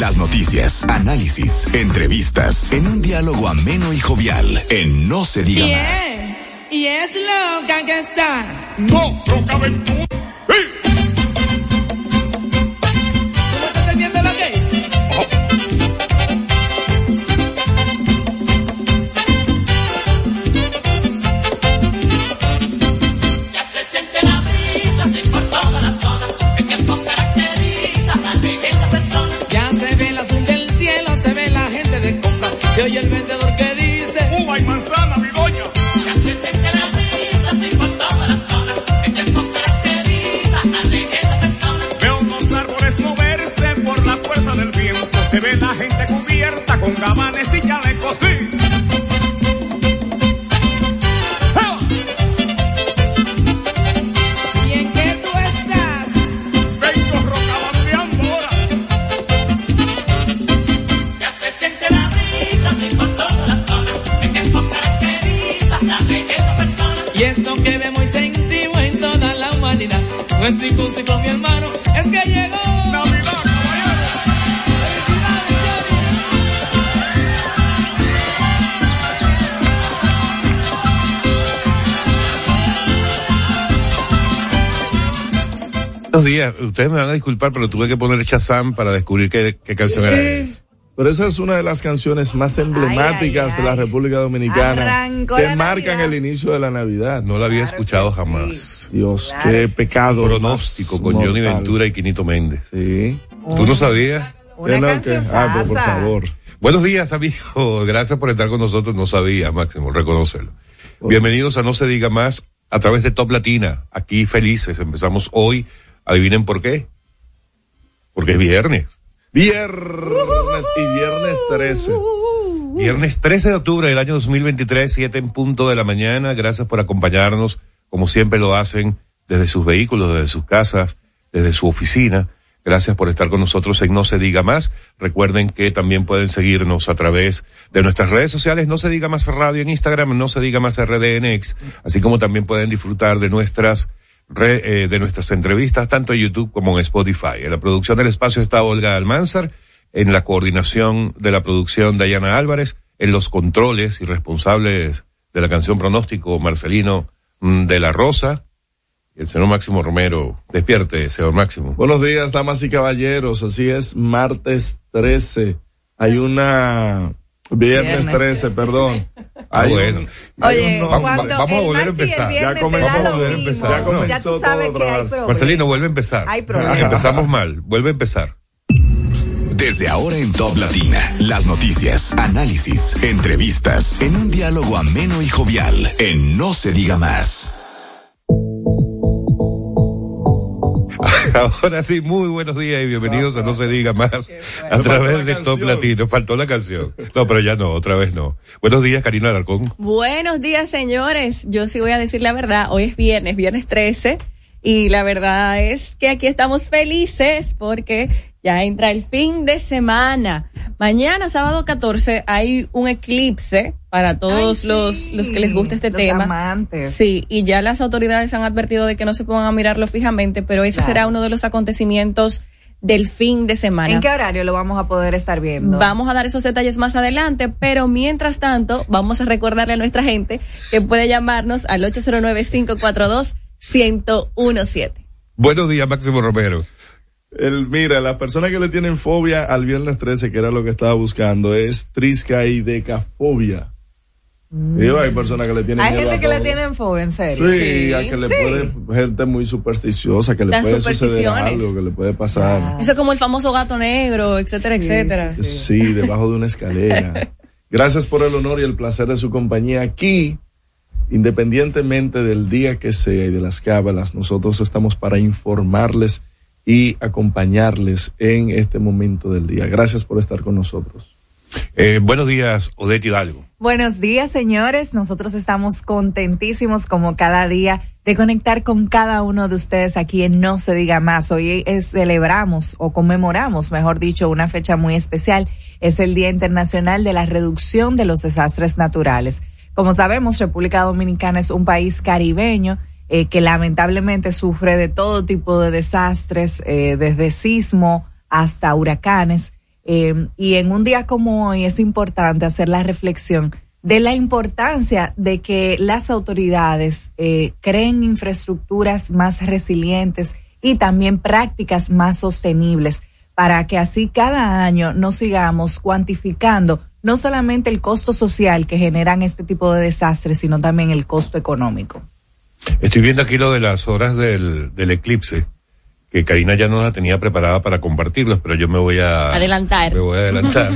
Las noticias, análisis, entrevistas, en un diálogo ameno y jovial, en No se diga y más. Es, y es loca que está. No, Se oye el Ustedes me van a disculpar, pero tuve que poner Shazam para descubrir qué, qué canción era. esa. Pero esa es una de las canciones más emblemáticas Ay, ay, de la. República Dominicana Arrancó que marcan Navidad. el inicio de la Navidad. No la había Claro escuchado jamás. Dios, Claro. qué pecado. Pronóstico con Johnny. Ventura y Quinito Méndez. Sí. ¿Tú no sabías? Una que- ah, pero por favor. Buenos días, amigo. Gracias por estar con nosotros. No sabía, Máximo, reconocerlo. Bienvenidos a No se diga más a través de Top Latina. Aquí felices. Empezamos hoy. Adivinen por qué. Porque es viernes. Viernes y viernes 13. Viernes 13 de octubre del año 2023, 7 en punto de la mañana. Gracias por acompañarnos, como siempre lo hacen, desde sus vehículos, desde sus casas, desde su oficina. Gracias por estar con nosotros en No se diga más. Recuerden que también pueden seguirnos a través de nuestras redes sociales, No se diga más radio en Instagram, No se diga más RDNX, así como también pueden disfrutar de nuestras re- eh, de nuestras entrevistas tanto en YouTube como en Spotify. En la producción del espacio está Olga Almanzar, en la coordinación de la producción Dayana Álvarez, en los controles y responsables de la canción Pronóstico Marcelino mm, de la Rosa, el señor Máximo Romero. Despierte, señor Máximo. Buenos días, damas y caballeros. Así es, martes 13. Hay una. Viernes Viernes. 13, perdón. Hay bueno. Oye, un Vamos- cuando vamos a volver a empezar. Ya comenzó, vamos a volver a empezar. Ya ya tú comenzó sabes todo que hay otra vez. problemas. Marcelino, vuelve a empezar. Hay problemas. Empezamos mal, vuelve a empezar. Desde ahora en Top Latina, las noticias, análisis, entrevistas, en un diálogo ameno y jovial, en No se diga más. Ahora sí, muy buenos días y bienvenidos a No se diga más a través de Top. Latino. Faltó la canción. No, pero ya no, otra vez no. Buenos días, Karina Alarcón. Buenos días, señores. Yo sí voy a decir la verdad. Hoy es viernes, viernes 13. Y la verdad es que aquí estamos felices porque ya entra el fin de semana. Mañana, sábado 14, hay un eclipse para todos Ay, los, sí, los que les gusta este los tema. amantes. Sí, y ya las autoridades han advertido de que no se pongan a mirarlo fijamente, pero ese Claro. será uno de los acontecimientos del fin de semana. ¿En qué horario lo vamos a poder estar viendo? Vamos a dar esos detalles más adelante, pero mientras tanto, vamos a recordarle a nuestra gente que puede llamarnos al 809-542-1017. Buenos días, Máximo Romero. El, mira, las personas que le tienen fobia al viernes 13, que era lo que estaba buscando, es triscaidecafobia. Digo, hay personas que le tienen Mm. Hay miedo gente que le tienen fobia, en serio. Sí, Sí. a que le Sí. puede, gente muy supersticiosa, que le Las puede suceder algo, que le puede pasar. Eso es como el famoso gato negro, etcétera, Sí, etcétera. sí, Sí, debajo de una escalera. Gracias por el honor y el placer de su compañía aquí. Independientemente del día que sea y de las cábalas, nosotros estamos para informarles y acompañarles en este momento del día. Gracias por estar con nosotros. Eh, buenos días, Odette Hidalgo. Buenos días, señores. Nosotros estamos contentísimos como cada día de conectar con cada uno de ustedes aquí en No se diga más. Hoy es- celebramos o conmemoramos, mejor dicho, una fecha muy especial. Es el Día Internacional de la Reducción de los Desastres Naturales. Como sabemos, República Dominicana es un país caribeño eh, que lamentablemente sufre de todo tipo de desastres, eh, desde sismo hasta huracanes. Eh, y en un día como hoy es importante hacer la reflexión de la importancia de que las autoridades eh, creen infraestructuras más resilientes y también prácticas más sostenibles para que así cada año no sigamos cuantificando no solamente el costo social que generan este tipo de desastres, sino también el costo económico. Estoy viendo aquí lo de las horas del, del eclipse, que Karina ya no la tenía preparada para compartirlos, pero yo me voy a... Adelantar. Me voy a adelantar.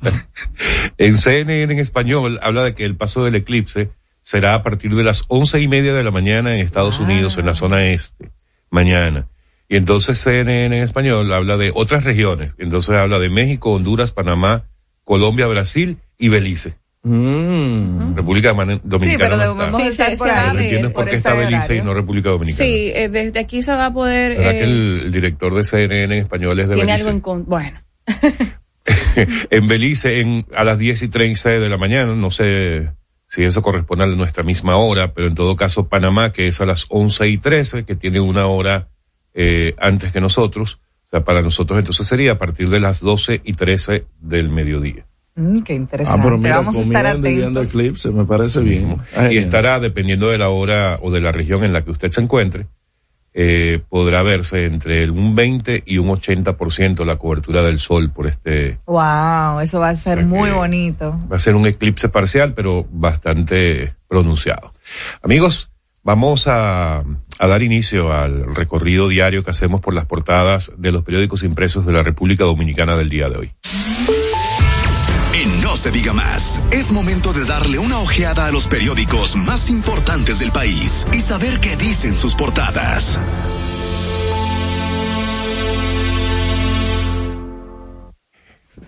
en CNN en español habla de que el paso del eclipse será a partir de las once y media de la mañana en Estados Ah. Unidos, en la zona este, mañana. Y entonces CNN en español habla de otras regiones. Entonces habla de México, Honduras, Panamá, Colombia, Brasil y Belice. Mm. República Dominicana. Sí, pero no debemos está. Sí, estar se- por ahí. a Lo que entiendo es por por qué está Belice y no República Dominicana. Sí, eh, desde aquí se va a poder... ¿Verdad eh, que el, el director de CNN en español es de tiene Belice? algo en con... Bueno. en Belice en, a las 10 y 30 de la mañana, no sé si eso corresponde a nuestra misma hora, pero en todo caso Panamá, que es a las 11 y 13, que tiene una hora eh, antes que nosotros, o sea, para nosotros entonces sería a partir de las 12 y 13 del mediodía. Mm, qué Ah, interesante. pero mira, Vamos a estar atentos. eclipse, me parece bien. Ah, y estará, dependiendo de la hora o de la región en la que usted se encuentre, eh, podrá verse entre un 20 y un 80% la cobertura del sol por este, Wow, eso va a ser O sea muy bonito. Va a ser un eclipse parcial, pero bastante pronunciado. Amigos, vamos a, a dar inicio al recorrido diario que hacemos por las portadas de los periódicos impresos de la República Dominicana del día de hoy. Se diga más, es momento de darle una ojeada a los periódicos más importantes del país y saber qué dicen sus portadas.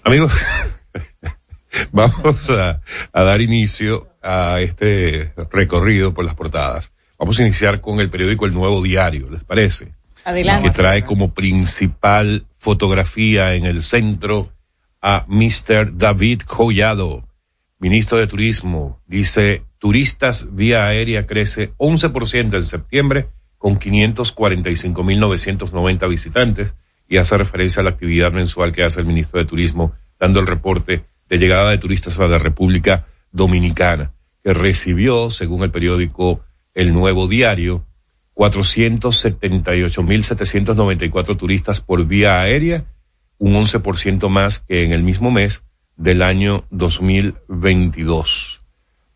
Amigos, vamos a, a dar inicio a este recorrido por las portadas. Vamos a iniciar con el periódico El Nuevo Diario, ¿les parece? Adelante. que trae como principal fotografía en el centro a Mr. David Collado, ministro de Turismo. Dice, turistas vía aérea crece 11% en septiembre con 545.990 visitantes y hace referencia a la actividad mensual que hace el ministro de Turismo dando el reporte de llegada de turistas a la República Dominicana, que recibió, según el periódico El Nuevo Diario, 478.794 turistas por vía aérea, un 11% más que en el mismo mes del año 2022.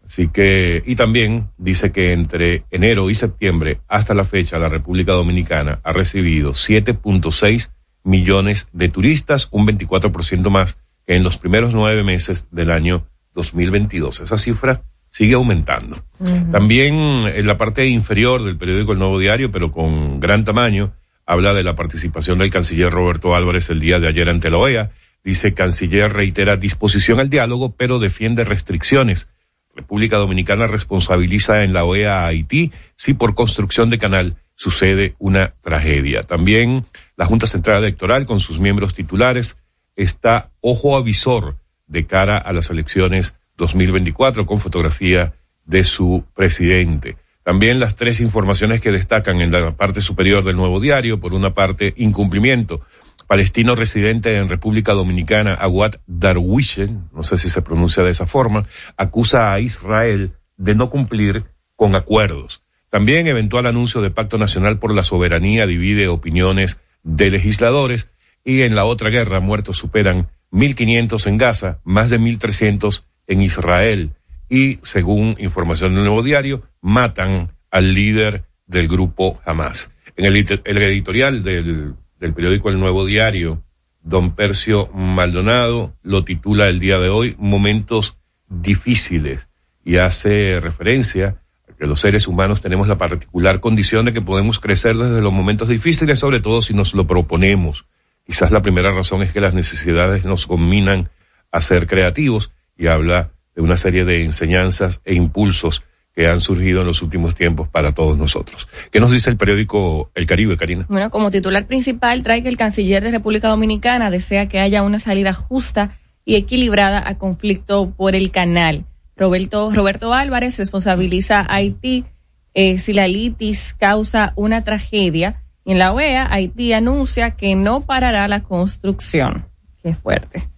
Así que, y también dice que entre enero y septiembre hasta la fecha la República Dominicana ha recibido 7.6 millones de turistas, un 24% más que en los primeros nueve meses del año 2022. Esa cifra sigue aumentando. También en la parte inferior del periódico El Nuevo Diario, pero con gran tamaño, habla de la participación del canciller Roberto Álvarez el día de ayer ante la OEA. Dice, canciller reitera disposición al diálogo, pero defiende restricciones. República Dominicana responsabiliza en la OEA a Haití si por construcción de canal sucede una tragedia. También la Junta Central Electoral con sus miembros titulares está ojo avisor de cara a las elecciones 2024 con fotografía de su presidente. También las tres informaciones que destacan en la parte superior del nuevo diario. Por una parte, incumplimiento. Palestino residente en República Dominicana, Aguad Darwishen, no sé si se pronuncia de esa forma, acusa a Israel de no cumplir con acuerdos. También eventual anuncio de Pacto Nacional por la Soberanía divide opiniones de legisladores y en la otra guerra muertos superan 1.500 en Gaza, más de 1.300 en Israel y, según información del Nuevo Diario, matan al líder del grupo Hamas. En el, ed- el editorial del, del periódico El Nuevo Diario, don Percio Maldonado lo titula el día de hoy Momentos difíciles y hace referencia a que los seres humanos tenemos la particular condición de que podemos crecer desde los momentos difíciles, sobre todo si nos lo proponemos. Quizás la primera razón es que las necesidades nos combinan a ser creativos y habla de una serie de enseñanzas e impulsos que han surgido en los últimos tiempos para todos nosotros. ¿Qué nos dice el periódico El Caribe, Karina? Bueno, como titular principal trae que el canciller de República Dominicana desea que haya una salida justa y equilibrada a conflicto por el canal. Roberto, Roberto Álvarez responsabiliza a Haití eh, si la litis causa una tragedia. Y en la OEA, Haití anuncia que no parará la construcción. Qué fuerte.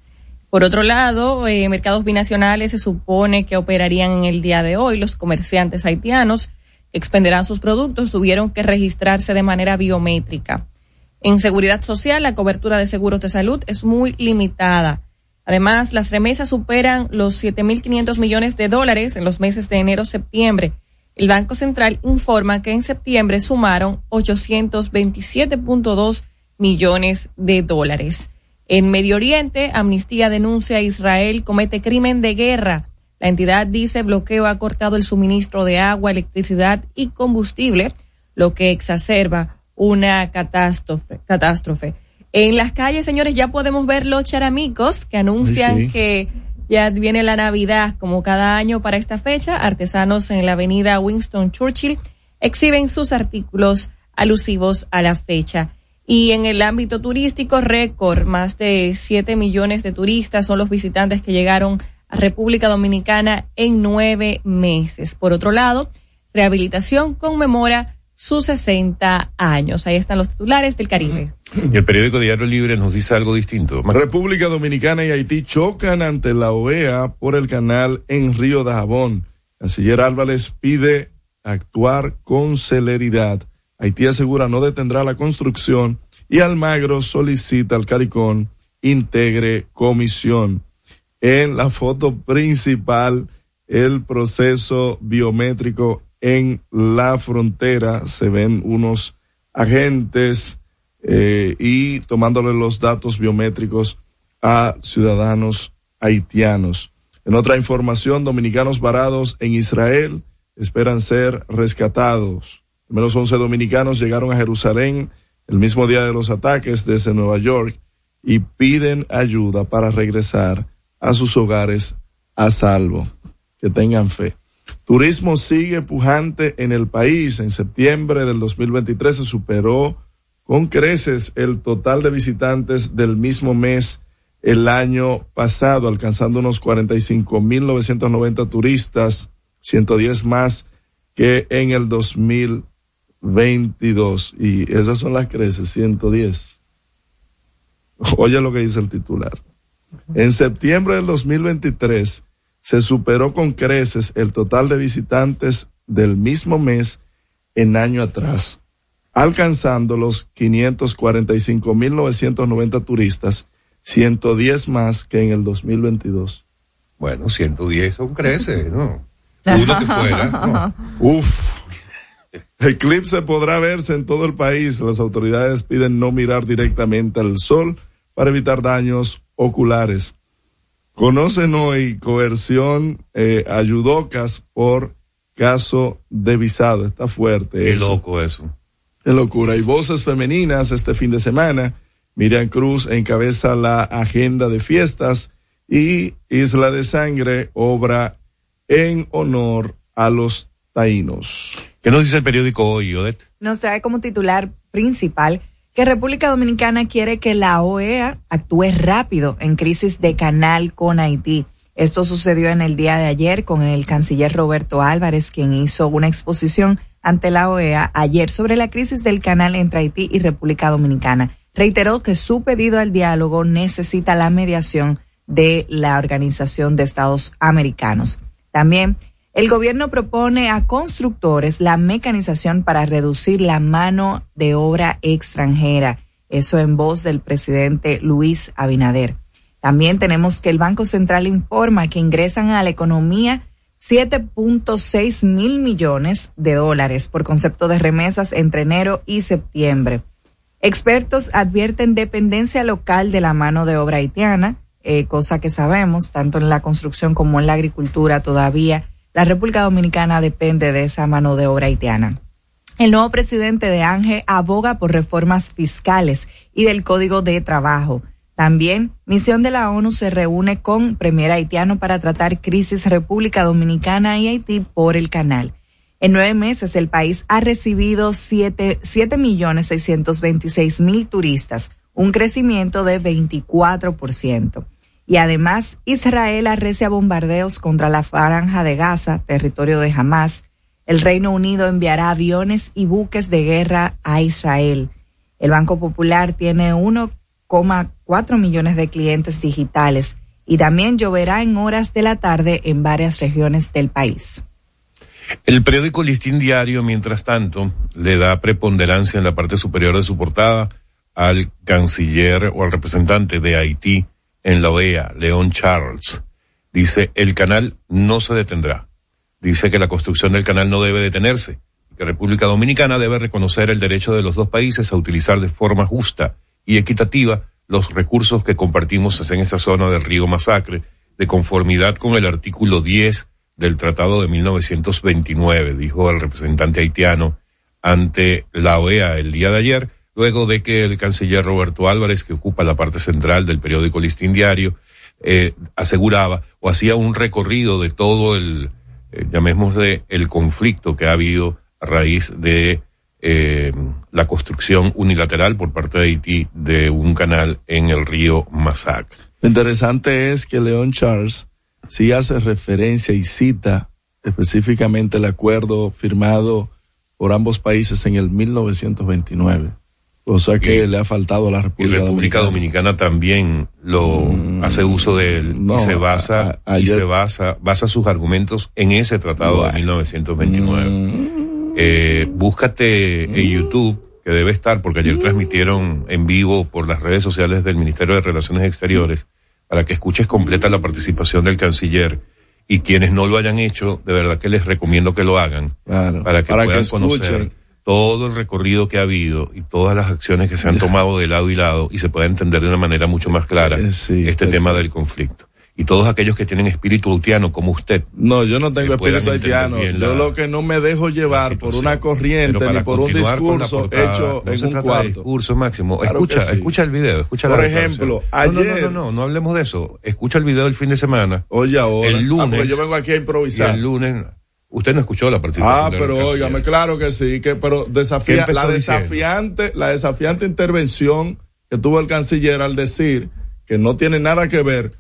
Por otro lado, eh, mercados binacionales se supone que operarían en el día de hoy. Los comerciantes haitianos que expenderán sus productos tuvieron que registrarse de manera biométrica. En seguridad social, la cobertura de seguros de salud es muy limitada. Además, las remesas superan los 7.500 millones de dólares en los meses de enero-septiembre. El Banco Central informa que en septiembre sumaron 827.2 millones de dólares. En Medio Oriente, Amnistía denuncia a Israel comete crimen de guerra. La entidad dice bloqueo ha cortado el suministro de agua, electricidad y combustible, lo que exacerba una catástrofe. catástrofe. En las calles, señores, ya podemos ver los charamicos que anuncian Ay, sí. que ya viene la Navidad como cada año para esta fecha. Artesanos en la avenida Winston Churchill exhiben sus artículos alusivos a la fecha. Y en el ámbito turístico, récord, más de 7 millones de turistas son los visitantes que llegaron a República Dominicana en nueve meses. Por otro lado, Rehabilitación conmemora sus 60 años. Ahí están los titulares del Caribe. Y el periódico Diario Libre nos dice algo distinto. República Dominicana y Haití chocan ante la OEA por el canal en Río de Jabón. Canciller Álvarez pide actuar con celeridad. Haití asegura no detendrá la construcción y Almagro solicita al CARICON integre comisión. En la foto principal, el proceso biométrico en la frontera, se ven unos agentes eh, y tomándole los datos biométricos a ciudadanos haitianos. En otra información, dominicanos varados en Israel esperan ser rescatados. Al menos 11 dominicanos llegaron a Jerusalén el mismo día de los ataques desde Nueva York y piden ayuda para regresar a sus hogares a salvo. Que tengan fe. Turismo sigue pujante en el país. En septiembre del 2023 se superó con creces el total de visitantes del mismo mes el año pasado, alcanzando unos 45.990 turistas, 110 más que en el 2022. Y esas son las creces, 110. Oye lo que dice el titular. En septiembre del 2023 se superó con creces el total de visitantes del mismo mes en año atrás, alcanzando los 545.990 turistas, 110 más que en el 2022. Bueno, 110 son crece, ¿no? Uno que fuera. ¿no? Uf. Eclipse podrá verse en todo el país. Las autoridades piden no mirar directamente al sol para evitar daños oculares. Conocen hoy coerción eh, a por caso de visado. Está fuerte. Qué eso. loco eso. Qué locura. Y voces femeninas este fin de semana. Miriam Cruz encabeza la agenda de fiestas y Isla de Sangre obra en honor a los taínos. ¿Qué nos dice el periódico hoy, Odette? nos trae como titular principal que República Dominicana quiere que la OEA actúe rápido en crisis de canal con Haití. Esto sucedió en el día de ayer con el canciller Roberto Álvarez, quien hizo una exposición ante la OEA ayer sobre la crisis del canal entre Haití y República Dominicana. Reiteró que su pedido al diálogo necesita la mediación de la Organización de Estados Americanos. También el gobierno propone a constructores la mecanización para reducir la mano de obra extranjera. Eso en voz del presidente Luis Abinader. También tenemos que el Banco Central informa que ingresan a la economía 7.6 mil millones de dólares por concepto de remesas entre enero y septiembre. Expertos advierten dependencia local de la mano de obra haitiana, eh, cosa que sabemos, tanto en la construcción como en la agricultura todavía la República Dominicana depende de esa mano de obra haitiana. El nuevo presidente de ANGE aboga por reformas fiscales y del Código de Trabajo. También, misión de la ONU se reúne con Premier haitiano para tratar crisis República Dominicana y Haití por el canal. En nueve meses, el país ha recibido siete, siete millones seiscientos veintiséis mil turistas, un crecimiento de 24%. Y además, Israel arrecia bombardeos contra la franja de Gaza, territorio de Hamas. El Reino Unido enviará aviones y buques de guerra a Israel. El Banco Popular tiene 1,4 4 millones de clientes digitales y también lloverá en horas de la tarde en varias regiones del país. El periódico Listín Diario, mientras tanto, le da preponderancia en la parte superior de su portada al canciller o al representante de Haití en la OEA, León Charles. Dice, el canal no se detendrá. Dice que la construcción del canal no debe detenerse, que República Dominicana debe reconocer el derecho de los dos países a utilizar de forma justa y equitativa los recursos que compartimos en esa zona del río Masacre, de conformidad con el artículo 10 del Tratado de 1929, dijo el representante haitiano ante la OEA el día de ayer, luego de que el canciller Roberto Álvarez, que ocupa la parte central del periódico Listín Diario, eh, aseguraba o hacía un recorrido de todo el, eh, llamémosle, el conflicto que ha habido a raíz de eh, la construcción unilateral por parte de Haití de un canal en el río Masacre. Lo interesante es que León Charles sí hace referencia y cita específicamente el acuerdo firmado por ambos países en el 1929. O sea que Y- le ha faltado a la Y República, República Dominicana también lo hace uso de él Mm, no, y se basa a- a- y ayer- se basa basa sus argumentos en ese tratado Bueno. Mm. de 1929. Eh, búscate en YouTube que debe estar porque Mm. ayer transmitieron en vivo por las redes sociales del Ministerio de Relaciones Exteriores para que escuches completa la participación del canciller y quienes no lo hayan hecho, de verdad que les recomiendo que lo hagan Claro, para que para que puedan escuchen. conocer todo el recorrido que ha habido y todas las acciones que se han tomado de lado y lado y se pueda entender de una manera mucho más clara Eh, sí, este perfecto. tema del conflicto. Y todos aquellos que tienen espíritu hautiano como usted, No, yo no tengo espíritu haitiano. Yo lo que no me dejo llevar por una corriente ni por un discurso portada, hecho no en se un trata de cuarto. discurso máximo. Claro escucha, sí. escucha el video, escucha Por la ejemplo, declaración. No, no, ayer- no, no, no, no hablemos de eso. Escucha el video del fin de semana. Oye, ahora. El Ah, lunes. porque yo vengo aquí a Y improvisar. el lunes, usted no escuchó la participación Ah, pero óigame, claro que sí, que pero ¿Qué desafía, la diciendo? desafiante, la desafiante intervención que tuvo el canciller al decir que no tiene nada que ver.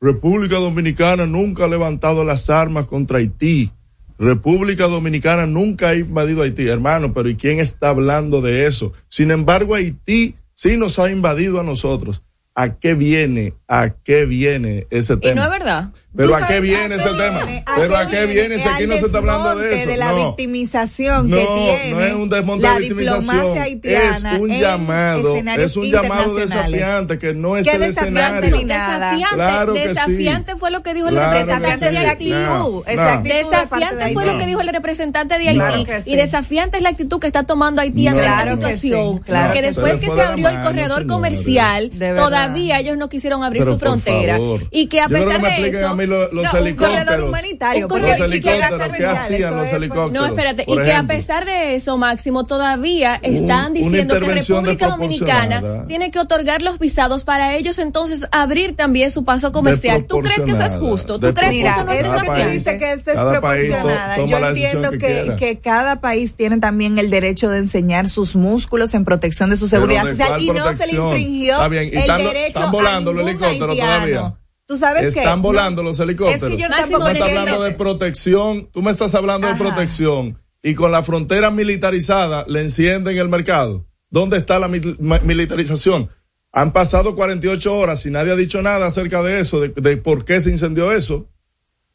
República Dominicana nunca ha levantado las armas contra Haití. República Dominicana nunca ha invadido Haití, hermano, pero ¿y quién está hablando de eso? Sin embargo, Haití sí nos ha invadido a nosotros. ¿A qué viene? ¿A qué viene ese Y tema? no es verdad. Pero ¿Tú ¿a qué viene ese tema? Pero ¿a qué viene si aquí no se está hablando de eso? de la No. victimización No, que tiene no es un desmonte la de victimización. diplomacia haitiana Es un llamado, es un llamado desafiante que no es ¿Qué el desafiante escenario. ni nada? Desafiante, Claro que sí. desafiante fue lo que dijo el Claro representante sí. de Haití. No. Desafiante de fue lo que dijo el representante de. Haití. Claro. Y desafiante es la actitud que está tomando Haití ante esta situación. claro que después que Se abrió el corredor comercial, todavía ellos no quisieron abrir Su frontera. favor. Y que a Yo pesar que de eso. a mí lo- los No, un corredor helicópteros. humanitario, Un corredor- Los helicópteros, ¿qué comercial, hacían eso los es- helicópteros? No, espérate, y que a pesar de eso, Máximo, todavía están Un- diciendo que República Dominicana tiene que otorgar los visados para ellos entonces abrir también su paso comercial. ¿Tú crees que eso es justo? ¿Tú crees que eso no es que dices que es desproporcionada. Yo entiendo que que, cada país tiene también el derecho de enseñar sus músculos en protección de su seguridad ¿de social y no se le infringió Está bien, y el están- derecho están volando a los ningún helicópteros haitiano. todavía. ¿Tú sabes qué? Están volando No, los helicópteros. Es que yo Máximo, Tú tampoco me estás hablando de protección, tú me estás hablando de protección y con la frontera militarizada le encienden el mercado. ¿Dónde está la mil- ma- militarización? Han pasado 48 horas y nadie ha dicho nada acerca de eso, de, de por qué se incendió eso.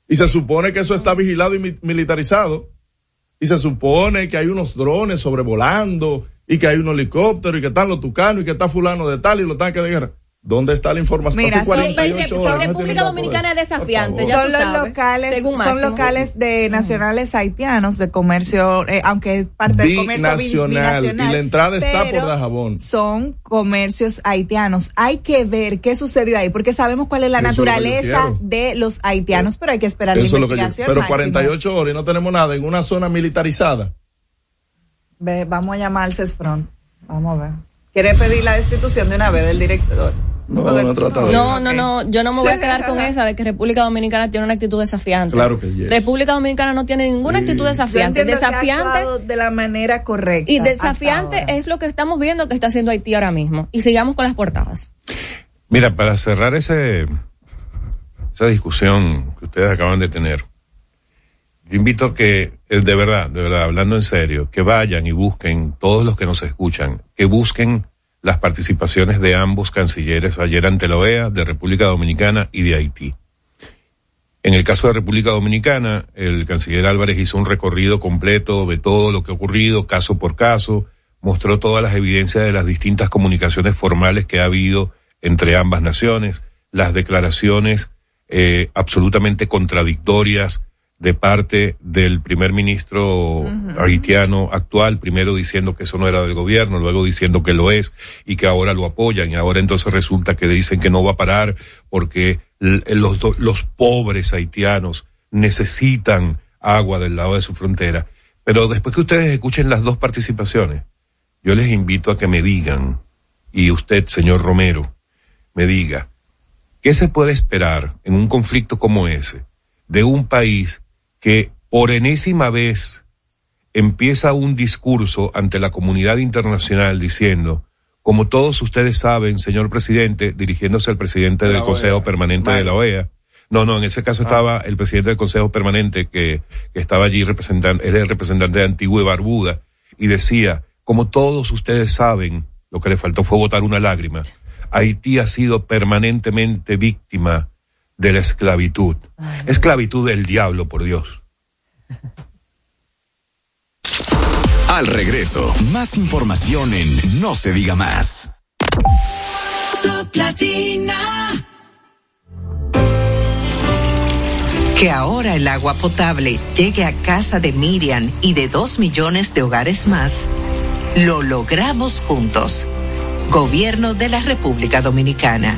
Y se supone que eso está vigilado y mi- militarizado. Y se supone que hay unos drones sobrevolando y que hay un helicóptero y que están los tucanos y que está fulano de tal y los tanques de guerra. ¿Dónde está la información? Mira, son- 48 y- y- horas no República Dominicana es desafiante, ya son los sabes, locales, son Máximo. locales de nacionales haitianos de comercio, eh, aunque es parte del comercio bi- Binacional, y la entrada está por Dajabón. Son comercios haitianos. Hay que ver qué sucedió ahí, porque sabemos cuál es la Eso lo naturaleza de los haitianos, pero hay que esperar la Eso es lo que yo, investigación. pero Máximo. 48 horas y no tenemos nada en una zona militarizada. Ve, vamos a llamar al CESFRON. Vamos a ver. ¿Quiere pedir la destitución de una vez del director? No, no he tratado. No, no, no, yo no me voy a quedar con esa de que República Dominicana tiene una actitud desafiante. Claro que yes. República Dominicana no tiene ninguna Sí. actitud Yo desafiante. entiendo que ha Desafiante de la manera correcta. y desafiante es lo que estamos viendo que está haciendo Haití ahora mismo. Y sigamos con las portadas. Mira, para cerrar ese, esa discusión que ustedes acaban de tener, yo invito que, eh, de verdad, de verdad, hablando en serio, que vayan y busquen, todos los que nos escuchan, que busquen las participaciones de ambos cancilleres ayer ante la OEA, de República Dominicana y de Haití. En el caso de República Dominicana, el canciller Álvarez hizo un recorrido completo de todo lo que ha ocurrido, caso por caso, mostró todas las evidencias de las distintas comunicaciones formales que ha habido entre ambas naciones, las declaraciones eh, absolutamente contradictorias de parte del primer ministro haitiano actual, primero diciendo que eso no era del gobierno, luego diciendo que lo es y que ahora lo apoyan y ahora entonces resulta que dicen que no va a parar porque los, los pobres haitianos necesitan agua del lado de su frontera. Pero después que ustedes escuchen las dos participaciones, yo les invito a que me digan, y usted, señor Romero, me diga, ¿qué se puede esperar en un conflicto como ese de un país que por enésima vez empieza un discurso ante la comunidad internacional diciendo, como todos ustedes saben, señor presidente, dirigiéndose al presidente del Consejo Permanente de la OEA, no, no, en ese caso estaba el presidente del Consejo Permanente que, que estaba allí representando, era el representante de Antigua y Barbuda, y decía, como todos ustedes saben, lo que le faltó fue botar una lágrima. Haití ha sido permanentemente víctima de la esclavitud. esclavitud del diablo, por Dios. Al regreso, más información en No se diga más. Que ahora el agua potable llegue a casa de Miriam y de dos millones de hogares más, lo logramos juntos. Gobierno de la República Dominicana.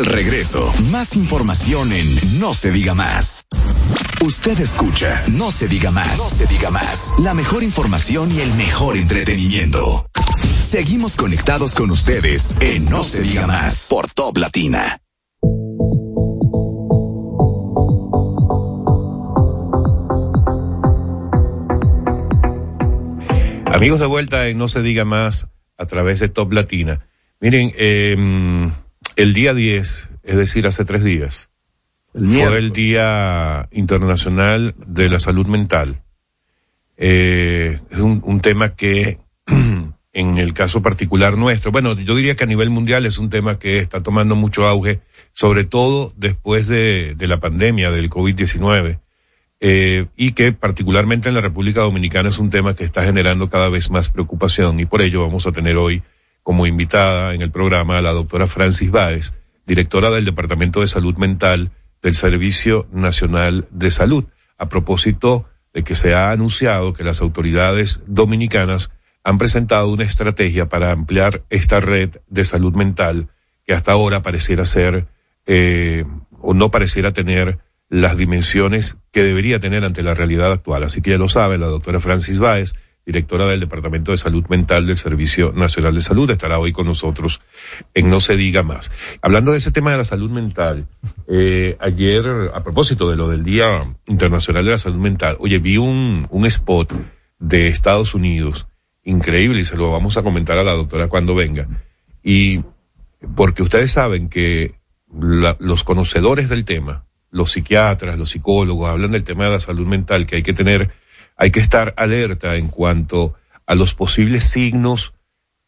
Al regreso, más información en No se diga más. Usted escucha No se diga más. No se diga más. La mejor información y el mejor entretenimiento. Seguimos conectados con ustedes en No se diga más por Top Latina. Amigos de vuelta en No se diga más a través de Top Latina. Miren, eh, el día 10, es decir, hace tres días, fue el Día Internacional de la Salud Mental. Eh, es un, un tema que, en el caso particular nuestro, bueno, yo diría que a nivel mundial es un tema que está tomando mucho auge, sobre todo después de, de la pandemia del COVID-19 eh, y que particularmente en la República Dominicana es un tema que está generando cada vez más preocupación y por ello vamos a tener hoy como invitada en el programa a la doctora Francis Báez, directora del Departamento de Salud Mental del Servicio Nacional de Salud, a propósito de que se ha anunciado que las autoridades dominicanas han presentado una estrategia para ampliar esta red de salud mental que hasta ahora pareciera ser eh, o no pareciera tener las dimensiones que debería tener ante la realidad actual. Así que ya lo sabe, la doctora Francis Báez, directora del Departamento de Salud Mental del Servicio Nacional de Salud, estará hoy con nosotros en No se diga más. Hablando de ese tema de la salud mental, eh, ayer, a propósito de lo del Día Internacional de la Salud Mental, oye, vi un, un spot de Estados Unidos, increíble, y se lo vamos a comentar a la doctora cuando venga. Y porque ustedes saben que la- los conocedores del tema, los psiquiatras, los psicólogos, hablan del tema de la salud mental, que hay que tener, hay que estar alerta en cuanto a los posibles signos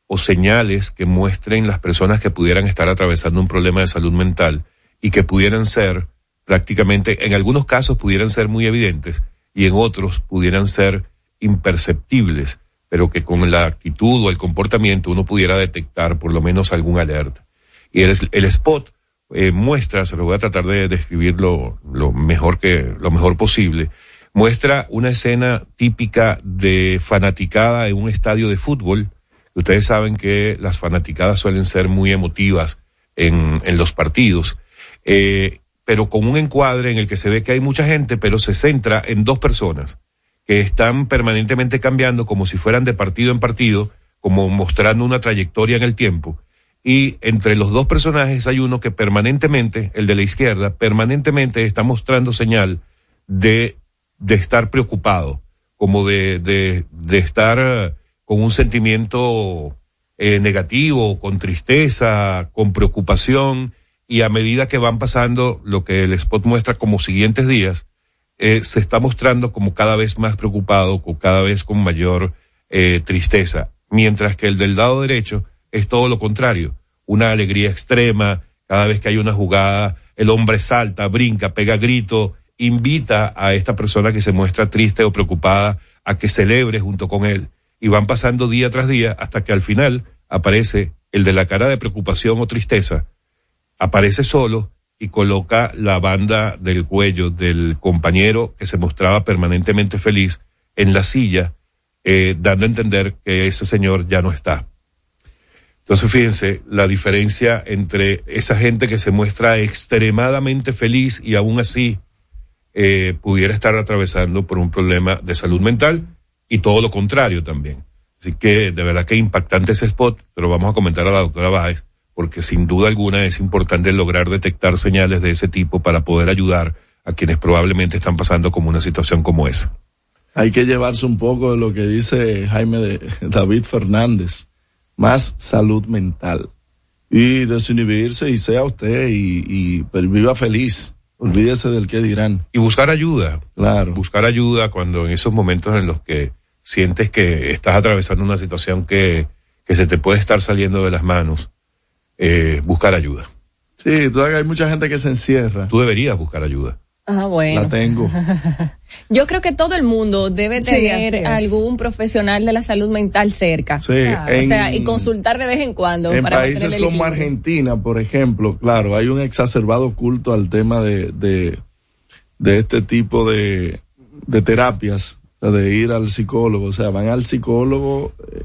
o señales que muestren las personas que pudieran estar atravesando un problema de salud mental y que pudieran ser prácticamente, en algunos casos pudieran ser muy evidentes y en otros pudieran ser imperceptibles, pero que con la actitud o el comportamiento uno pudiera detectar por lo menos algún alerta. Y el, el spot eh, muestra, se lo voy a tratar de describirlo lo mejor que, lo mejor posible, muestra una escena típica de fanaticada en un estadio de fútbol. Ustedes saben que las fanaticadas suelen ser muy emotivas en, en los partidos, eh, pero con un encuadre en el que se ve que hay mucha gente, pero se centra en dos personas que están permanentemente cambiando como si fueran de partido en partido, como mostrando una trayectoria en el tiempo. Y entre los dos personajes hay uno que permanentemente, el de la izquierda, permanentemente está mostrando señal de, de estar preocupado, como de, de, de estar eh, con un sentimiento eh, negativo, con tristeza, con preocupación, y a medida que van pasando lo que el spot muestra como siguientes días, eh, se está mostrando como cada vez más preocupado, con cada vez con mayor eh, tristeza, mientras que el del lado derecho es todo lo contrario, una alegría extrema, cada vez que hay una jugada, el hombre salta, brinca, pega grito, invita a esta persona que se muestra triste o preocupada a que celebre junto con él, y van pasando día tras día hasta que al final aparece el de la cara de preocupación o tristeza, aparece solo y coloca la banda del cuello del compañero que se mostraba permanentemente feliz en la silla, eh, dando a entender que ese señor ya no está. Entonces, fíjense la diferencia entre esa gente que se muestra extremadamente feliz y aún así eh, pudiera estar atravesando por un problema de salud mental y todo lo contrario también. Así que de verdad que impactante ese spot, pero vamos a comentar a la doctora Báez, porque sin duda alguna es importante lograr detectar señales de ese tipo para poder ayudar a quienes probablemente están pasando como una situación como esa. Hay que llevarse un poco de lo que dice Jaime de David Fernández, más salud mental y desinhibirse y sea usted y, y viva feliz. Olvídese del que dirán. Y buscar ayuda. Claro. Buscar ayuda cuando en esos momentos en los que sientes que estás atravesando una situación que, que se te puede estar saliendo de las manos, eh, buscar ayuda. Sí, todavía hay mucha gente que se encierra. Tú deberías buscar ayuda. Ah, bueno. La tengo. Yo creo que todo el mundo debe tener algún profesional de la salud mental cerca. Sí, o sea, y consultar de vez en cuando. En para países como equilibrio. Argentina, por ejemplo, claro, hay un exacerbado culto al tema de, de, de este tipo de, de terapias, de ir al psicólogo, o sea, van al psicólogo eh,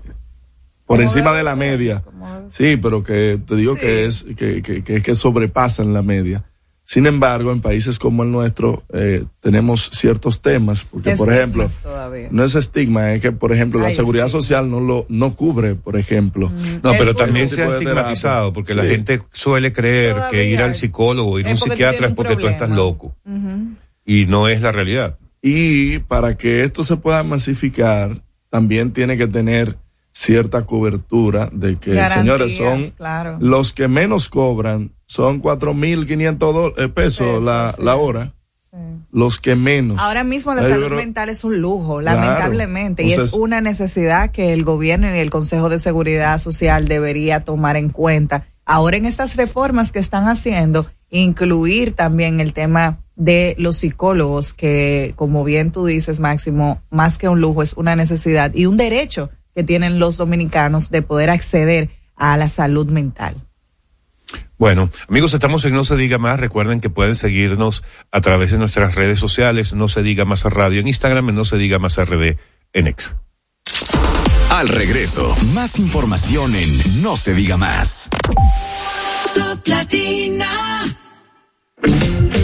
por encima de la media. Sí, pero que te digo que es que, que, que, que sobrepasan la media. Sin embargo, en países como el nuestro eh, tenemos ciertos temas, porque por ejemplo, todavía. no es estigma, es que por ejemplo la seguridad sí. social no lo no cubre, por ejemplo. No, pero también se ha estigmatizado terapia. porque Sí. la gente suele creer que ir al psicólogo, ir a un psiquiatra es porque tú estás problema. loco. Y no es la realidad. Y para que esto se pueda masificar, también tiene que tener cierta cobertura de que, Garantías, señores, son claro. los que menos cobran, son cuatro mil quinientos do- eh, pesos la, sí. la hora. Los que menos. Ahora mismo la salud creo- mental es un lujo, Claro. lamentablemente, y es Entonces- una necesidad que el gobierno y el Consejo de Seguridad Social debería tomar en cuenta. Ahora en estas reformas que están haciendo, incluir también el tema de los psicólogos, que como bien tú dices, Máximo, más que un lujo, es una necesidad y un derecho que tienen los dominicanos de poder acceder a la salud mental. Bueno, amigos, estamos en No se diga más. Recuerden que pueden seguirnos a través de nuestras redes sociales, No se diga más a radio en Instagram, y No se diga más RD en X. Al regreso, más información en No se diga más. Top Latina.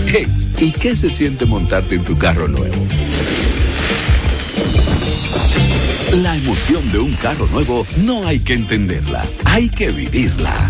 Hey, ¿Y qué se siente montarte en tu carro nuevo? La emoción de un carro nuevo no hay que entenderla, hay que vivirla.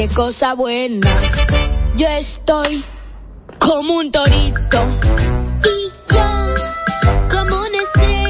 Qué cosa buena. Yo estoy como un torito Y yo, como una estrella,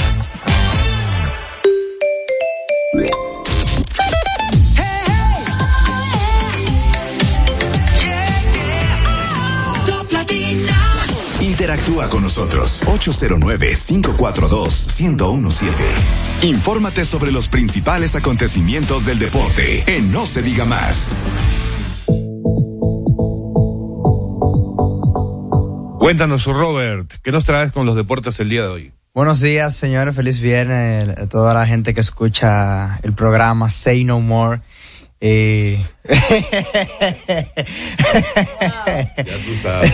Interactúa con nosotros 809-542-1017. Infórmate sobre los principales acontecimientos del deporte en No se diga más. Cuéntanos, Robert, ¿qué nos traes con los deportes el día de hoy? Buenos días, señores. Feliz viernes a toda la gente que escucha el programa Say No More. Eh, Ya tú sabes.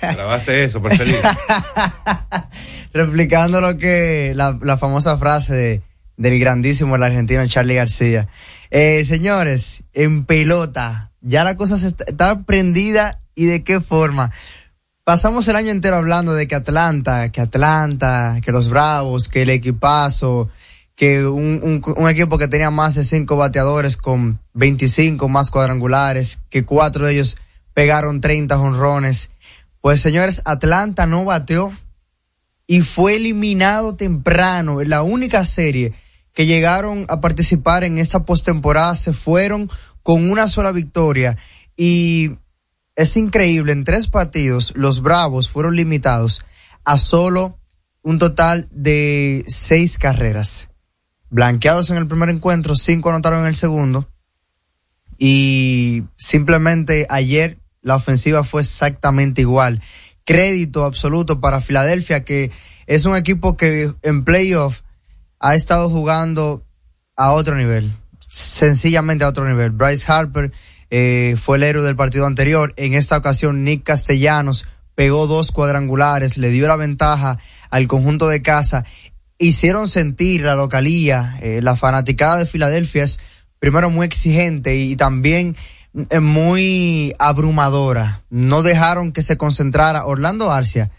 Grabaste eso, Marcelino. replicando lo que la, la famosa frase de- del grandísimo el argentino Charlie García. Eh, señores, en pelota, ya la cosa se está, está prendida y de qué forma. Pasamos el año entero hablando de que Atlanta, que Atlanta, que los Bravos, que el equipazo, que un, equipo que tenía más de cinco bateadores con 25 más cuadrangulares, que cuatro de ellos pegaron 30 jonrones. Pues señores, Atlanta no bateó y fue eliminado temprano. La única serie que llegaron a participar en esta postemporada se fueron con una sola victoria y es increíble, en tres partidos los Bravos fueron limitados a solo un total de seis carreras. Blanqueados en el primer encuentro, cinco anotaron en el segundo y simplemente ayer la ofensiva fue exactamente igual. Crédito absoluto para Filadelfia, que es un equipo que en playoff ha estado jugando a otro nivel, sencillamente a otro nivel. Bryce Harper eh, fue el héroe del partido anterior. En esta ocasión, Nick Castellanos pegó dos cuadrangulares, le dio la ventaja al conjunto de casa. Hicieron sentir la localía, eh, la fanaticada de Filadelfia es primero muy exigente y también eh, muy abrumadora. No dejaron que se concentrara. Orlando Arcia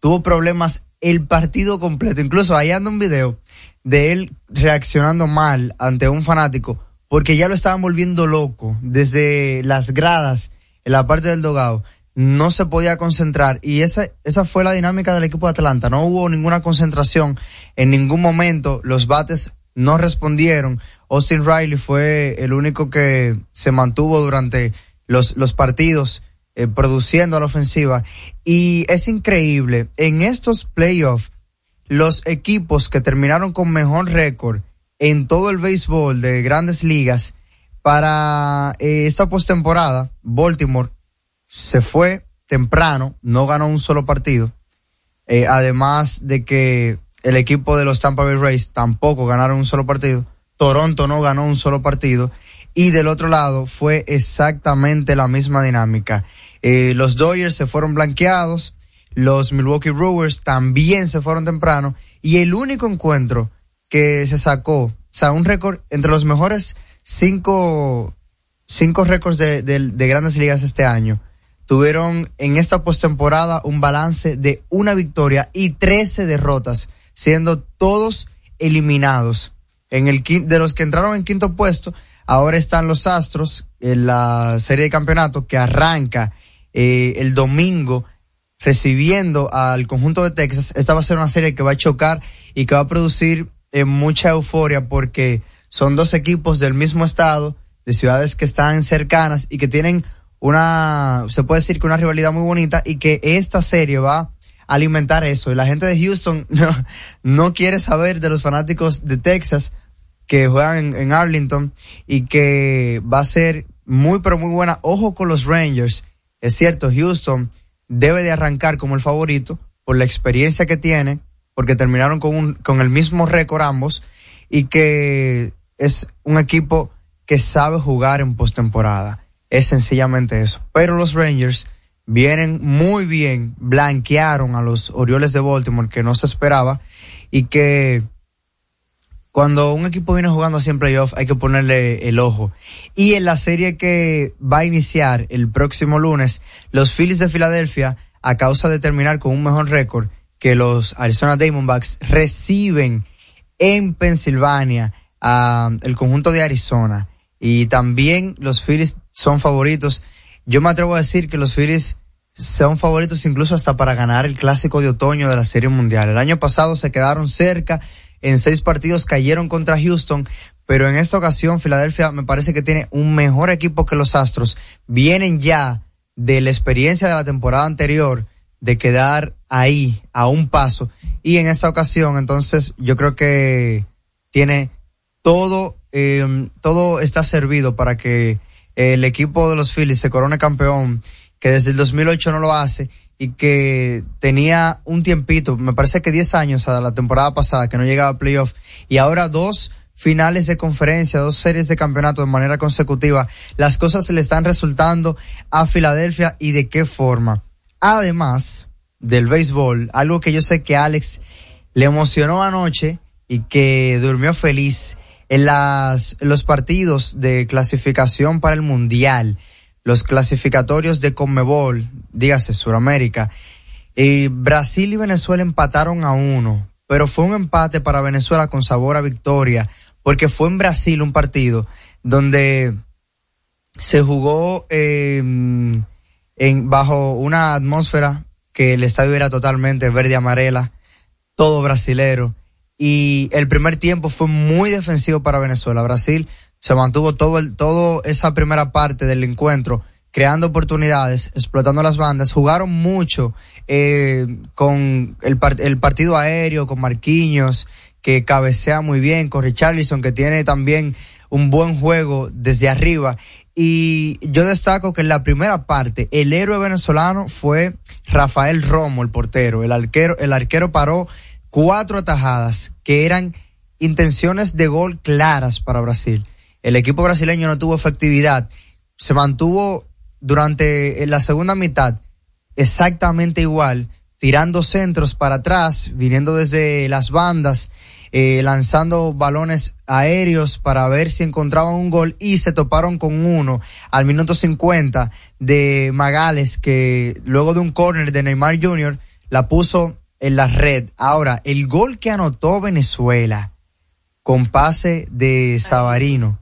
tuvo problemas el partido completo. Incluso ahí anda un video de él reaccionando mal ante un fanático porque ya lo estaban volviendo loco desde las gradas en la parte del dogado. No se podía concentrar y esa, esa fue la dinámica del equipo de Atlanta. No hubo ninguna concentración en ningún momento. Los bates no respondieron. Austin Riley fue el único que se mantuvo durante los, los partidos eh, produciendo a la ofensiva. Y es increíble, en estos playoffs, los equipos que terminaron con mejor récord en todo el béisbol de grandes ligas para eh, esta postemporada, Baltimore se fue temprano, no ganó un solo partido. Eh, además de que el equipo de los Tampa Bay Rays tampoco ganaron un solo partido. Toronto no ganó un solo partido. Y del otro lado fue exactamente la misma dinámica. Eh, los Dodgers se fueron blanqueados, los Milwaukee Brewers también se fueron temprano y el único encuentro que se sacó sea, un récord entre los mejores cinco, cinco récords de, de grandes ligas este año. Tuvieron en esta postemporada un balance de una victoria y 13 derrotas, siendo todos eliminados. En el de los que entraron en quinto puesto, ahora están los Astros en la serie de campeonato que arranca eh, el domingo recibiendo al conjunto de Texas. Esta va a ser una serie que va a chocar y que va a producir eh, mucha euforia porque son dos equipos del mismo estado, de ciudades que están cercanas y que tienen una, se puede decir que una rivalidad muy bonita y que esta serie va a alimentar eso. Y la gente de Houston no, no quiere saber de los fanáticos de Texas que juegan en, en Arlington y que va a ser muy pero muy buena. Ojo con los Rangers. Es cierto, Houston debe de arrancar como el favorito por la experiencia que tiene, porque terminaron con, un, con el mismo récord ambos y que es un equipo que sabe jugar en postemporada. Es sencillamente eso. Pero los Rangers vienen muy bien, blanquearon a los Orioles de Baltimore que no se esperaba y que cuando un equipo viene jugando así en playoff hay que ponerle el ojo. Y en la serie que va a iniciar el próximo lunes, los Phillies de Filadelfia, a causa de terminar con un mejor récord que los Arizona Diamondbacks, reciben en Pensilvania a el conjunto de Arizona. Y también los Phillies son favoritos. Yo me atrevo a decir que los Phillies son favoritos incluso hasta para ganar el clásico de otoño de la Serie Mundial. El año pasado se quedaron cerca, en seis partidos cayeron contra Houston, pero en esta ocasión Filadelfia me parece que tiene un mejor equipo que los Astros. Vienen ya de la experiencia de la temporada anterior de quedar ahí a un paso y en esta ocasión entonces yo creo que tiene todo eh, todo está servido para que el equipo de los Phillies se corone campeón que desde el 2008 no lo hace y que tenía un tiempito, me parece que 10 años a la temporada pasada que no llegaba a playoff y ahora dos finales de conferencia, dos series de campeonato de manera consecutiva, las cosas se le están resultando a Filadelfia y de qué forma. Además del béisbol, algo que yo sé que Alex le emocionó anoche y que durmió feliz en las los partidos de clasificación para el mundial, los clasificatorios de Conmebol, dígase Suramérica. Y Brasil y Venezuela empataron a uno, pero fue un empate para Venezuela con sabor a victoria, porque fue en Brasil un partido donde se jugó eh, en bajo una atmósfera que el estadio era totalmente verde amarela, todo brasilero. Y el primer tiempo fue muy defensivo para Venezuela. Brasil se mantuvo todo el, todo esa primera parte del encuentro creando oportunidades, explotando las bandas, jugaron mucho eh, con el, el partido aéreo, con Marquinhos, que cabecea muy bien, con Richarlison, que tiene también un buen juego desde arriba. Y yo destaco que en la primera parte, el héroe venezolano fue Rafael Romo, el portero. El arquero, el arquero paró cuatro atajadas que eran intenciones de gol claras para Brasil. El equipo brasileño no tuvo efectividad. Se mantuvo durante la segunda mitad exactamente igual, tirando centros para atrás, viniendo desde las bandas, eh, lanzando balones aéreos para ver si encontraban un gol y se toparon con uno al minuto 50 de Magales que luego de un córner de Neymar Jr. la puso en la red. Ahora, el gol que anotó Venezuela con pase de Savarino.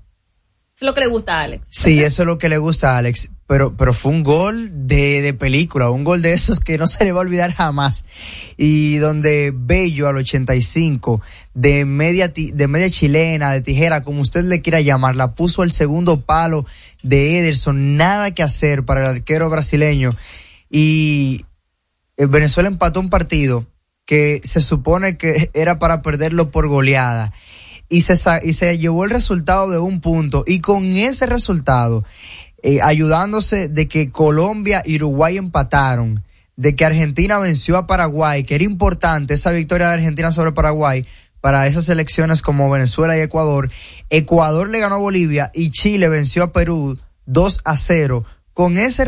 Es lo que le gusta a Alex. Sí, eso es lo que le gusta a Alex, pero, pero fue un gol de, de película, un gol de esos que no se le va a olvidar jamás. Y donde Bello al 85, de media, de media chilena, de tijera, como usted le quiera llamar, la puso el segundo palo de Ederson, nada que hacer para el arquero brasileño. Y eh, Venezuela empató un partido que se supone que era para perderlo por goleada y se, y se llevó el resultado de un punto y con ese resultado, eh, ayudándose de que Colombia y Uruguay empataron, de que Argentina venció a Paraguay, que era importante esa victoria de Argentina sobre Paraguay para esas elecciones como Venezuela y Ecuador. Ecuador le ganó a Bolivia y Chile venció a Perú 2 a 0. Con ese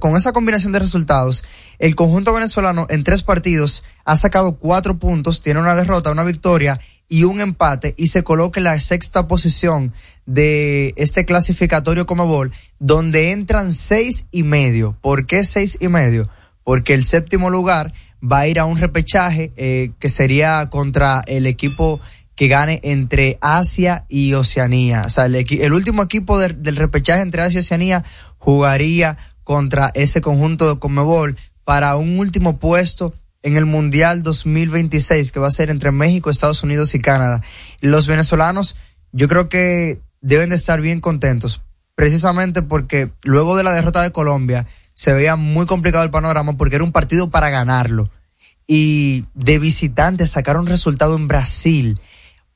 con esa combinación de resultados, el conjunto venezolano en tres partidos ha sacado cuatro puntos, tiene una derrota, una victoria y un empate y se coloca en la sexta posición de este clasificatorio Comebol, donde entran seis y medio. ¿Por qué seis y medio? Porque el séptimo lugar va a ir a un repechaje eh, que sería contra el equipo que gane entre Asia y Oceanía. O sea, el, el último equipo del- repechaje entre Asia y Oceanía jugaría contra ese conjunto de Comebol para un último puesto en el Mundial 2026 que va a ser entre México, Estados Unidos y Canadá. Los venezolanos yo creo que deben de estar bien contentos precisamente porque luego de la derrota de Colombia se veía muy complicado el panorama porque era un partido para ganarlo y de visitante sacar un resultado en Brasil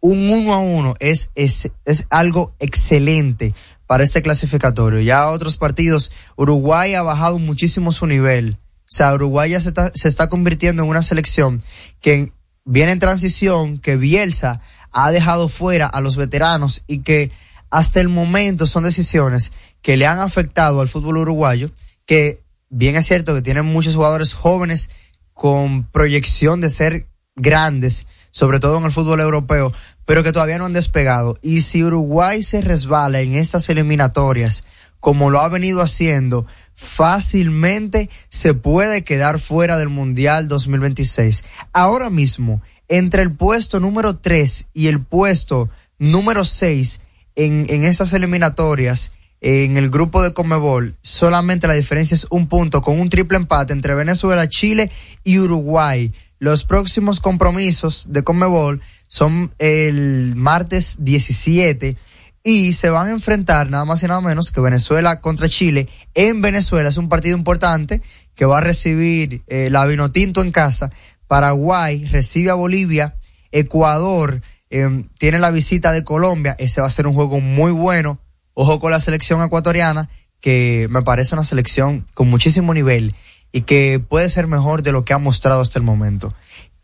un uno a uno es, es, es algo excelente para este clasificatorio. Ya otros partidos, Uruguay ha bajado muchísimo su nivel. O sea, Uruguay ya se está, se está convirtiendo en una selección que viene en transición, que Bielsa ha dejado fuera a los veteranos y que hasta el momento son decisiones que le han afectado al fútbol uruguayo, que bien es cierto que tienen muchos jugadores jóvenes con proyección de ser grandes, sobre todo en el fútbol europeo, pero que todavía no han despegado. Y si Uruguay se resbala en estas eliminatorias, como lo ha venido haciendo, fácilmente se puede quedar fuera del Mundial 2026. Ahora mismo, entre el puesto número 3 y el puesto número 6 en, en estas eliminatorias, en el grupo de Comebol, solamente la diferencia es un punto con un triple empate entre Venezuela, Chile y Uruguay. Los próximos compromisos de Comebol son el martes 17 y se van a enfrentar nada más y nada menos que Venezuela contra Chile. En Venezuela es un partido importante que va a recibir eh, la Vinotinto en casa. Paraguay recibe a Bolivia. Ecuador eh, tiene la visita de Colombia. Ese va a ser un juego muy bueno. Ojo con la selección ecuatoriana, que me parece una selección con muchísimo nivel y que puede ser mejor de lo que ha mostrado hasta el momento.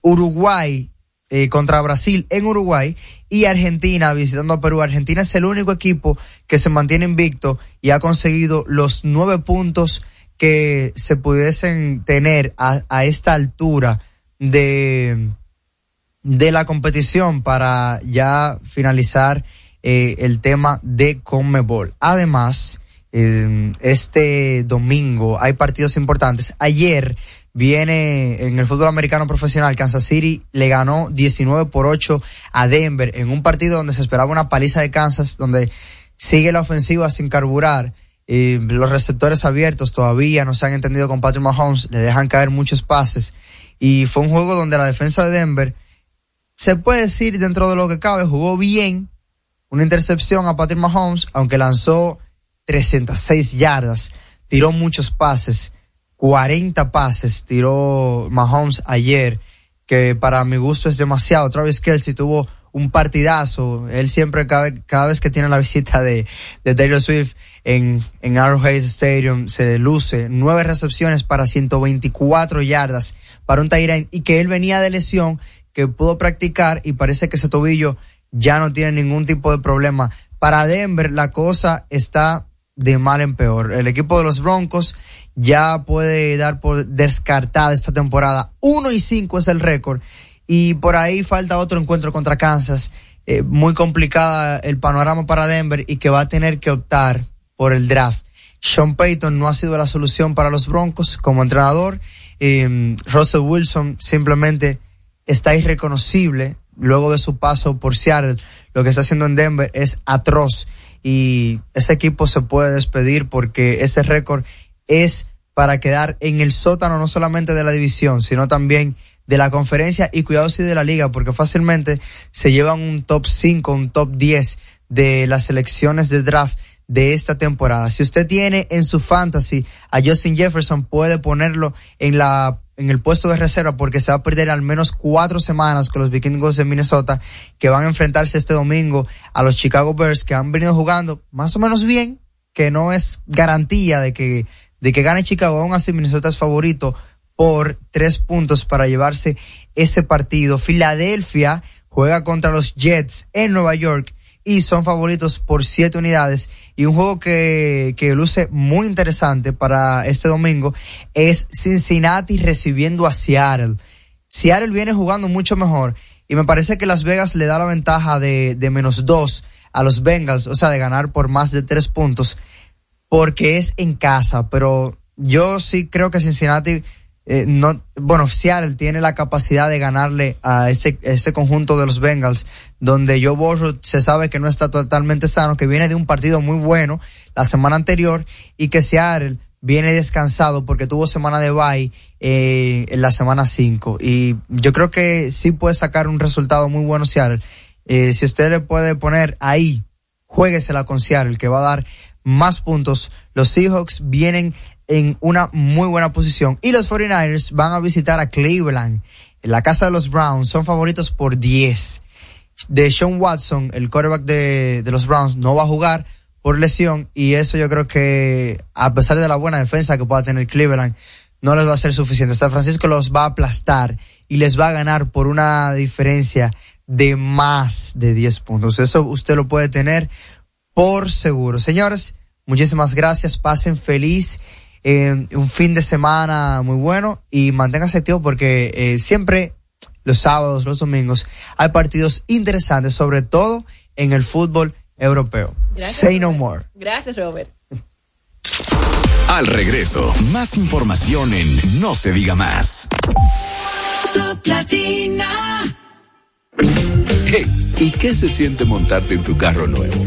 Uruguay eh, contra Brasil en Uruguay y Argentina visitando a Perú. Argentina es el único equipo que se mantiene invicto y ha conseguido los nueve puntos que se pudiesen tener a, a esta altura de, de la competición para ya finalizar eh, el tema de Conmebol. Además, eh, este domingo hay partidos importantes. Ayer viene en el fútbol americano profesional, Kansas City le ganó 19 por 8 a Denver en un partido donde se esperaba una paliza de Kansas, donde sigue la ofensiva sin carburar. Los receptores abiertos todavía no se han entendido con Patrick Mahomes, le dejan caer muchos pases. Y fue un juego donde la defensa de Denver, se puede decir dentro de lo que cabe, jugó bien. Una intercepción a Patrick Mahomes, aunque lanzó 306 yardas, tiró muchos pases, 40 pases tiró Mahomes ayer, que para mi gusto es demasiado. Travis Kelsey tuvo un partidazo. Él siempre, cada, cada vez que tiene la visita de, de Taylor Swift en, en Arrowhead Stadium, se luce. Nueve recepciones para 124 yardas para un Tyrant y que él venía de lesión, que pudo practicar y parece que ese tobillo ya no tiene ningún tipo de problema. Para Denver la cosa está de mal en peor. El equipo de los Broncos ya puede dar por descartada esta temporada. 1 y 5 es el récord. Y por ahí falta otro encuentro contra Kansas. Eh, muy complicada el panorama para Denver y que va a tener que optar por el draft. Sean Payton no ha sido la solución para los Broncos como entrenador. Eh, Russell Wilson simplemente está irreconocible luego de su paso por Seattle. Lo que está haciendo en Denver es atroz y ese equipo se puede despedir porque ese récord es para quedar en el sótano no solamente de la división, sino también de la conferencia y cuidado si de la liga, porque fácilmente se llevan un top 5, un top 10 de las selecciones de draft de esta temporada. Si usted tiene en su fantasy a Justin Jefferson, puede ponerlo en la en el puesto de reserva porque se va a perder al menos cuatro semanas con los vikingos de Minnesota que van a enfrentarse este domingo a los Chicago Bears que han venido jugando más o menos bien, que no es garantía de que, de que gane Chicago, aún así Minnesota es favorito por tres puntos para llevarse ese partido. Filadelfia juega contra los Jets en Nueva York y son favoritos por siete unidades. Y un juego que, que luce muy interesante para este domingo es Cincinnati recibiendo a Seattle. Seattle viene jugando mucho mejor Y me parece que Las Vegas le da la ventaja de, de menos dos a los Bengals, o sea, de ganar por más de tres puntos, porque es en casa. Pero yo sí creo que Cincinnati, eh, no, bueno, Seattle tiene la capacidad de ganarle a este, este conjunto de los Bengals, donde Joe Burrow se sabe que no está totalmente sano, que viene de un partido muy bueno la semana anterior y que Seattle viene descansado porque tuvo semana de bye eh, en la semana 5 y yo creo que sí puede sacar un resultado muy bueno Seattle. Eh, si usted le puede poner ahí, jueguesela con Seattle que va a dar más puntos. Los Seahawks vienen en una muy buena posición y los 49ers van a visitar a Cleveland en la casa de los Browns. Son favoritos por 10. De Sean Watson, el quarterback de, de los Browns, no va a jugar por lesión y eso yo creo que a pesar de la buena defensa que pueda tener Cleveland, no les va a ser suficiente. San Francisco los va a aplastar y les va a ganar por una diferencia de más de 10 puntos. Eso usted lo puede tener por seguro. Señores, muchísimas gracias. Pasen feliz. Eh, un fin de semana muy bueno y manténganse activos porque eh, siempre los sábados, los domingos hay partidos interesantes, sobre todo en el fútbol europeo. Gracias, Say no more. Gracias, Robert. Al regreso, más información en No se diga más. Top Latina. Hey, ¿y qué se siente montarte en tu carro nuevo?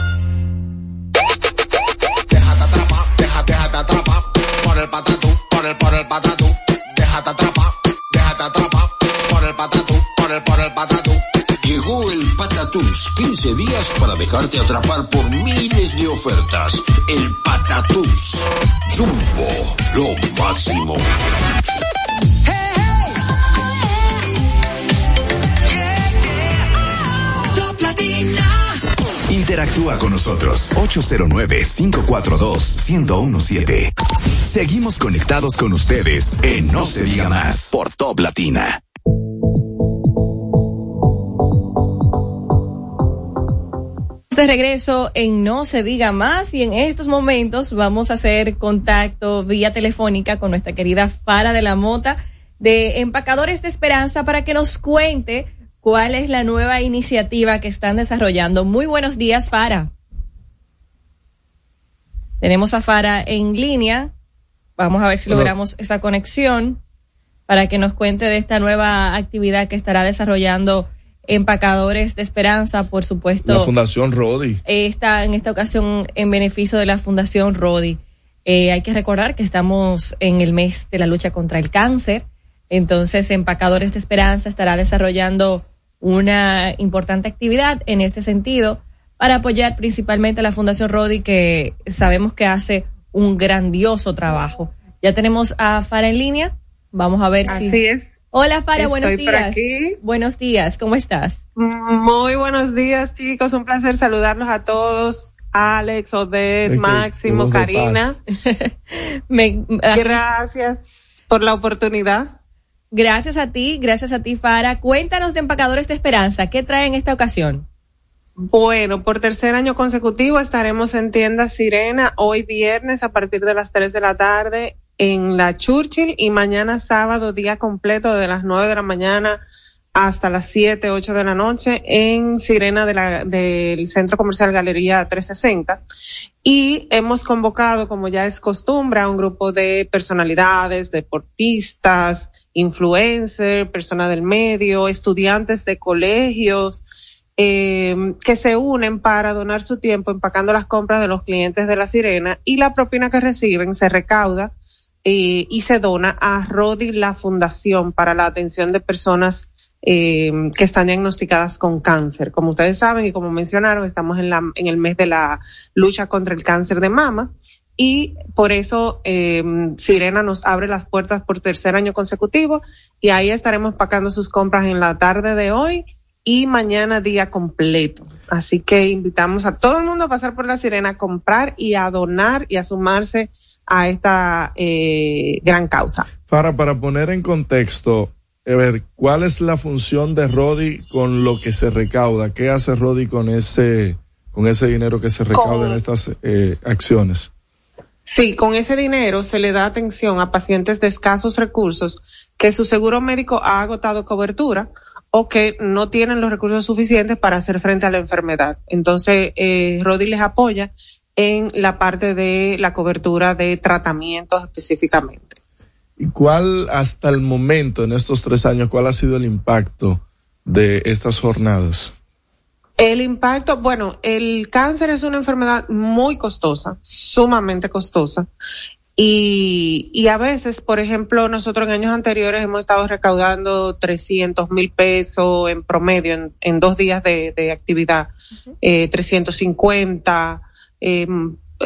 Patatús, 15 días para dejarte atrapar por miles de ofertas. El Patatús. Jumbo, lo máximo. Interactúa con nosotros 809-542-1017. Seguimos conectados con ustedes en No se diga más por Top Latina. De regreso en No se diga más y en estos momentos vamos a hacer contacto vía telefónica con nuestra querida Fara de la Mota de Empacadores de Esperanza para que nos cuente cuál es la nueva iniciativa que están desarrollando. Muy buenos días, Fara. Tenemos a Fara en línea. Vamos a ver si Hola. logramos esa conexión para que nos cuente de esta nueva actividad que estará desarrollando Empacadores de Esperanza, por supuesto. La Fundación Rodi. Eh, está en esta ocasión en beneficio de la Fundación Rodi. Eh, hay que recordar que estamos en el mes de la lucha contra el cáncer. Entonces, Empacadores de Esperanza estará desarrollando una importante actividad en este sentido para apoyar principalmente a la Fundación Rodi, que sabemos que hace un grandioso trabajo. Ya tenemos a Fara en línea. Vamos a ver si. Así es. Hola, Fara, buenos por días. aquí. Buenos días, ¿cómo estás? Muy buenos días, chicos. Un placer saludarlos a todos. Alex, Odette, Máximo, Karina. Me- Gracias por la oportunidad. Gracias a ti, gracias a ti, Fara. Cuéntanos de Empacadores de Esperanza, ¿qué trae en esta ocasión? Bueno, por tercer año consecutivo estaremos en tienda Sirena hoy viernes a partir de las 3 de la tarde en la Churchill y mañana sábado día completo de las 9 de la mañana hasta las 7, 8 de la noche en Sirena de la, del Centro Comercial Galería 360. Y hemos convocado, como ya es costumbre, a un grupo de personalidades, deportistas, influencers, personas del medio, estudiantes de colegios, eh, que se unen para donar su tiempo empacando las compras de los clientes de la Sirena y la propina que reciben se recauda eh, y se dona a Rodi la Fundación para la atención de personas eh, que están diagnosticadas con cáncer. Como ustedes saben y como mencionaron, estamos en, la, en el mes de la lucha contra el cáncer de mama y por eso eh, Sirena nos abre las puertas por tercer año consecutivo y ahí estaremos pacando sus compras en la tarde de hoy y mañana día completo. Así que invitamos a todo el mundo a pasar por la Sirena a comprar y a donar y a sumarse a esta eh, gran causa. Para, para poner en contexto, a ver, ¿cuál es la función de Rodi con lo que se recauda? ¿Qué hace Rodi con ese, con ese dinero que se recauda en estas eh, acciones? Sí, con ese dinero se le da atención a pacientes de escasos recursos que su seguro médico ha agotado cobertura o que no tienen los recursos suficientes para hacer frente a la enfermedad. Entonces, eh, Rodi les apoya en la parte de la cobertura de tratamientos específicamente. ¿Y cuál hasta el momento, en estos tres años, cuál ha sido el impacto de estas jornadas? El impacto, bueno, el cáncer es una enfermedad muy costosa, sumamente costosa. Y, y a veces, por ejemplo, nosotros en años anteriores hemos estado recaudando 300 mil pesos en promedio en, en dos días de, de actividad, eh, 350, eh,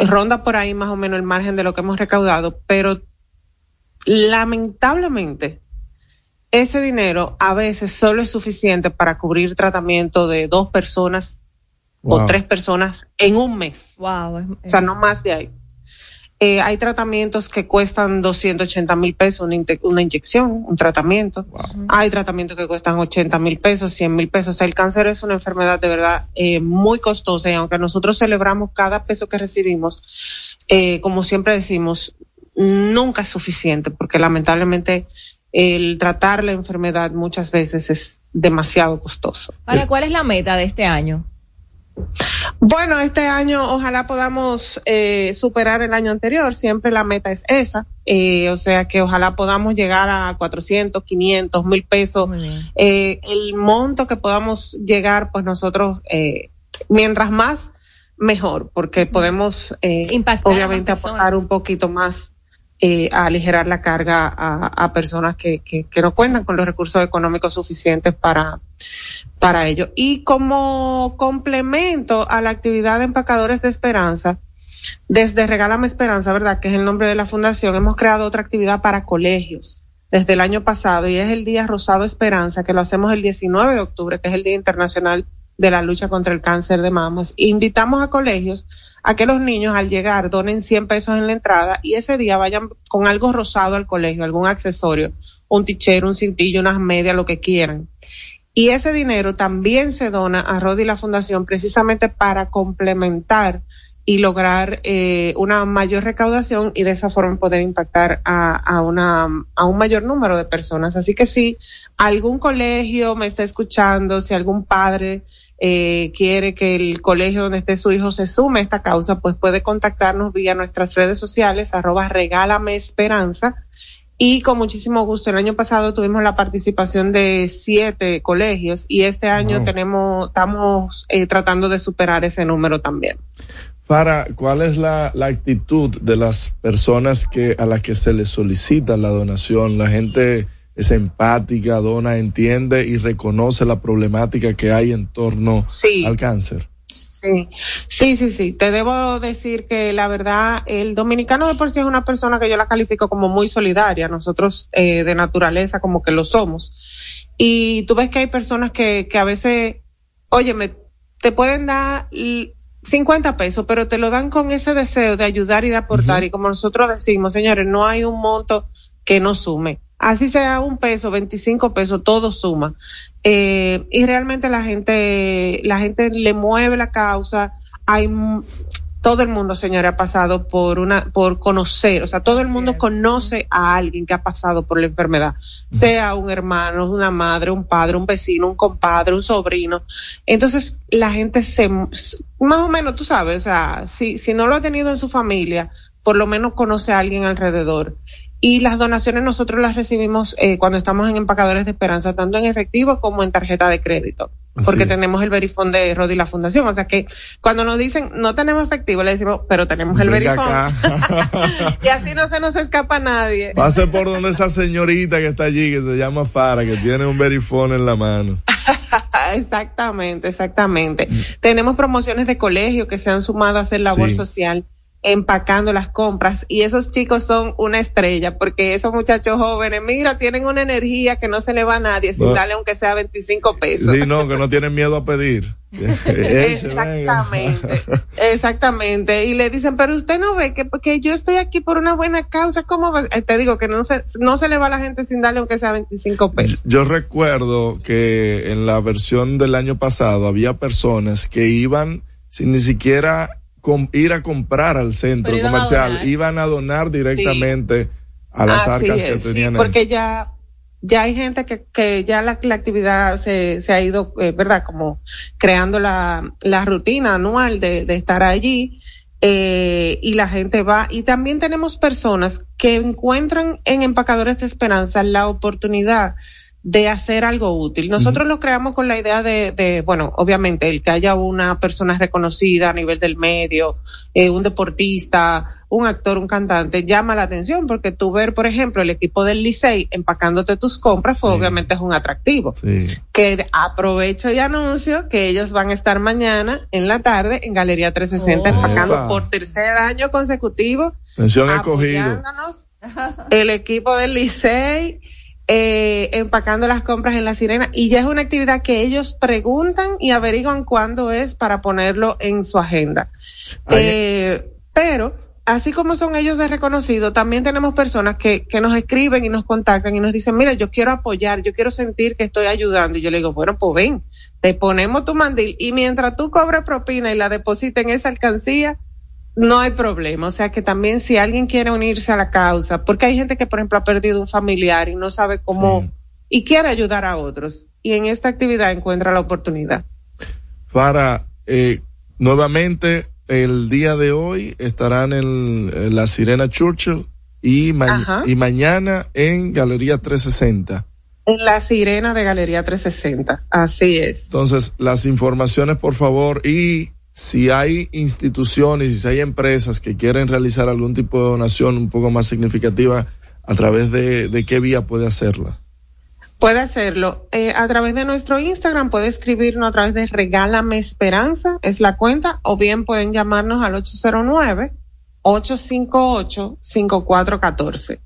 ronda por ahí más o menos el margen de lo que hemos recaudado, pero lamentablemente ese dinero a veces solo es suficiente para cubrir tratamiento de dos personas o tres personas en un mes. Wow. es- O sea, no más de ahí. Eh, hay tratamientos que cuestan 280 mil pesos una, una inyección, un tratamiento. Hay tratamientos que cuestan 80 mil pesos, 100 mil pesos. O sea, el cáncer es una enfermedad de verdad eh, muy costosa y aunque nosotros celebramos cada peso que recibimos, eh, como siempre decimos, nunca es suficiente porque lamentablemente el tratar la enfermedad muchas veces es demasiado costoso. Ahora, ¿cuál es la meta de este año? Bueno, este año ojalá podamos eh, superar el año anterior. Siempre la meta es esa. Eh, o sea que ojalá podamos llegar a 400, 500, mil pesos. Eh, el monto que podamos llegar, pues nosotros, eh, mientras más, mejor, porque podemos obviamente aportar un poquito más eh, a aligerar la carga a, personas que, que, que no cuentan con los recursos económicos suficientes para, para ello. Y como complemento a la actividad de empacadores de esperanza, desde Regálame Esperanza, ¿verdad? Que es el nombre de la fundación, hemos creado otra actividad para colegios desde el año pasado y es el Día Rosado Esperanza, que lo hacemos el 19 de octubre, que es el Día Internacional de la lucha contra el cáncer de mamas. Invitamos a colegios a que los niños al llegar donen 100 pesos en la entrada y ese día vayan con algo rosado al colegio, algún accesorio, un tichero, un cintillo, unas medias, lo que quieran. Y ese dinero también se dona a Rodi y la Fundación precisamente para complementar y lograr eh, una mayor recaudación y de esa forma poder impactar a, a, una, a un mayor número de personas. Así que si algún colegio me está escuchando, si algún padre eh, quiere que el colegio donde esté su hijo se sume a esta causa, pues puede contactarnos vía nuestras redes sociales, arroba regálame esperanza. Y con muchísimo gusto, el año pasado tuvimos la participación de siete colegios y este año Wow. tenemos, estamos eh, tratando de superar ese número también. Para, ¿cuál es la, la actitud de las personas que a las que se les solicita la donación? La gente es empática, dona, entiende y reconoce la problemática que hay en torno Sí. al cáncer. Sí, sí, sí, sí. Te debo decir que la verdad, el dominicano de por sí es una persona que yo la califico como muy solidaria. Nosotros eh, de naturaleza como que lo somos. Y tú ves que hay personas que, que a veces, oye, me, te pueden dar l- 50 pesos, pero te lo dan con ese deseo de ayudar y de aportar. Y como nosotros decimos, señores, no hay un monto que no sume. Así sea un peso, 25 pesos, todo suma. Eh, y realmente la gente, la gente le mueve la causa. Hay, todo el mundo, señora, ha pasado por una, por conocer, o sea, todo el mundo conoce a alguien que ha pasado por la enfermedad, sea un hermano, una madre, un padre, un vecino, un compadre, un sobrino. Entonces, la gente se, más o menos, tú sabes, o sea, si, si no lo ha tenido en su familia, por lo menos conoce a alguien alrededor. Y las donaciones nosotros las recibimos eh, cuando estamos en empacadores de esperanza, tanto en efectivo como en tarjeta de crédito, porque es. tenemos el verifón de Rodi y la Fundación. O sea que cuando nos dicen no tenemos efectivo, le decimos, pero tenemos el verifón. y así no se nos escapa nadie. Pase por donde esa señorita que está allí, que se llama Fara, que tiene un verifón en la mano. exactamente, exactamente. Tenemos promociones de colegio que se han sumado a hacer labor Sí. social empacando las compras y esos chicos son una estrella porque esos muchachos jóvenes, mira, tienen una energía que no se le va a nadie sin No. darle aunque sea 25 pesos. Sí, no, que no tienen miedo a pedir. Exactamente, exactamente. Y le dicen, pero usted no ve que, que yo estoy aquí por una buena causa, ¿cómo va? Eh, Te digo que no se, no se le va a la gente sin darle aunque sea 25 pesos. Yo recuerdo que en la versión del año pasado había personas que iban sin ni siquiera com- ir a comprar al centro iban comercial, iban a donar directamente a las Así arcas que es, sí, tenían ahí. porque ya ya hay gente que, que ya la, la actividad se, se ha ido, eh, ¿verdad? Como creando la, la rutina anual de, de estar allí eh, y la gente va. Y también tenemos personas que encuentran en Empacadores de Esperanza la oportunidad de hacer algo útil. Nosotros lo creamos con la idea de, de, bueno, obviamente, el que haya una persona reconocida a nivel del medio, eh, un deportista, un actor, un cantante, llama la atención porque tú ver, por ejemplo, el equipo del Licey empacándote tus compras, pues obviamente es un atractivo. Sí. Que aprovecho y anuncio que ellos van a estar mañana en la tarde en Galería 360 empacando Epa. por tercer año consecutivo Mención escogido. el equipo del Licey eh, empacando las compras en la sirena y ya es una actividad que ellos preguntan y averiguan cuándo es para ponerlo en su agenda. Eh, pero así como son ellos de reconocido, también tenemos personas que, que nos escriben y nos contactan y nos dicen, mira, yo quiero apoyar, yo quiero sentir que estoy ayudando. Y yo le digo, bueno, pues ven, te ponemos tu mandil y mientras tú cobres propina y la deposites en esa alcancía, no hay problema. O sea que también si alguien quiere unirse a la causa, porque hay gente que, por ejemplo, ha perdido un familiar y no sabe cómo, y quiere ayudar a otros. Y en esta actividad encuentra la oportunidad. Fara, eh, nuevamente el día de hoy estarán en, en la Sirena Churchill y, ma- y mañana en Galería 360. En la sirena de Galería 360. Así es. Entonces, las informaciones, por favor, y si hay instituciones y si hay empresas que quieren realizar algún tipo de donación un poco más significativa, a través de, de qué vía puede hacerla. Puede hacerlo eh, a través de nuestro Instagram, puede escribirnos a través de Regálame Esperanza, es la cuenta, o bien pueden llamarnos al 809-858-5414.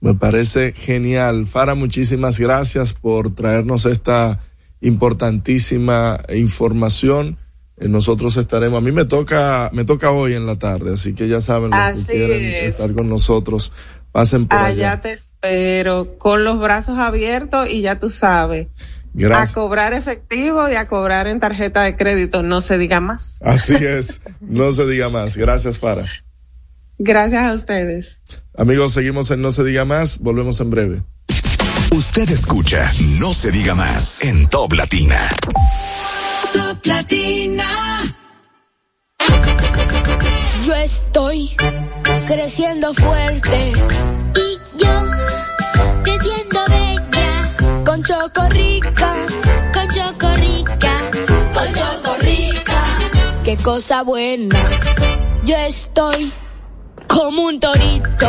Me parece genial. Fara, muchísimas gracias por traernos esta importantísima información. Eh, Nosotros estaremos, a mí me toca, me toca hoy en la tarde, así que ya saben los Así que quieren es. estar con nosotros, pasen por allá. Allá te espero con los brazos abiertos y ya tú sabes. Gracias. A cobrar efectivo y a cobrar en tarjeta de crédito, no se diga más. Así es, no se diga más. Gracias, Fara. Gracias a ustedes. Amigos, seguimos en No se diga más, volvemos en breve. Usted escucha No se diga más en Top Latina. Top Latina. Yo estoy creciendo fuerte. Y yo creciendo bella. Con Chocorrica. Con Chocorrica. Con Chocorrica. Qué cosa buena. Yo estoy como un torito.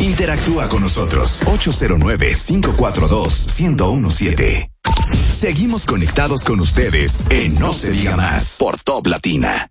Interactúa con nosotros 809-542-1017. Seguimos conectados con ustedes en No se diga más por Top Latina.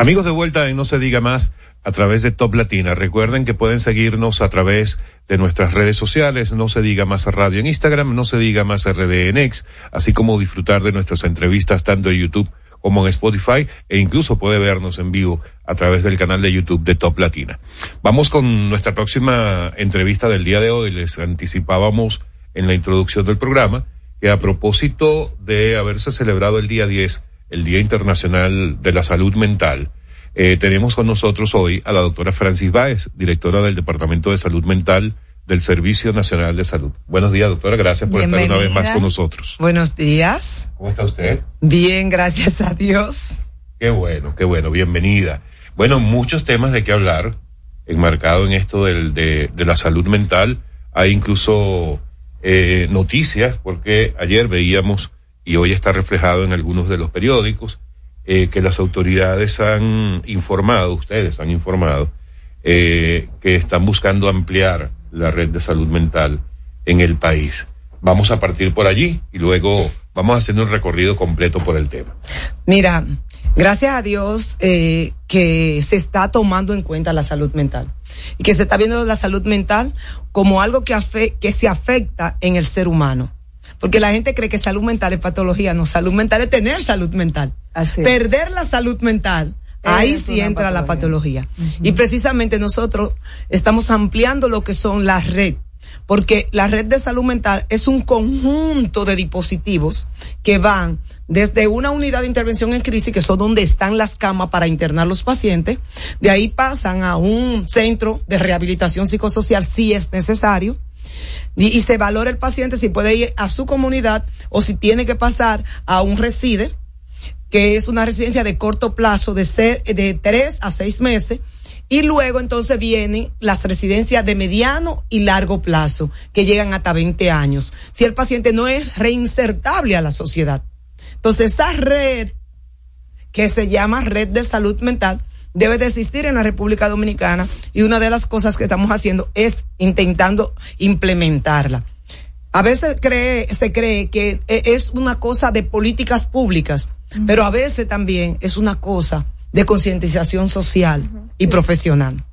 Amigos de vuelta en No se diga más a través de Top Latina. Recuerden que pueden seguirnos a través de nuestras redes sociales, No se diga más radio en Instagram, No se diga más RD en X, así como disfrutar de nuestras entrevistas tanto en YouTube como en Spotify e incluso puede vernos en vivo a través del canal de YouTube de Top Latina. Vamos con nuestra próxima entrevista del día de hoy. Les anticipábamos en la introducción del programa que a propósito de haberse celebrado el día 10, el Día Internacional de la Salud Mental, eh, tenemos con nosotros hoy a la doctora Francis Báez, directora del Departamento de Salud Mental del Servicio Nacional de Salud. Buenos días, doctora. Gracias por estar una vez más con nosotros. Buenos días. ¿Cómo está usted? Bien, gracias a Dios. Qué bueno, qué bueno. Bienvenida. Bueno, muchos temas de qué hablar, enmarcado en esto del, de, de la salud mental. Hay incluso eh, noticias, porque ayer veíamos, y hoy está reflejado en algunos de los periódicos, eh, que las autoridades han informado, ustedes han informado, eh, que están buscando ampliar la red de salud mental en el país. Vamos a partir por allí y luego vamos haciendo un recorrido completo por el tema. Mira, gracias a Dios eh, que se está tomando en cuenta la salud mental y que se está viendo la salud mental como algo que, que se afecta en el ser humano. Porque la gente cree que salud mental es patología, no, salud mental es tener salud mental. Así es. Perder la salud mental, ahí Es sí entra la patología. Y precisamente nosotros estamos ampliando lo que son las red. Porque la red de salud mental es un conjunto de dispositivos que van desde una unidad de intervención en crisis, que son donde están las camas para internar los pacientes, de ahí pasan a un centro de rehabilitación psicosocial si es necesario, y, se valora el paciente si puede ir a su comunidad o si tiene que pasar a un reside, que es una residencia de corto plazo de, se- de tres a seis meses. Y luego entonces vienen las residencias de mediano y largo plazo, que llegan hasta 20 años, si el paciente no es reinsertable a la sociedad. Entonces esa red, que se llama red de salud mental, debe de existir en la República Dominicana y una de las cosas que estamos haciendo es intentando implementarla. A veces cree, se cree que e- es una cosa de políticas públicas, pero a veces también es una cosa de concientización social y profesional.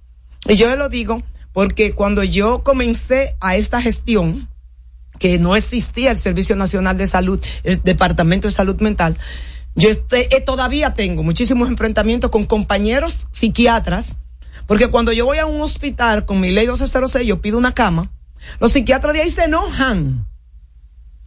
Y yo lo digo porque cuando yo comencé a esta gestión, que no existía el Servicio Nacional de Salud, el Departamento de Salud Mental, yo eh, todavía tengo muchísimos enfrentamientos con compañeros psiquiatras, porque cuando yo voy a un hospital con mi ley 1206, yo pido una cama, los psiquiatras de ahí se enojan.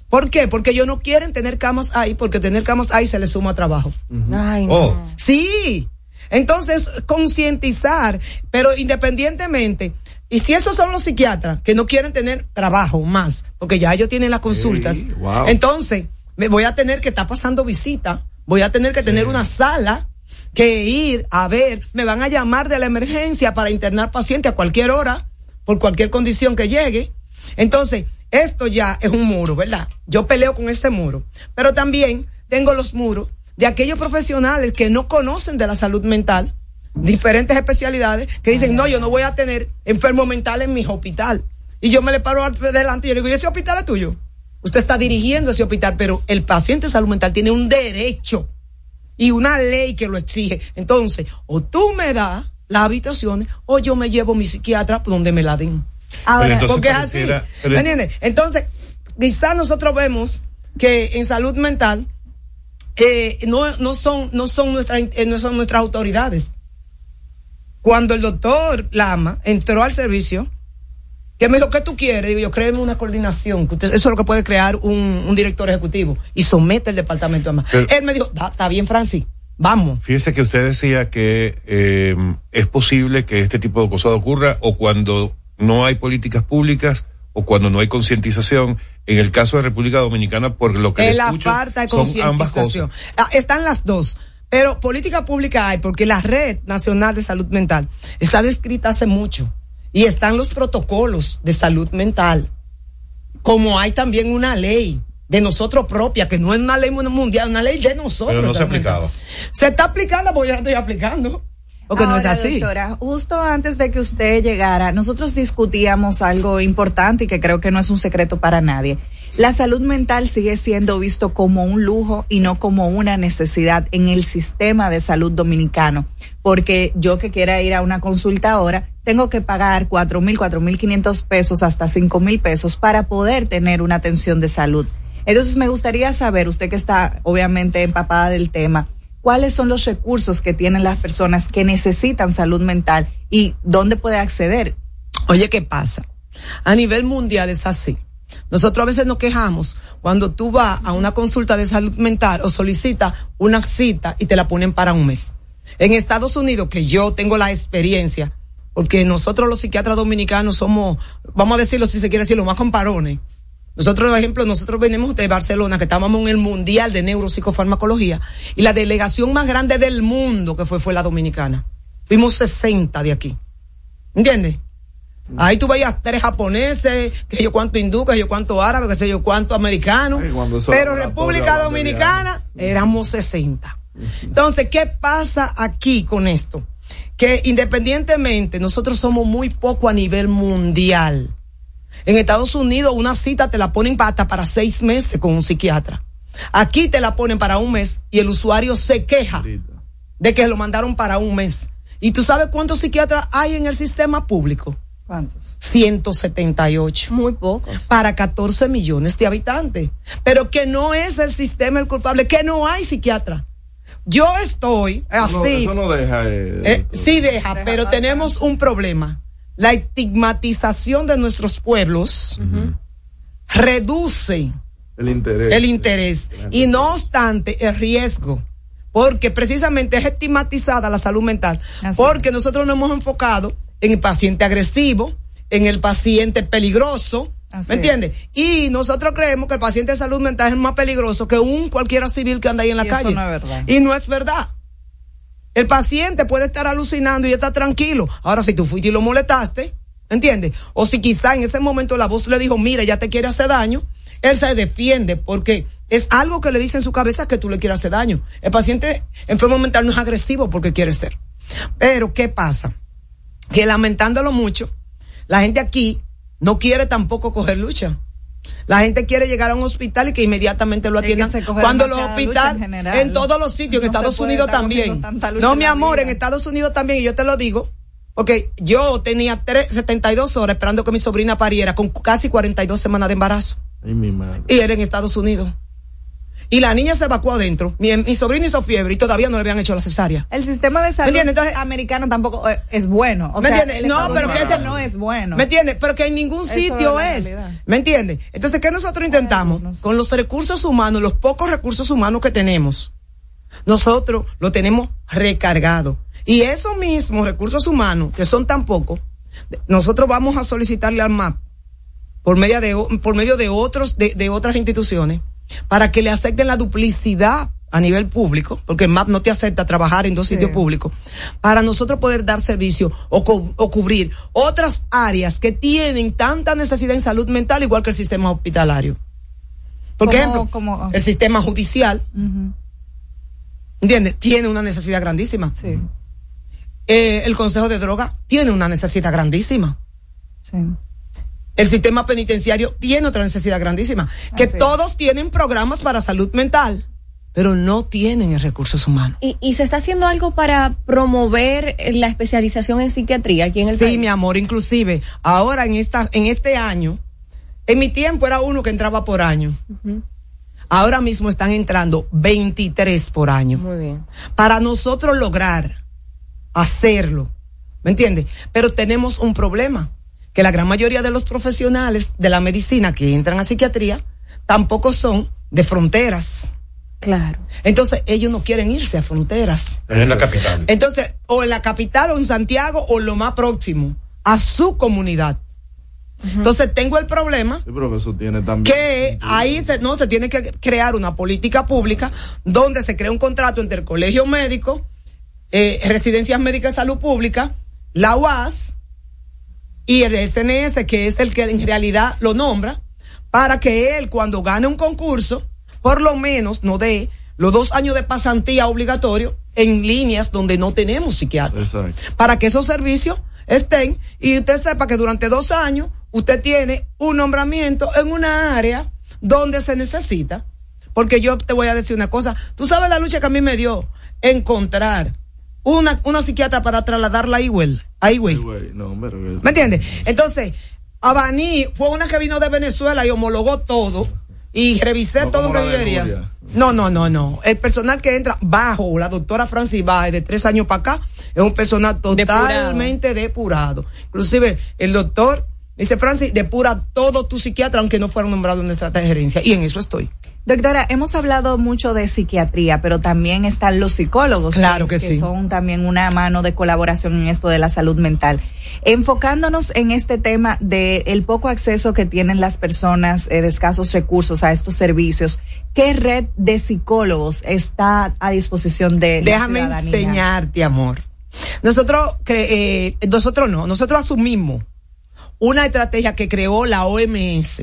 ¿Por qué? Porque ellos no quieren tener camas ahí, porque tener camas ahí se les suma trabajo. Ay, Oh. Sí. Entonces, concientizar, pero independientemente, y si esos son los psiquiatras que no quieren tener trabajo más, porque ya ellos tienen las consultas, wow. entonces me voy a tener que estar pasando visita, voy a tener que tener una sala que ir a ver, me van a llamar de la emergencia para internar paciente a cualquier hora, por cualquier condición que llegue. Entonces, esto ya es un muro, ¿verdad? Yo peleo con este muro. Pero también tengo los muros de aquellos profesionales que no conocen de la salud mental, diferentes especialidades, que dicen, no, yo no voy a tener enfermo mental en mi hospital. Y yo me le paro delante y yo le digo, ¿y ese hospital es tuyo? Usted está dirigiendo ese hospital, pero el paciente de salud mental tiene un derecho y una ley que lo exige. Entonces, o tú me das las habitaciones o yo me llevo mi psiquiatra donde me la den. Ahora, porque es así. ¿Me entiendes? Entonces, quizás nosotros vemos que en salud mental eh, no, no son, no son nuestras, eh, no son nuestras autoridades. Cuando el doctor Lama entró al servicio, que me dijo, ¿qué tú quieres? Digo, yo créeme una coordinación, que usted- eso es lo que puede crear un, un director ejecutivo y somete el departamento a más. Pero- Él me dijo, "Da- está bien, Francis, vamos. Fíjese que usted decía que eh, es posible que este tipo de cosas ocurra o cuando no hay políticas públicas o cuando no hay concientización. En el caso de República Dominicana, por lo que Es la escucho, falta de concientización. Ah, están las dos. Pero política pública hay porque la Red Nacional de Salud Mental está descrita hace mucho y están los protocolos de salud mental. Como hay también una ley de nosotros propia, que no es una ley mundial, una ley de nosotros. Pero no se aplicaba. Se está aplicando porque yo la estoy aplicando. Porque no es Ahora, así. Doctora, justo antes de que usted llegara, nosotros discutíamos algo importante y que creo que no es un secreto para nadie. La salud mental sigue siendo visto como un lujo y no como una necesidad en el sistema de salud dominicano. Porque yo que quiera ir a una consulta ahora, tengo que pagar cuatro mil, cuatro mil quinientos pesos hasta cinco mil pesos para poder tener una atención de salud. Entonces me gustaría saber, usted que está obviamente empapada del tema, cuáles son los recursos que tienen las personas que necesitan salud mental y dónde puede acceder. Oye, ¿qué pasa? A nivel mundial es así. Nosotros a veces nos quejamos cuando tú vas a una consulta de salud mental o solicitas una cita y te la ponen para un mes. En Estados Unidos, que yo tengo la experiencia, porque nosotros los psiquiatras dominicanos somos, vamos a decirlo si se quiere decir, los más comparones. Nosotros, por ejemplo, nosotros venimos de Barcelona, que estábamos en el Mundial de Neuropsicofarmacología, y la delegación más grande del mundo que fue fue la dominicana. Fuimos 60 de aquí. ¿Entiendes? Ahí tú veías tres japoneses, que yo cuánto hindú, que yo cuánto árabe, que sé yo cuánto americano. Pero República Dominicana éramos 60. Entonces, ¿qué pasa aquí con esto? Que independientemente, nosotros somos muy poco a nivel mundial. En Estados Unidos una cita te la ponen hasta para seis meses con un psiquiatra. Aquí te la ponen para un mes y el usuario se queja de que lo mandaron para un mes. ¿Y tú sabes cuántos psiquiatras hay en el sistema público? ¿Cuántos? 178. Muy poco. Para 14 millones de habitantes. Pero que no es el sistema el culpable, que no hay psiquiatra. Yo estoy No, así. eso no deja. eh, Eh, sí deja, pero tenemos un problema. La estigmatización de nuestros pueblos reduce el interés. el interés. Y no obstante, el riesgo. Porque precisamente es estigmatizada la salud mental. porque nosotros nos hemos enfocado en el paciente agresivo, en el paciente peligroso. Así ¿Me entiendes? Y nosotros creemos que el paciente de salud mental es más peligroso que un cualquiera civil que anda ahí en la Y eso calle. no es verdad. Y no es verdad. El paciente puede estar alucinando y está tranquilo. Ahora, si tú fuiste y lo molestaste, ¿entiendes? O si quizá en ese momento la voz le dijo, mira, ya te quiere hacer daño, él se defiende porque es algo que le dice en su cabeza que tú le quieres hacer daño. El paciente enfermo mental no es agresivo porque quiere ser. Pero, ¿qué pasa? Que lamentándolo mucho, la gente aquí no quiere tampoco coger lucha. La gente quiere llegar a un hospital y que inmediatamente lo Es que atiendan. Cuando los hospitales, en todos los sitios, en No Estados Unidos también. No, mi amor, vida. en Estados Unidos también, y yo te lo digo, porque yo tenía tres, 72 horas esperando que mi sobrina pariera con casi 42 semanas de embarazo. Ay, mi madre. Y era en Estados Unidos. Y la niña se evacuó adentro. Mi, mi sobrina hizo fiebre y todavía no le habían hecho la cesárea. El sistema de salud? Entonces- americano tampoco eh, es bueno. O ¿Me sea, entiendes? No, pero que eso- no es bueno. ¿Me entiendes? Pero que en ningún Eso sitio es. ¿Me entiendes? Entonces, ¿qué nosotros intentamos? Con los recursos humanos, los pocos recursos humanos que tenemos, nosotros lo tenemos recargado. Y esos mismos recursos humanos, que son tan pocos, nosotros vamos a solicitarle al MAP por medio de, por medio de otros, de, de otras instituciones, para que le acepten la duplicidad a nivel público, porque el MAP no te acepta trabajar en dos sitios públicos, para nosotros poder dar servicio o, cu- o cubrir otras áreas que tienen tanta necesidad en salud mental igual que el sistema hospitalario. Por Como- ejemplo, como- el sistema judicial. ¿entiendes? Tiene una necesidad grandísima. Eh, el Consejo de Droga tiene una necesidad grandísima. Sí. El sistema penitenciario tiene otra necesidad grandísima. Que Así todos tienen programas para salud mental, pero no tienen el recursos humanos. Y, y se está haciendo algo para promover la especialización en psiquiatría aquí en el sí, país. mi amor, inclusive ahora en esta, en este año, en mi tiempo era uno que entraba por año. Ahora mismo están entrando 23 por año. Muy bien. Para nosotros lograr hacerlo, ¿me entiendes? Pero tenemos un problema, que la gran mayoría de los profesionales de la medicina que entran a psiquiatría tampoco son de fronteras. Claro. Entonces ellos no quieren irse a fronteras. En la capital. Entonces, o en la capital o en Santiago o lo más próximo, a su comunidad. Entonces tengo el problema Sí, pero eso tiene también. que ahí se, no se tiene que crear una política pública donde se crea un contrato entre el colegio médico, eh, residencias médicas de salud pública, la UAS y el SNS, que es el que en realidad lo nombra, para que él cuando gane un concurso, por lo menos no dé los dos años de pasantía obligatorio en líneas donde no tenemos psiquiatras Exacto. para que esos servicios estén y usted sepa que durante dos años usted tiene un nombramiento en una área donde se necesita. Porque yo te voy a decir una cosa, tú sabes la lucha que a mí me dio encontrar una, una psiquiatra para trasladarla a Ewell, a Ewell. No, pero ¿Me entiendes? Entonces, Abani fue una que vino de Venezuela y homologó todo y revisé No todo lo que de quería. No, no, no, no. El personal que entra bajo la doctora Francis Baez de tres años para acá es un personal totalmente depurado. Inclusive el doctor dice Francis depura todo tu psiquiatra aunque no fuera nombrado en nuestra gerencia y en eso estoy. Doctora, hemos hablado mucho de psiquiatría, pero también están los psicólogos. Claro que sí. son también una mano de colaboración en esto de la salud mental. Enfocándonos en este tema de el poco acceso que tienen las personas eh, de escasos recursos a estos servicios, ¿qué red de psicólogos está a disposición de la Déjame ciudadanía? enseñarte, amor. Nosotros, cre- eh, nosotros no, nosotros asumimos una estrategia que creó la OMS.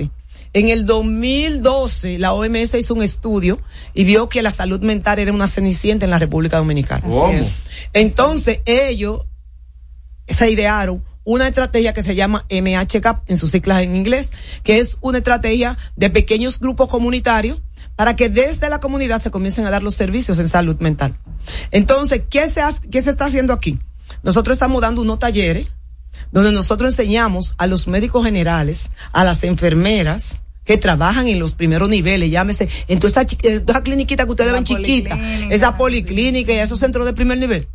En el 2012, la OMS hizo un estudio y vio que la salud mental era una cenicienta en la República Dominicana. ¿Cómo? Entonces, ellos se idearon una estrategia que se llama MHCAP en sus siglas en inglés, que es una estrategia de pequeños grupos comunitarios para que desde la comunidad se comiencen a dar los servicios en salud mental. Entonces, ¿qué se, ha- qué se está haciendo aquí? Nosotros estamos dando unos talleres donde nosotros enseñamos a los médicos generales, a las enfermeras que trabajan en los primeros niveles, llámese, en toda esa, chi- en toda esa cliniquita que ustedes La ven chiquita, policlínica, esa policlínica y esos centros de primer nivel.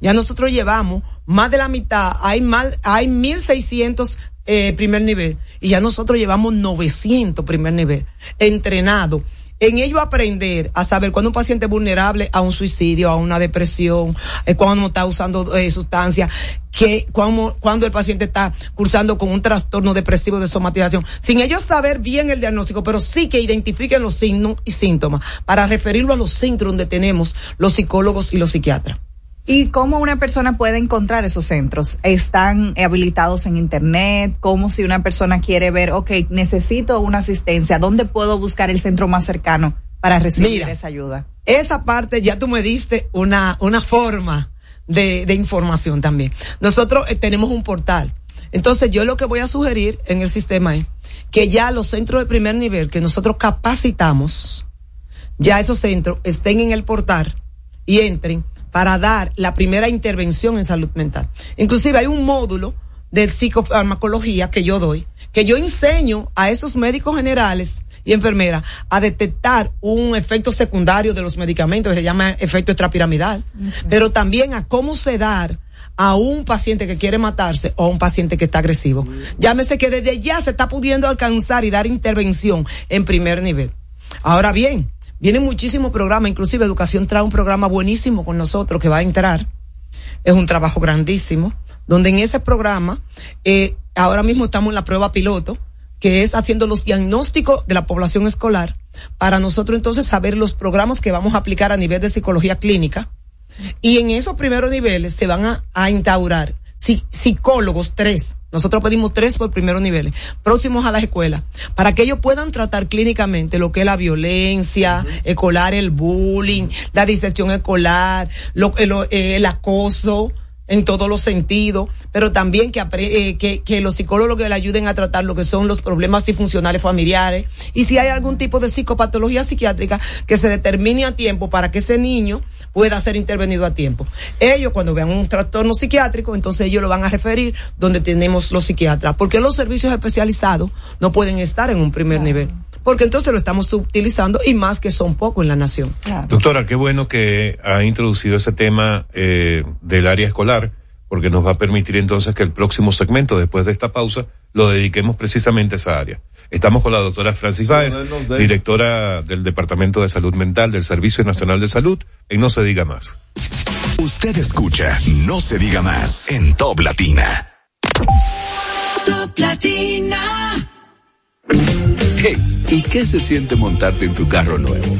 Ya nosotros llevamos más de la mitad, hay más, hay 1600 eh, primer nivel. Y ya nosotros llevamos 900 primer nivel entrenado en ello aprender a saber cuando un paciente es vulnerable a un suicidio, a una depresión, eh, cuando está usando eh, sustancias, que cuando, cuando el paciente está cursando con un trastorno depresivo de somatización, sin ellos saber bien el diagnóstico, pero sí que identifiquen los signos y síntomas para referirlo a los centros donde tenemos los psicólogos y los psiquiatras. ¿Y cómo una persona puede encontrar esos centros? ¿Están habilitados en Internet? ¿Cómo si una persona quiere ver, ok, necesito una asistencia, ¿dónde puedo buscar el centro más cercano para recibir Mira. esa ayuda? esa parte ya tú me diste una, una forma de, de información también. Nosotros eh, tenemos un portal. Entonces yo lo que voy a sugerir en el sistema es que ya los centros de primer nivel que nosotros capacitamos, ya esos centros estén en el portal y entren para dar la primera intervención en salud mental. Inclusive hay un módulo de psicofarmacología que yo doy, que yo enseño a esos médicos generales y enfermeras a detectar un efecto secundario de los medicamentos que se llama efecto extrapiramidal, pero también a cómo sedar a un paciente que quiere matarse o a un paciente que está agresivo. Llámese que desde ya se está pudiendo alcanzar y dar intervención en primer nivel. Ahora bien, vienen muchísimos programas, inclusive Educación trae un programa buenísimo con nosotros que va a entrar. Es un trabajo grandísimo, donde en ese programa, eh, ahora mismo estamos en la prueba piloto, que es haciendo los diagnósticos de la población escolar, para nosotros entonces saber los programas que vamos a aplicar a nivel de psicología clínica. Y en esos primeros niveles se van a, a instaurar psi- psicólogos, tres. Nosotros pedimos tres por primeros niveles, próximos a las escuelas, para que ellos puedan tratar clínicamente lo que es la violencia escolar, el bullying, la disección escolar, lo, el, el acoso, en todos los sentidos, pero también que, eh, que, que los psicólogos le ayuden a tratar lo que son los problemas disfuncionales familiares. Y si hay algún tipo de psicopatología psiquiátrica que se determine a tiempo para que ese niño pueda ser intervenido a tiempo. Ellos cuando vean un trastorno psiquiátrico, entonces ellos lo van a referir donde tenemos los psiquiatras, porque los servicios especializados no pueden estar en un primer nivel, porque entonces lo estamos utilizando y más que son pocos en la nación. Doctora, qué bueno que ha introducido ese tema eh, del área escolar, porque nos va a permitir entonces que el próximo segmento, después de esta pausa, lo dediquemos precisamente a esa área. Estamos con la doctora Francis Báez, directora del Departamento de Salud Mental del Servicio Nacional de Salud, en No se diga más. Usted escucha No se diga más en Top Latina. Top Latina. Hey, ¿y qué se siente montarte en tu carro nuevo?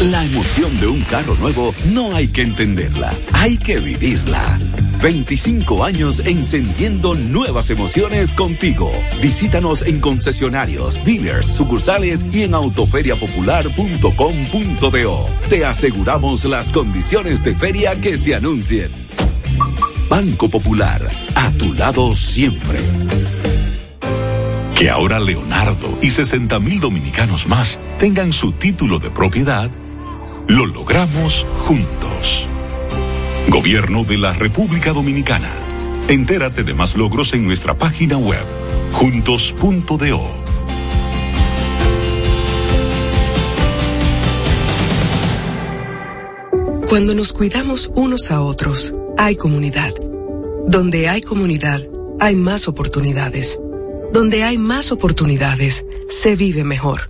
La emoción de un carro nuevo no hay que entenderla, hay que vivirla. 25 años encendiendo nuevas emociones contigo. Visítanos en concesionarios, dealers, sucursales y en autoferiapopular.com.do. Te aseguramos las condiciones de feria que se anuncien. Banco Popular, a tu lado siempre. Que ahora Leonardo y 60 mil dominicanos más tengan su título de propiedad, lo logramos juntos. Gobierno de la República Dominicana. Entérate de más logros en nuestra página web, juntos.do. Cuando nos cuidamos unos a otros, hay comunidad. Donde hay comunidad, hay más oportunidades. Donde hay más oportunidades, se vive mejor.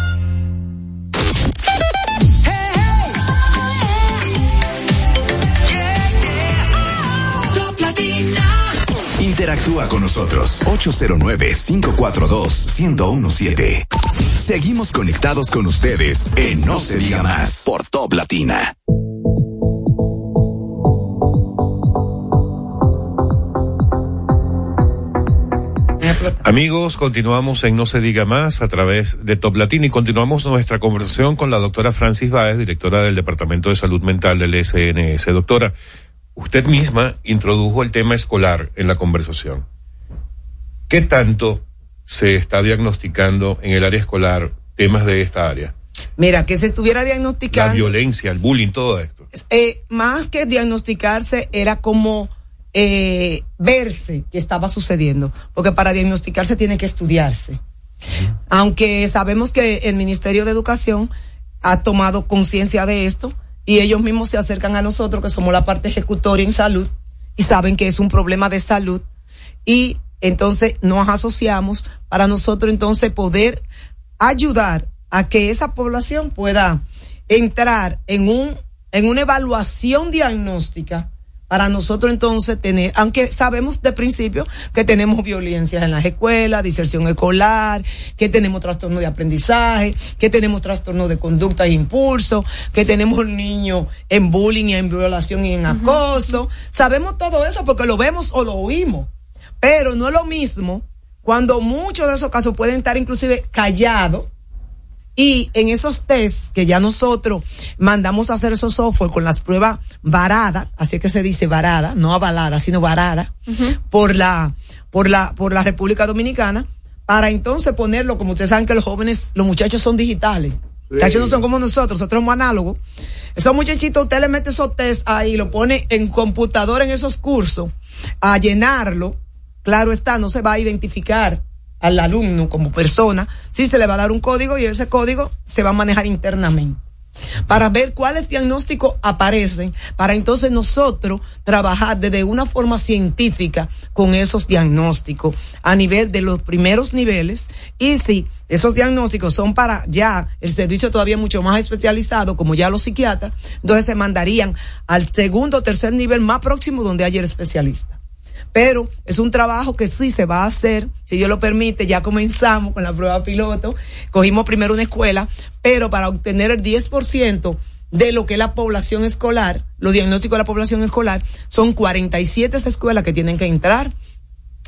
Interactúa con nosotros 809-542-1017. Seguimos conectados con ustedes en No se diga más por Top Latina. Amigos, continuamos en No se diga más a través de Top Latina y continuamos nuestra conversación con la doctora Francis Báez, directora del Departamento de Salud Mental del SNS. Doctora, usted misma introdujo el tema escolar en la conversación. ¿Qué tanto se está diagnosticando en el área escolar temas de esta área? Mira, que se estuviera La diagnosticando. violencia, el bullying, todo esto. eh, más que diagnosticarse, era como eh, verse que estaba sucediendo, porque para diagnosticarse tiene que estudiarse. Aunque sabemos que el Ministerio de Educación ha tomado conciencia de esto y ellos mismos se acercan a nosotros, que somos la parte ejecutoria en salud, y saben que es un problema de salud, y entonces nos asociamos para nosotros entonces poder ayudar a que esa población pueda entrar en un en una evaluación diagnóstica para nosotros entonces tener, aunque sabemos de principio que tenemos violencia en las escuelas, diserción escolar, que tenemos trastorno de aprendizaje, que tenemos trastorno de conducta e impulso, que tenemos niños en bullying, en violación y en acoso. Sabemos todo eso porque lo vemos o lo oímos. Pero no es lo mismo cuando muchos de esos casos pueden estar inclusive callados Y en esos test que ya nosotros mandamos a hacer esos software con las pruebas varadas, así que se dice varada, no avalada, sino varada, por la, por la, por la República Dominicana, para entonces ponerlo, como ustedes saben que los jóvenes, los muchachos son digitales. Sí. Muchachos no son como nosotros, nosotros somos análogos. Esos muchachitos, usted le mete esos test ahí, lo pone en computador en esos cursos, a llenarlo. Claro está, no se va a identificar al alumno como persona, sí se le va a dar un código y ese código se va a manejar internamente. Para ver cuáles diagnósticos aparecen, para entonces nosotros trabajar desde una forma científica con esos diagnósticos a nivel de los primeros niveles. Y si esos diagnósticos son para ya el servicio todavía mucho más especializado, como ya los psiquiatras, entonces se mandarían al segundo o tercer nivel más próximo donde haya el especialista pero es un trabajo que sí se va a hacer, si Dios lo permite, ya comenzamos con la prueba piloto, cogimos primero una escuela, pero para obtener el 10% de lo que es la población escolar, los diagnósticos de la población escolar, son 47 escuelas que tienen que entrar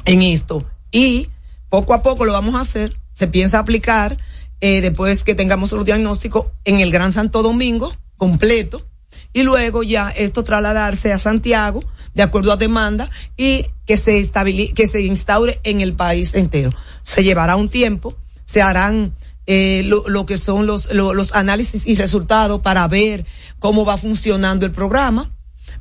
en esto. Y poco a poco lo vamos a hacer, se piensa aplicar eh, después que tengamos los diagnósticos en el Gran Santo Domingo completo, y luego ya esto trasladarse a Santiago de acuerdo a demanda y que se estabili que se instaure en el país entero. Se llevará un tiempo, se harán eh, lo, lo, que son los, lo, los análisis y resultados para ver cómo va funcionando el programa.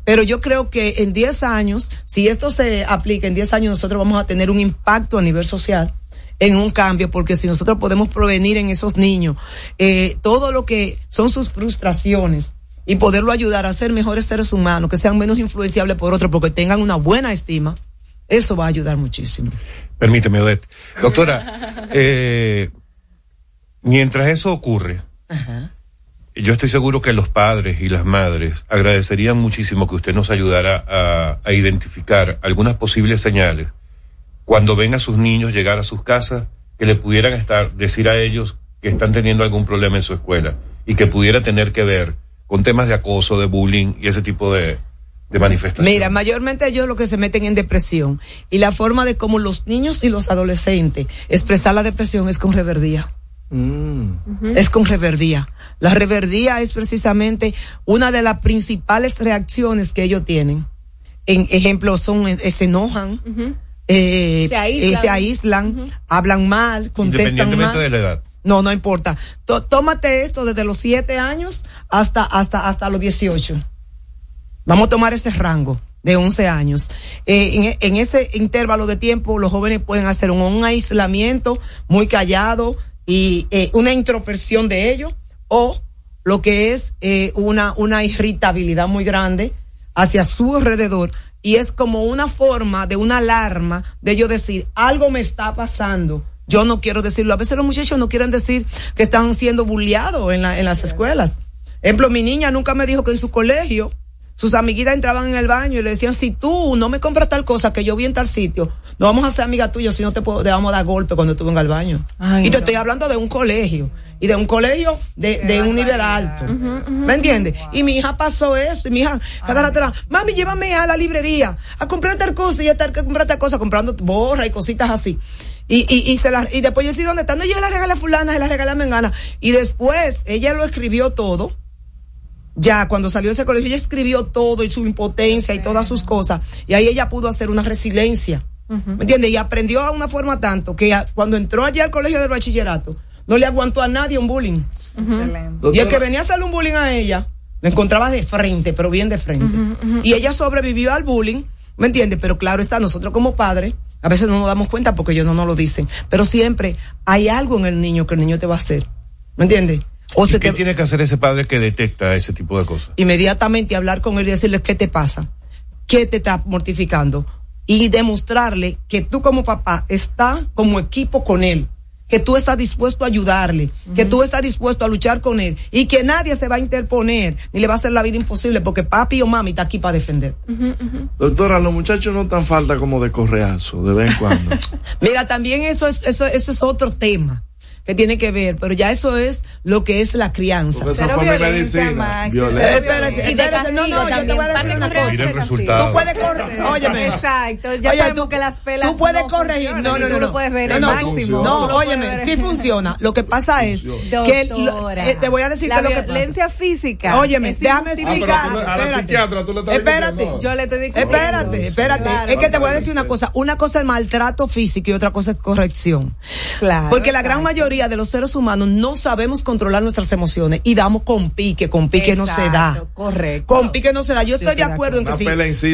Pero yo creo que en 10 años, si esto se aplica en 10 años, nosotros vamos a tener un impacto a nivel social en un cambio, porque si nosotros podemos provenir en esos niños eh, todo lo que son sus frustraciones, y poderlo ayudar a ser mejores seres humanos, que sean menos influenciables por otros, porque tengan una buena estima, eso va a ayudar muchísimo. Permíteme, Odette. Doctora, eh, mientras eso ocurre, yo estoy seguro que los padres y las madres agradecerían muchísimo que usted nos ayudara a, a identificar algunas posibles señales cuando ven a sus niños llegar a sus casas, que le pudieran estar, decir a ellos que están teniendo algún problema en su escuela y que pudiera tener que ver con temas de acoso, de bullying y ese tipo de, de manifestaciones. Mira, mayormente ellos lo que se meten en depresión y la forma de cómo los niños y los adolescentes expresar la depresión es con reverdía. Mm. Es con reverdía. La reverdía es precisamente una de las principales reacciones que ellos tienen. En ejemplo, son, eh, se enojan, eh, Se aíslan. eh, se aíslan, hablan mal, contestan Independientemente mal. de la edad. No, no importa. Tó- tómate esto desde los siete años hasta, hasta, hasta los 18. Vamos a tomar ese rango de 11 años. Eh, en, ese intervalo de tiempo, los jóvenes pueden hacer un, un aislamiento muy callado y eh, una introversión de ellos o lo que es eh, una, una irritabilidad muy grande hacia su alrededor y es como una forma de una alarma de ellos decir algo me está pasando. Yo no quiero decirlo. A veces los muchachos no quieren decir que están siendo bulleados en, la, en las escuelas. Ejemplo, mi niña nunca me dijo que en su colegio sus amiguitas entraban en el baño y le decían, si tú no me compras tal cosa que yo vi en tal sitio, no vamos a ser amiga tuya si no te, puedo- te vamos a dar golpe cuando tú vengas al baño. y te estoy hablando de un colegio. Y de un colegio de, de un nivel alto. ¿Me entiendes? Y mi hija pasó eso. Y mi hija, cada rato era, mami, llévame a la librería a comprar tal cosa y a tal, que comprar tal cosa, comprando borra y cositas así. Y, y, y, se la, y después yo sí, ¿dónde está? No, yo la regalé a fulana, se la regalé a mengana. Y después ella lo escribió todo. Ya, cuando salió de ese colegio, ella escribió todo y su impotencia y todas sus cosas. Y ahí ella pudo hacer una resiliencia. ¿Me entiendes? Y aprendió a una forma tanto que a- cuando entró allá al colegio del bachillerato, no le aguantó a nadie un bullying. Y el que venía a hacerle un bullying a ella, lo encontraba de frente, pero bien de frente. Y ella sobrevivió al bullying, ¿me entiendes? Pero claro está, nosotros como padres, a veces no nos damos cuenta porque ellos no nos lo dicen. Pero siempre hay algo en el niño que el niño te va a hacer. ¿Me entiendes? O ¿Y se qué te, tiene que hacer ese padre que detecta ese tipo de cosas? inmediatamente hablar con él y decirle qué te pasa, qué te está mortificando y demostrarle que tú como papá estás como equipo con él, que tú estás dispuesto a ayudarle, que tú estás dispuesto a luchar con él y que nadie se va a interponer ni le va a hacer la vida imposible porque papi o mami está aquí para defender. Doctora, los muchachos no tan falta como de correazo, de vez en cuando. Mira, también eso es, eso, eso es otro tema. Que tiene que ver, pero ya eso es lo que es la crianza. Porque Pero violencia, Max, violencia. Espérate, espérate, Y de espérate, no, castigo no, yo te también, voy a decir una cosa. Mira el resultado. Tú puedes corregir, óyeme. Exacto, ya Oye, sabemos tú- que las pelas Tú puedes no corregir, no, y no, tú no. lo puedes ver no, el no, máximo. No, lo óyeme, sí funciona. Lo que pasa es que Doctora, eh, te voy a decir la que lo que pasa. violencia física. Óyeme, déjame explicar. a la espérate. psiquiatra tú le estás Espérate. Yo le estoy discutiendo. Espérate, espérate. Es que te voy a decir una cosa. Una cosa es maltrato físico y otra cosa es corrección. Claro, Porque la gran exacto. Mayoría de los seres humanos no sabemos controlar nuestras emociones y damos con pique, con pique no se da. Correcto. Con pique no se da. Yo Sí, estoy de estoy de acuerdo en que si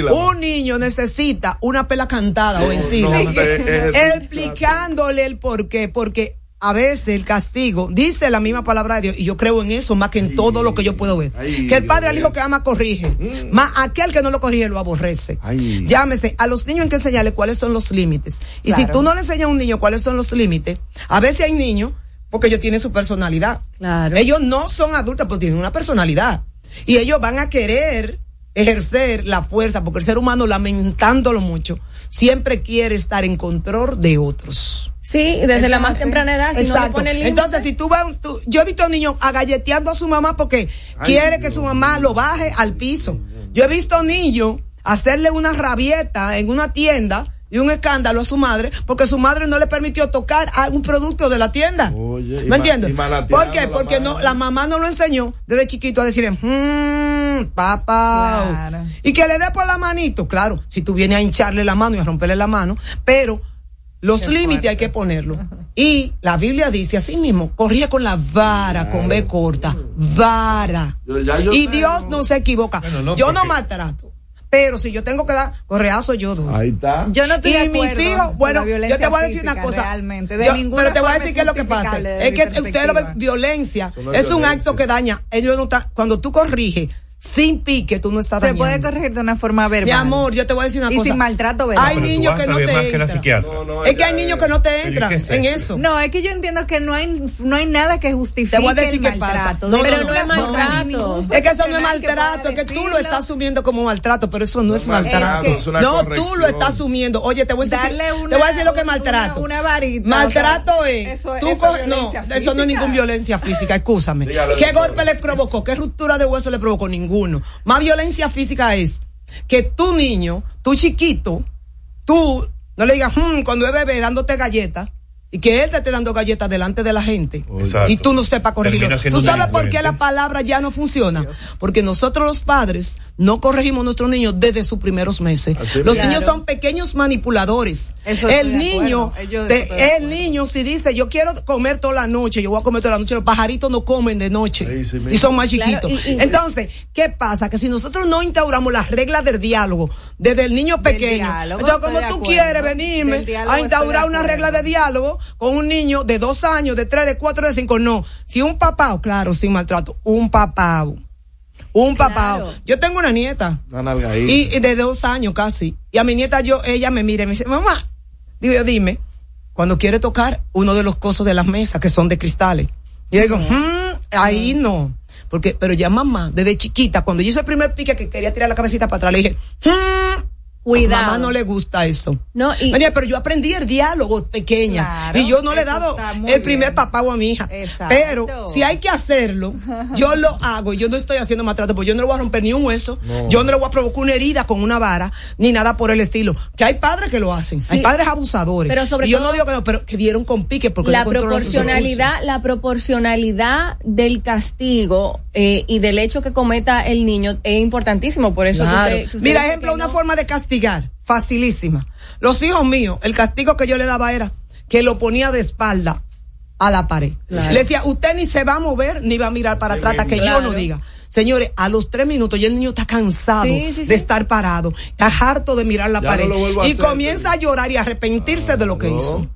un niño necesita una pela cantada o en no, es- explicándole el por qué, porque a veces el castigo, dice la misma palabra de Dios, y yo creo en eso más que en todo lo que yo puedo ver, ay, que el padre Dios al hijo que ama corrige, más aquel que no lo corrige lo aborrece. Ay. Llámese, a los niños hay que enseñarles cuáles son los límites. Y si tú no le enseñas a un niño cuáles son los límites, a veces hay niños, porque ellos tienen su personalidad. Claro. Ellos no son adultos, pero tienen una personalidad. Y ellos van a querer ejercer la fuerza, porque el ser humano, lamentándolo mucho, siempre quiere estar en control de otros. Sí, desde Eso la más temprana edad, si no le ponen límites. Entonces, si tú un- tú- yo he visto niños agalleteando a su mamá porque Ay, quiere que su mamá lo baje al piso. Yo he visto niños hacerle una rabieta en una tienda y un escándalo a su madre porque su madre no le permitió tocar a un producto de la tienda. Oye, ¿Me entiendes? ¿Por qué? la Porque no, la mamá no lo enseñó desde chiquito a decirle, mmm, papá. Claro. Y que le dé por la manito. Claro, si tú vienes a hincharle la mano y a romperle la mano, pero los límites hay que ponerlo. Y la Biblia dice así mismo, corría con la vara, con B corta, vara. Yo- ya yo y Dios no. se equivoca. Bueno, no, yo no maltrato. Pero si yo tengo que dar correazo, yo doy. Ahí está. Yo no estoy y de mis acuerdo hijos, con bueno, yo te voy a decir una cosa. realmente, de Yo- ninguna pero te voy a decir qué es lo que pasa. Es que ustedes lo violencia. Es es un acto que daña. Ellos no están- cuando tú corriges sin pique, tú no estás Se dañando. puede corregir de una forma verbal. Mi amor, yo te voy a decir una y cosa. sin maltrato verbal. Hay niños que no te que. No, no, Es que hay niños es- que no te ¿y entran es en eso? No, es que yo entiendo que no hay, no hay nada que justifique Te voy a decir el maltrato. No, Pero no, no es maltrato. ningún Es que eso no es maltrato, es que tú lo estás asumiendo como maltrato, pero eso no es, maltrato. es una no, tú lo estás asumiendo. Oye, te voy a decir, Darle te una- voy a decir lo que es una- maltrato. una varita, Maltrato es, eso- tú eso co- es no, violencia eso no es ninguna violencia física, escúchame. ¿Qué golpe le provocó? ¿Qué ruptura de hueso le provocó? Ninguno. Más violencia física es que tu niño, tu chiquito, tú no le digas, "Hmm", cuando es bebé dándote galletas y que él te esté dando galletas delante de la gente Exacto. y tú no sepas corregirlo. ¿Tú sabes por qué la palabra ya no funciona? Porque nosotros los padres no corregimos a nuestros niños desde sus primeros meses. Así los niños Claro. son pequeños manipuladores. Eso el niño, te- el niño si dice yo quiero comer toda la noche, yo voy a comer toda la noche, los pajaritos no comen de noche Ahí sí mismo. y son más Claro, chiquitos. y- y- Entonces, ¿qué pasa? Que si nosotros no instauramos las reglas del diálogo desde el niño pequeño, diálogo, entonces como tú acuerdo. quieres venirme a instaurar una regla de diálogo con un niño de dos años, de tres, de cuatro, de cinco, no. Si un papá, claro, sin maltrato, un papá, un papá. Claro. Yo tengo una nieta Una y, y de dos años casi. Y a mi nieta yo, ella me mira y me dice, mamá, digo dime, cuando quiere tocar uno de los cosos de las mesas que son de cristales. Y yo digo, "Mm, ahí no. Porque, pero ya mamá, desde chiquita, cuando yo hice el primer pique que quería tirar la cabecita para atrás, le dije, "Mm, Cuidado. Mamá no le gusta eso. No, y- pero yo aprendí el diálogo pequeña. Claro, y yo no le he dado el primer bien. papá o a mi hija. Exacto. Pero si hay que hacerlo, yo lo hago. Yo no estoy haciendo maltrato, porque yo no le voy a romper ni un hueso. No. Yo no le voy a provocar una herida con una vara, ni nada por el estilo. Que hay padres que lo hacen. Sí. Hay padres abusadores. Pero sobre y yo todo- no digo que no, pero que dieron con pique porque la no proporcionalidad, la proporcionalidad del castigo eh, y del hecho que cometa el niño es importantísimo. Por eso que Claro. usted- que usted Mira, ejemplo, una no. forma de castigar, facilísima. Los hijos míos, el castigo que yo le daba era que lo ponía de espalda a la pared. Claro. Le decía, usted ni se va a mover ni va a mirar para atrás hasta que yo Claro. no diga. Señores, a los tres minutos ya el niño está cansado Sí, sí, sí. de estar parado, está harto de mirar la Ya pared no lo y hacer, comienza a llorar y a arrepentirse de lo que hizo.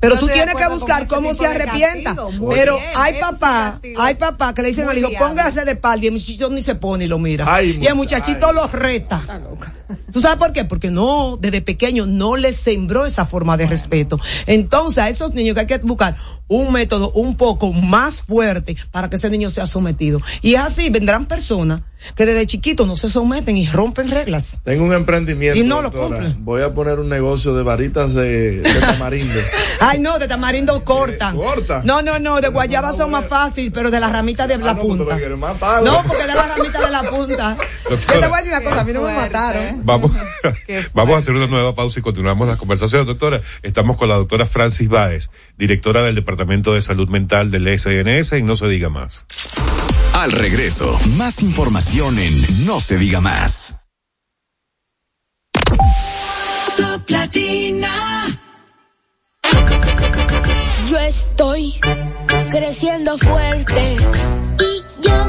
Pero No tú tienes que buscar cómo se arrepienta. Pero bien, hay papá, hay papá que le dicen muy al hijo, póngase de espalda y el muchachito ni se pone y lo mira. Ay, y el muchacho. muchachito lo reta. ¿Tú sabes por qué? Porque no, desde pequeño no les sembró esa forma de respeto. Entonces, a esos niños que hay que buscar un método un poco más fuerte para que ese niño sea sometido. Y así vendrán personas que desde chiquitos no se someten y rompen reglas. Tengo un emprendimiento. Y no lo doctora. cumplen. Voy a poner un negocio de varitas de, de tamarindo. Ay, no, de tamarindo cortan. ¿Corta? No, no, no, de guayaba son más fácil, pero de la ramita de la Ah, no, pues tú punta. matar, No, porque de la ramita de la punta. Yo te voy a decir una cosa, a mí no me mataron. Vamos, vamos a hacer una nueva pausa y continuamos la conversación, doctora. Estamos con la doctora Francis Báez, directora del Departamento de Salud Mental del SNS y no se diga más. Al regreso, más información en No se diga más. Top Latina. Yo estoy creciendo fuerte Y yo,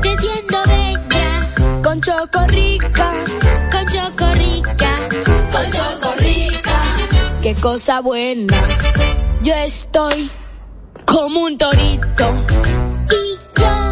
creciendo bella, con Chocorrica, con chocorrica. con Chocorrica. Qué cosa buena. Yo estoy como un torito Y yo,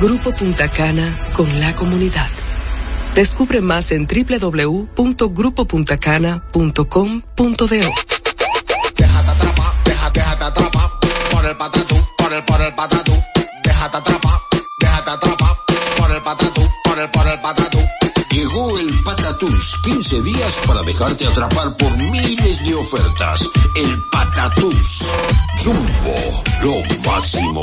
Grupo Punta Cana con la comunidad. Descubre más en www.grupopuntacana.com.do. Déjate atrapar, déjate, déjate atrapar por el patatú, por el, por el patatú. Déjate atrapar, déjate atrapar por el patatú, por el, por el patatú. Llegó el Patatús, 15 días para dejarte atrapar por miles de ofertas. El Patatús. Jumbo, lo máximo.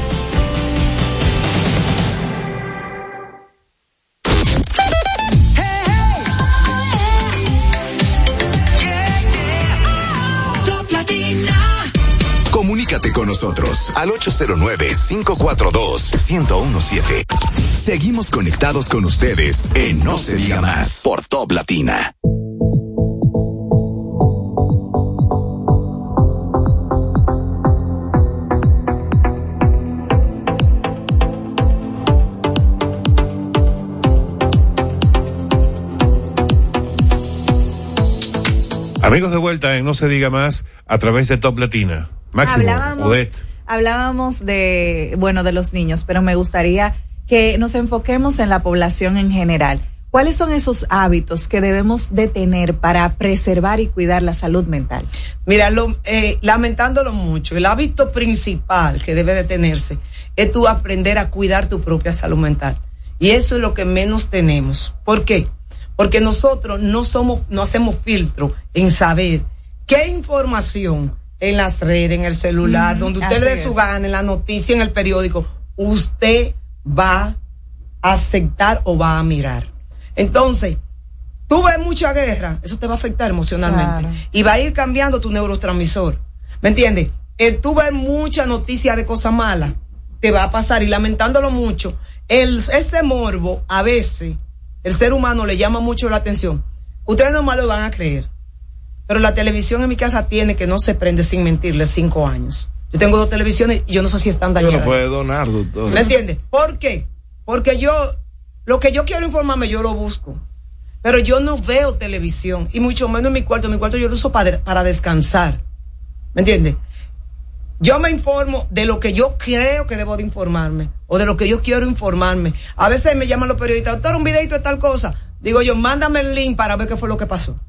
nosotros al 809-542-1017. Seguimos conectados con ustedes en No se diga más por Top Latina. Amigos de vuelta en No se diga más a través de Top Latina. Máximo, hablábamos, Odette. hablábamos de, bueno, de los niños, pero me gustaría que nos enfoquemos en la población en general. ¿Cuáles son esos hábitos que debemos de tener para preservar y cuidar la salud mental? Mira, lo, eh, lamentándolo mucho, el hábito principal que debe de tenerse es tú aprender a cuidar tu propia salud mental. Y eso es lo que menos tenemos. ¿Por qué? Porque nosotros no somos, no hacemos filtro en saber qué información en las redes, en el celular, Mm, donde usted le dé su gana, en la noticia, en el periódico, usted va a aceptar o va a mirar. Entonces, tú ves mucha guerra, eso te va a afectar emocionalmente. Claro. Y va a ir cambiando tu neurotransmisor. ¿Me entiendes? El tú ves mucha noticia de cosas malas, te va a pasar y lamentándolo mucho, el, ese morbo a veces, el ser humano le llama mucho la atención. Ustedes nomás lo van a creer. Pero la televisión en mi casa tiene que no se prende sin mentirle cinco años. Yo tengo dos televisiones y yo no sé si están Yo dañadas. no puede donar, doctor. ¿Me entiendes? ¿Por qué? Porque yo, lo que yo quiero informarme, yo lo busco. Pero yo no veo televisión, y mucho menos en mi cuarto. Mi cuarto yo lo uso para, para descansar. ¿Me entiendes? Yo me informo de lo que yo creo que debo de informarme, o de lo que yo quiero informarme. A veces me llaman los periodistas, doctor, un videito de tal cosa. Digo yo, mándame el link para ver qué fue lo que pasó.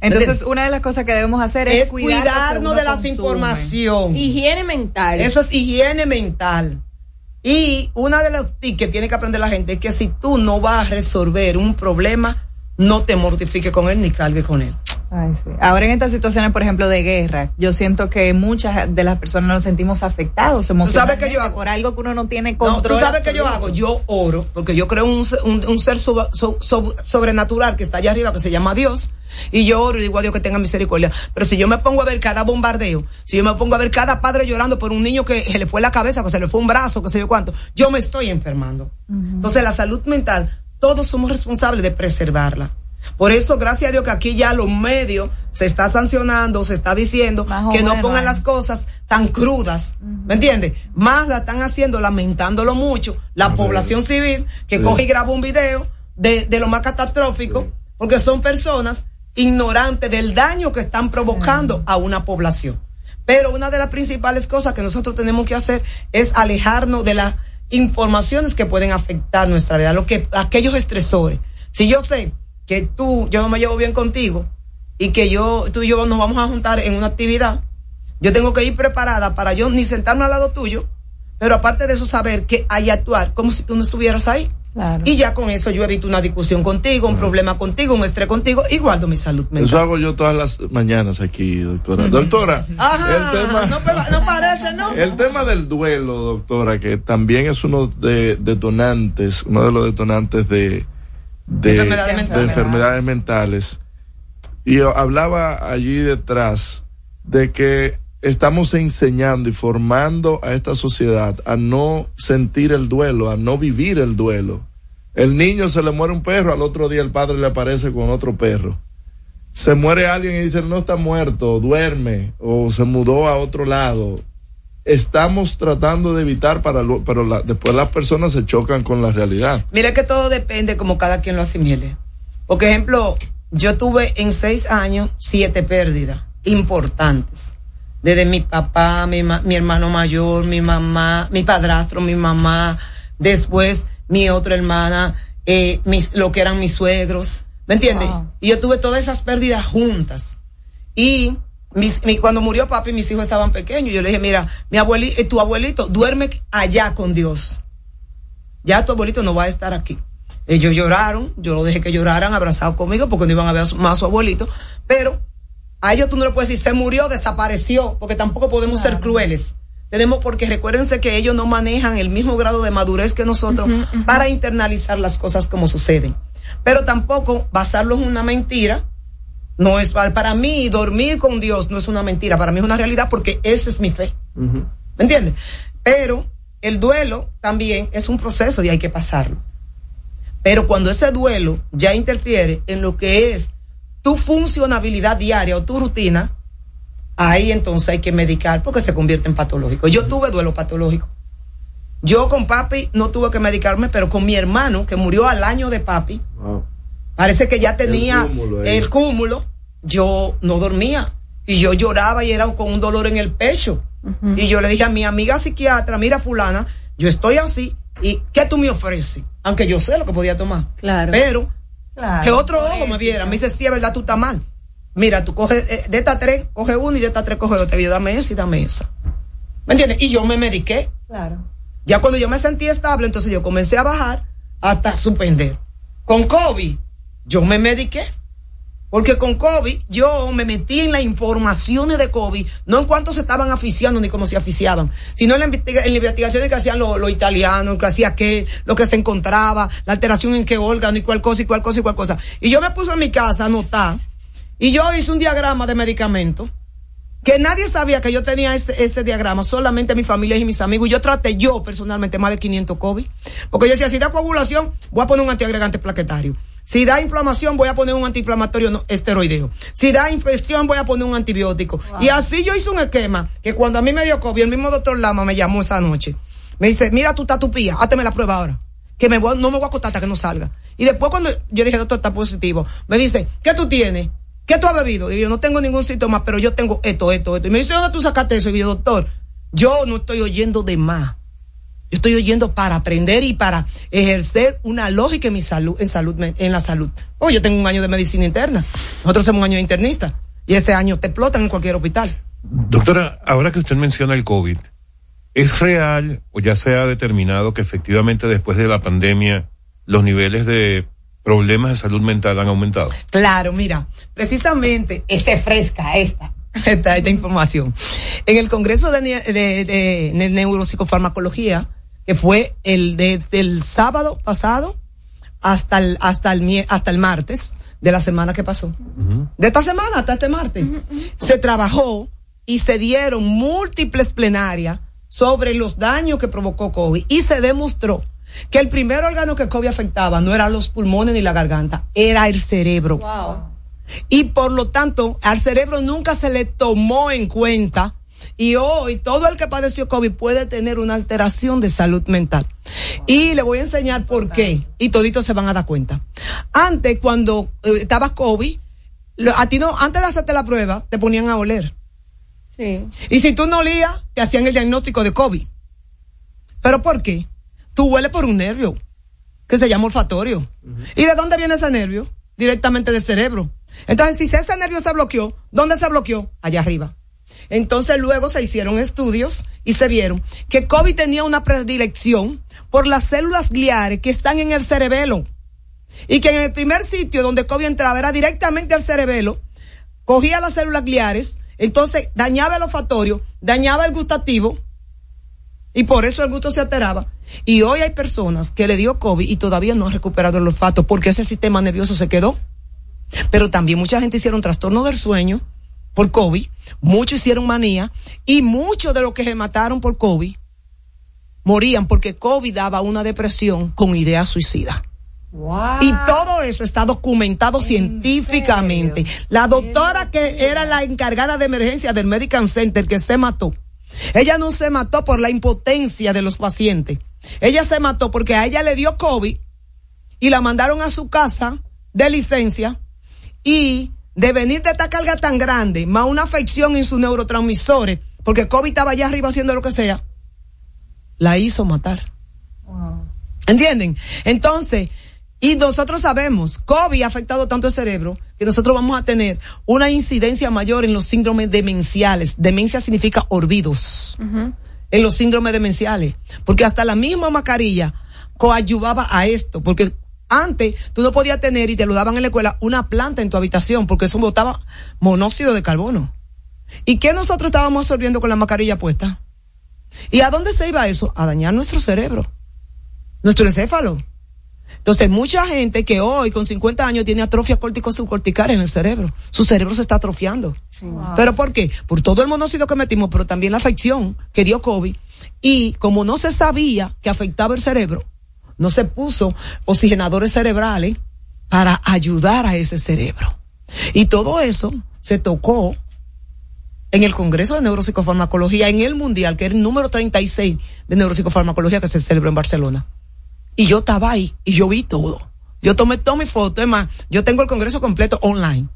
Entonces, una de las cosas que debemos hacer es, cuidarnos de la información. Higiene mental. Eso es higiene mental. Y una de las tips que tiene que aprender la gente es que si tú no vas a resolver un problema, no te mortifiques con él ni cargues con él. Ay, sí. Ahora en estas situaciones, por ejemplo, de guerra, yo siento que muchas de las personas nos sentimos afectados ¿Tú sabes qué yo hago? por algo que uno no tiene No, control. ¿Tú sabes qué yo absoluto. hago? Yo oro, porque yo creo un, un, un ser suba- so- so- sobrenatural que está allá arriba, que se llama Dios, y yo oro y digo a Dios que tenga misericordia. Pero si yo me pongo a ver cada bombardeo, si yo me pongo a ver cada padre llorando por un niño que se le fue la cabeza, que se le fue un brazo, que sé yo cuánto, yo me estoy enfermando. Entonces la salud mental, todos somos responsables de preservarla. Por eso, gracias a Dios que aquí ya los medios se está sancionando, se está diciendo que no pongan ¿eh? las cosas tan crudas, ¿me entiendes? Más la están haciendo lamentándolo mucho la población civil que Sí. coge y graba un video de, de lo más catastrófico, porque son personas ignorantes del daño que están provocando a una población. Pero una de las principales cosas que nosotros tenemos que hacer es alejarnos de las informaciones que pueden afectar nuestra vida, lo que aquellos estresores. Si yo sé que tú, yo no me llevo bien contigo y que yo, tú y yo nos vamos a juntar en una actividad, yo tengo que ir preparada para yo ni sentarme al lado tuyo, pero aparte de eso saber que hay actuar como si tú no estuvieras ahí. Y ya con eso yo evito una discusión contigo, un problema contigo, un estrés contigo y guardo mi salud mental. Eso hago yo todas las mañanas aquí, doctora. Doctora, Ajá, el tema, no, no parece, ¿no? el tema del duelo, doctora, que también es uno de detonantes, uno de los detonantes de, de, Enfermedades de mentales. enfermedades mentales. Y yo hablaba allí detrás de que estamos enseñando y formando a esta sociedad a no sentir el duelo, a no vivir el duelo. El niño se le muere un perro, al otro día el padre le aparece con otro perro. Se muere alguien y dice, no está muerto, duerme, o se mudó a otro lado. Estamos tratando de evitar, para lo- pero la- después las personas se chocan con la realidad. Mira que todo depende como cada quien lo asimile. Por ejemplo, yo tuve en seis años siete pérdidas importantes. Desde mi papá, mi, ma- mi hermano mayor, mi mamá, mi padrastro, mi mamá, después mi otra hermana, eh, mis, lo que eran mis suegros. ¿Me entiendes? Y yo tuve todas esas pérdidas juntas. Y mis- mi- cuando murió papi, mis hijos estaban pequeños. Yo le dije, mira, mi abuelito, tu abuelito duerme allá con Dios ya tu abuelito no va a estar aquí. Ellos lloraron, yo lo dejé que lloraran abrazados conmigo porque no iban a ver más a su abuelito, pero a ellos tú no le puedes decir se murió, desapareció, porque tampoco podemos ser crueles. Tenemos, porque recuérdense que ellos no manejan el mismo grado de madurez que nosotros para internalizar las cosas como suceden. Pero tampoco basarlo en una mentira, no es para para mí dormir con Dios no es una mentira, para mí es una realidad porque esa es mi fe. ¿Me entiendes? Pero el duelo también es un proceso y hay que pasarlo. Pero cuando ese duelo ya interfiere en lo que es tu funcionabilidad diaria o tu rutina, ahí entonces hay que medicar porque se convierte en patológico. Yo tuve duelo patológico. Yo con papi no tuve que medicarme, pero con mi hermano que murió al año de papi, parece que ya tenía cúmulo el cúmulo, yo no dormía y yo lloraba y era con un dolor en el pecho. Y yo le dije a mi amiga psiquiatra, mira fulana, yo estoy así y ¿qué tú me ofreces? Aunque yo sé lo que podía tomar. Claro. Pero Claro. que otro ojo me viera, me dice, sí, es verdad, tú estás mal. Mira, tú coges eh, de estas tres, coge una y de estas tres coge otra. Y yo, dame esa y dame esa. ¿Me entiendes? Y yo me mediqué. Claro. Ya cuando yo me sentí estable, entonces yo comencé a bajar hasta suspender. Con COVID, yo me mediqué. Porque con COVID, yo me metí en las informaciones de COVID, no en cuánto se estaban aficiando ni cómo se aficiaban, sino en las investiga- en las investigaciones que hacían los los italianos, que hacía qué, lo que se encontraba, la alteración en qué órgano y cuál cosa y cuál cosa y cuál cosa. Y yo me puse en mi casa a anotar, y yo hice un diagrama de medicamentos que nadie sabía que yo tenía ese, ese diagrama, solamente mi familia y mis amigos. Y yo traté yo personalmente más de 500 COVID. Porque yo decía, si da coagulación, voy a poner un antiagregante plaquetario. Si da inflamación, voy a poner un antiinflamatorio no, esteroideo. Si da infección, voy a poner un antibiótico. Y así yo hice un esquema que cuando a mí me dio COVID, el mismo doctor Lama me llamó esa noche. Me dice, mira, tú estás tupía, háteme la prueba ahora. Que me voy- no me voy a acostar hasta que no salga. Y después cuando yo dije, doctor, está positivo, me dice, ¿qué tú tienes? ¿Qué tú has bebido? Digo, yo no tengo ningún síntoma, pero yo tengo esto, esto, esto. Y me dice, ¿dónde tú sacaste eso? Y yo, doctor, yo no estoy oyendo de más. Yo estoy oyendo para aprender y para ejercer una lógica en mi salud, en salud, en la salud. Oh, yo tengo un año de medicina interna. Nosotros hacemos un año de internista. Y ese año te explotan en cualquier hospital. Doctora, ahora que usted menciona el COVID, ¿es real o ya se ha determinado que efectivamente después de la pandemia los niveles de problemas de salud mental han aumentado. Claro, mira, precisamente, es fresca esta, esta, esta información. En el Congreso de, Ne- de, de- de Neuropsicofarmacología, que fue el de, del sábado pasado hasta el, hasta el, hasta el martes de la semana que pasó. De esta semana hasta este martes. Se trabajó y se dieron múltiples plenarias sobre los daños que provocó COVID y se demostró que el primer órgano que COVID afectaba no eran los pulmones ni la garganta, era el cerebro. Y por lo tanto, al cerebro nunca se le tomó en cuenta. Y hoy todo el que padeció COVID puede tener una alteración de salud mental. Y le voy a enseñar por qué. Y toditos se van a dar cuenta. Antes, cuando eh, estaba COVID, lo- a ti no, antes de hacerte la prueba, te ponían a oler. Sí. Y si tú no olías, te hacían el diagnóstico de COVID. ¿Pero por qué? Tú hueles por un nervio que se llama olfatorio. ¿Y de dónde viene ese nervio? Directamente del cerebro. Entonces, si ese nervio se bloqueó, ¿dónde se bloqueó? Allá arriba. Entonces luego se hicieron estudios y se vieron que COVID tenía una predilección por las células gliares que están en el cerebelo. Y que en el primer sitio donde COVID entraba era directamente al cerebelo, cogía las células gliares, entonces dañaba el olfatorio, dañaba el gustativo, y por eso el gusto se alteraba. Y hoy hay personas que le dio COVID y todavía no han recuperado el olfato porque ese sistema nervioso se quedó. Pero también mucha gente hicieron trastorno del sueño por COVID, muchos hicieron manía y muchos de los que se mataron por COVID morían porque COVID daba una depresión con ideas suicidas. Y todo eso está documentado científicamente. La doctora que era la encargada de emergencia del Medical Center que se mató, ella no se mató por la impotencia de los pacientes. Ella se mató porque a ella le dio COVID y la mandaron a su casa de licencia y de venir de esta carga tan grande, más una afección en sus neurotransmisores, porque COVID estaba allá arriba haciendo lo que sea, la hizo matar. ¿Entienden? Entonces, y nosotros sabemos, COVID ha afectado tanto el cerebro que nosotros vamos a tener una incidencia mayor en los síndromes demenciales. Demencia significa olvidos. En los síndromes demenciales. Porque hasta la misma mascarilla coadyuvaba a esto. Porque antes tú no podías tener, y te lo daban en la escuela, una planta en tu habitación porque eso botaba monóxido de carbono. ¿Y qué nosotros estábamos absorbiendo con la mascarilla puesta? ¿Y a dónde se iba eso? A dañar nuestro cerebro, nuestro encéfalo. Entonces, mucha gente que hoy con 50 años tiene atrofia córtico subcortical en el cerebro. Su cerebro se está atrofiando. ¿Pero por qué? Por todo el monóxido que metimos, pero también la afección que dio COVID. Y como no se sabía que afectaba el cerebro, no se puso oxigenadores cerebrales para ayudar a ese cerebro. Y todo eso se tocó en el Congreso de Neuropsicofarmacología, en el Mundial, que era el número 36 de Neuropsicofarmacología que se celebró en Barcelona. Y yo estaba ahí y yo vi todo. Yo tomé todas mis fotos, es más, yo tengo el Congreso completo online.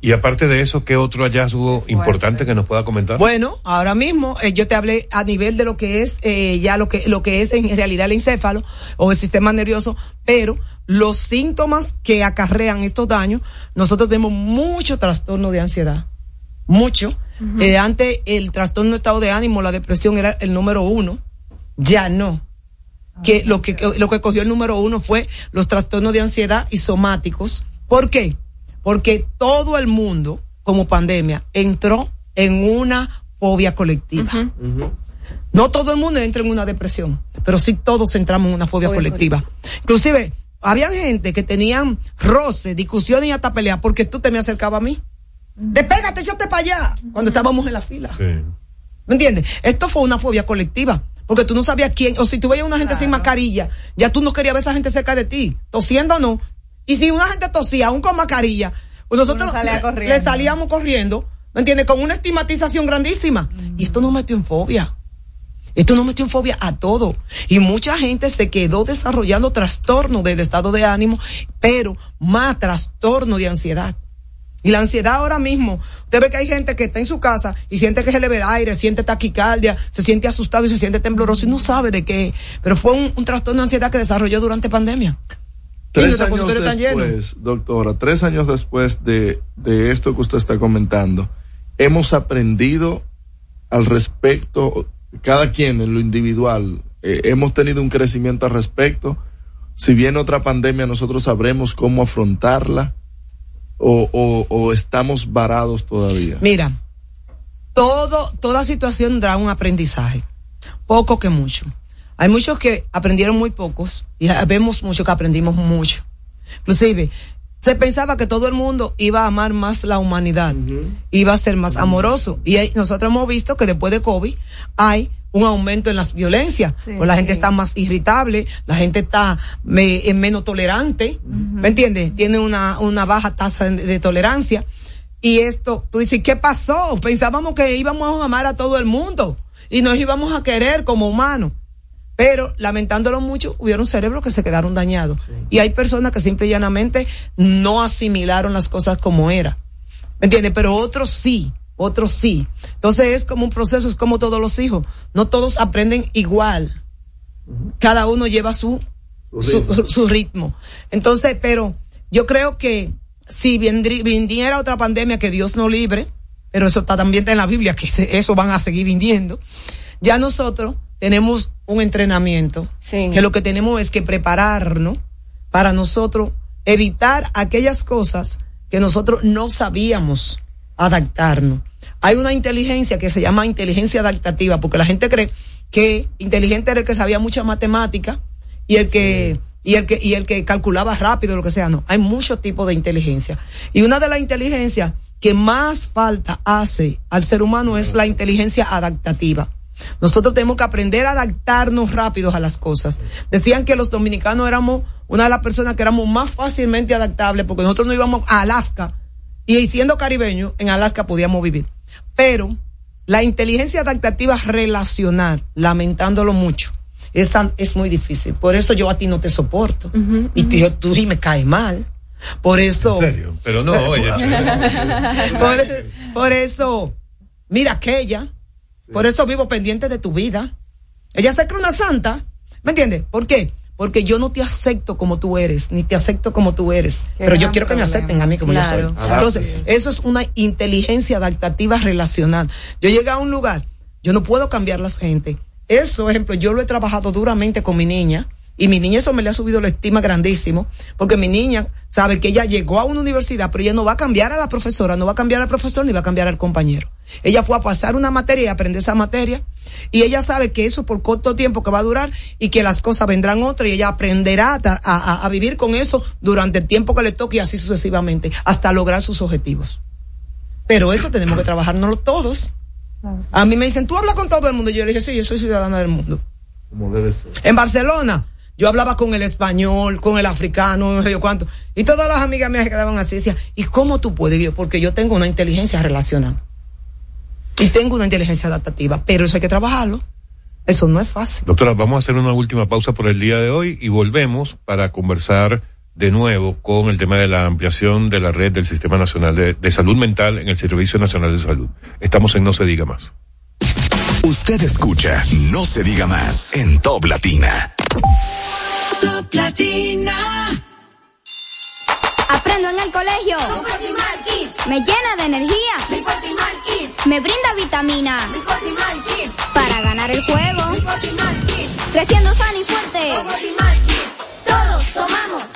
Y aparte de eso, ¿qué otro hallazgo importante que nos pueda comentar? Bueno, ahora mismo eh, yo te hablé a nivel de lo que es eh, ya lo que lo que es en realidad el encéfalo o el sistema nervioso, pero los síntomas que acarrean estos daños, nosotros tenemos mucho trastorno de ansiedad, mucho. Eh, antes el trastorno de estado de ánimo, la depresión era el número uno, ya no. Que lo que lo que cogió el número uno fue los trastornos de ansiedad y somáticos. ¿Por qué? Porque todo el mundo, como pandemia, entró en una fobia colectiva. No todo el mundo entra en una depresión, pero sí todos entramos en una fobia Fobia colectiva. Inclusive, había gente que tenían roces, discusiones y hasta peleas porque tú te me acercabas a mí. Despégate, échate para allá. Cuando estábamos en la fila. ¿Me entiendes? Esto fue una fobia colectiva. Porque tú no sabías quién, o si tú veías una gente sin mascarilla, ya tú no querías ver a esa gente cerca de ti, tosiendo o no. Y si una gente tosía, aún con mascarilla, pues nosotros salía le- salíamos corriendo, ¿me entiendes? Con una estigmatización grandísima. Y esto nos metió en fobia. Esto nos metió en fobia a todo. Y mucha gente se quedó desarrollando trastorno del estado de ánimo, pero más trastorno de ansiedad. Y la ansiedad ahora mismo, usted ve que hay gente que está en su casa y siente que se le ve el aire, siente taquicardia, se siente asustado y se siente tembloroso y no sabe de qué. Pero fue un, un trastorno de ansiedad que desarrolló durante pandemia. Tres años después, doctora, tres años después de, de esto que usted está comentando, hemos aprendido al respecto, cada quien en lo individual, eh, hemos tenido un crecimiento al respecto, si viene otra pandemia, nosotros sabremos cómo afrontarla o, o, estamos varados todavía. Mira, todo, toda situación da un aprendizaje, poco que mucho. Hay muchos que aprendieron muy pocos y vemos muchos que aprendimos mucho. Inclusive, se pensaba que todo el mundo iba a amar más la humanidad, iba a ser más amoroso. Y hay- nosotros hemos visto que después de COVID hay un aumento en las violencias. Pues la gente está más irritable, la gente está me- eh, menos tolerante, ¿me entiendes? Tiene una, una baja tasa de, de tolerancia. Y esto, tú dices, ¿qué pasó? Pensábamos que íbamos a amar a todo el mundo y nos íbamos a querer como humanos. Pero, lamentándolo mucho, hubieron cerebros que se quedaron dañados. Y hay personas que simple y llanamente no asimilaron las cosas como era. ¿Me entiendes? Pero otros sí, otros sí. Entonces es como un proceso, es como todos los hijos. No todos aprenden igual. Cada uno lleva su, su, su ritmo. Entonces, pero yo creo que si viniera otra pandemia que Dios no libre, pero eso está también en la Biblia, que eso van a seguir viniendo, ya nosotros tenemos un entrenamiento, que lo que tenemos es que prepararnos para nosotros evitar aquellas cosas que nosotros no sabíamos adaptarnos. Hay una inteligencia que se llama inteligencia adaptativa, porque la gente cree que inteligente era el que sabía mucha matemática y el que y el que y el que calculaba rápido lo que sea, no, hay muchos tipos de inteligencia. Y una de las inteligencias que más falta hace al ser humano es la inteligencia adaptativa. Nosotros tenemos que aprender a adaptarnos rápidos a las cosas. Decían que los dominicanos éramos una de las personas que éramos más fácilmente adaptables porque nosotros no íbamos a Alaska y siendo caribeños, en Alaska podíamos vivir. Pero la inteligencia adaptativa relacional, lamentándolo mucho, esa es muy difícil. Por eso yo a ti no te soporto. Y tú, yo- tú y me cae mal. Por eso. En serio, pero no, oye, por, por eso, mira aquella. Por eso vivo pendiente de tu vida. Ella se cree una santa. ¿Me entiendes? ¿Por qué? Porque yo no te acepto como tú eres, ni te acepto como tú eres. Qué pero yo quiero que me acepten a mí como Claro. yo soy. Claro. Entonces, eso es una inteligencia adaptativa relacional. Yo llegué a un lugar, yo no puedo cambiar la gente. Eso, ejemplo, yo lo he trabajado duramente con mi niña. Y mi niña eso me le ha subido la estima grandísimo, porque mi niña sabe que ella llegó a una universidad, pero ella no va a cambiar a la profesora, no va a cambiar al profesor, ni va a cambiar al compañero. Ella fue a pasar una materia y aprender esa materia, y ella sabe que eso por corto tiempo que va a durar y que las cosas vendrán otras y ella aprenderá a, a- a vivir con eso durante el tiempo que le toque y así sucesivamente, hasta lograr sus objetivos. Pero eso tenemos que trabajárnoslo todos. A mí me dicen, tú hablas con todo el mundo. Yo le dije, sí, yo soy ciudadana del mundo. Como debe ser. En Barcelona, yo hablaba con el español, con el africano, no sé yo cuánto. Y todas las amigas mías se quedaban así. Decían, ¿y cómo tú puedes? Yo, porque yo tengo una inteligencia relacional. Y tengo una inteligencia adaptativa. Pero eso hay que trabajarlo. Eso no es fácil. Doctora, vamos a hacer una última pausa por el día de hoy y volvemos para conversar de nuevo con el tema de la ampliación de la red del Sistema Nacional de Salud Mental en el Servicio Nacional de Salud. Estamos en No se diga más. Usted escucha No se diga más en Top Latina. Top Latina. Aprendo en el colegio. Me llena de energía. Me brinda vitamina. Para ganar el juego. Creciendo sano y fuerte. Todos tomamos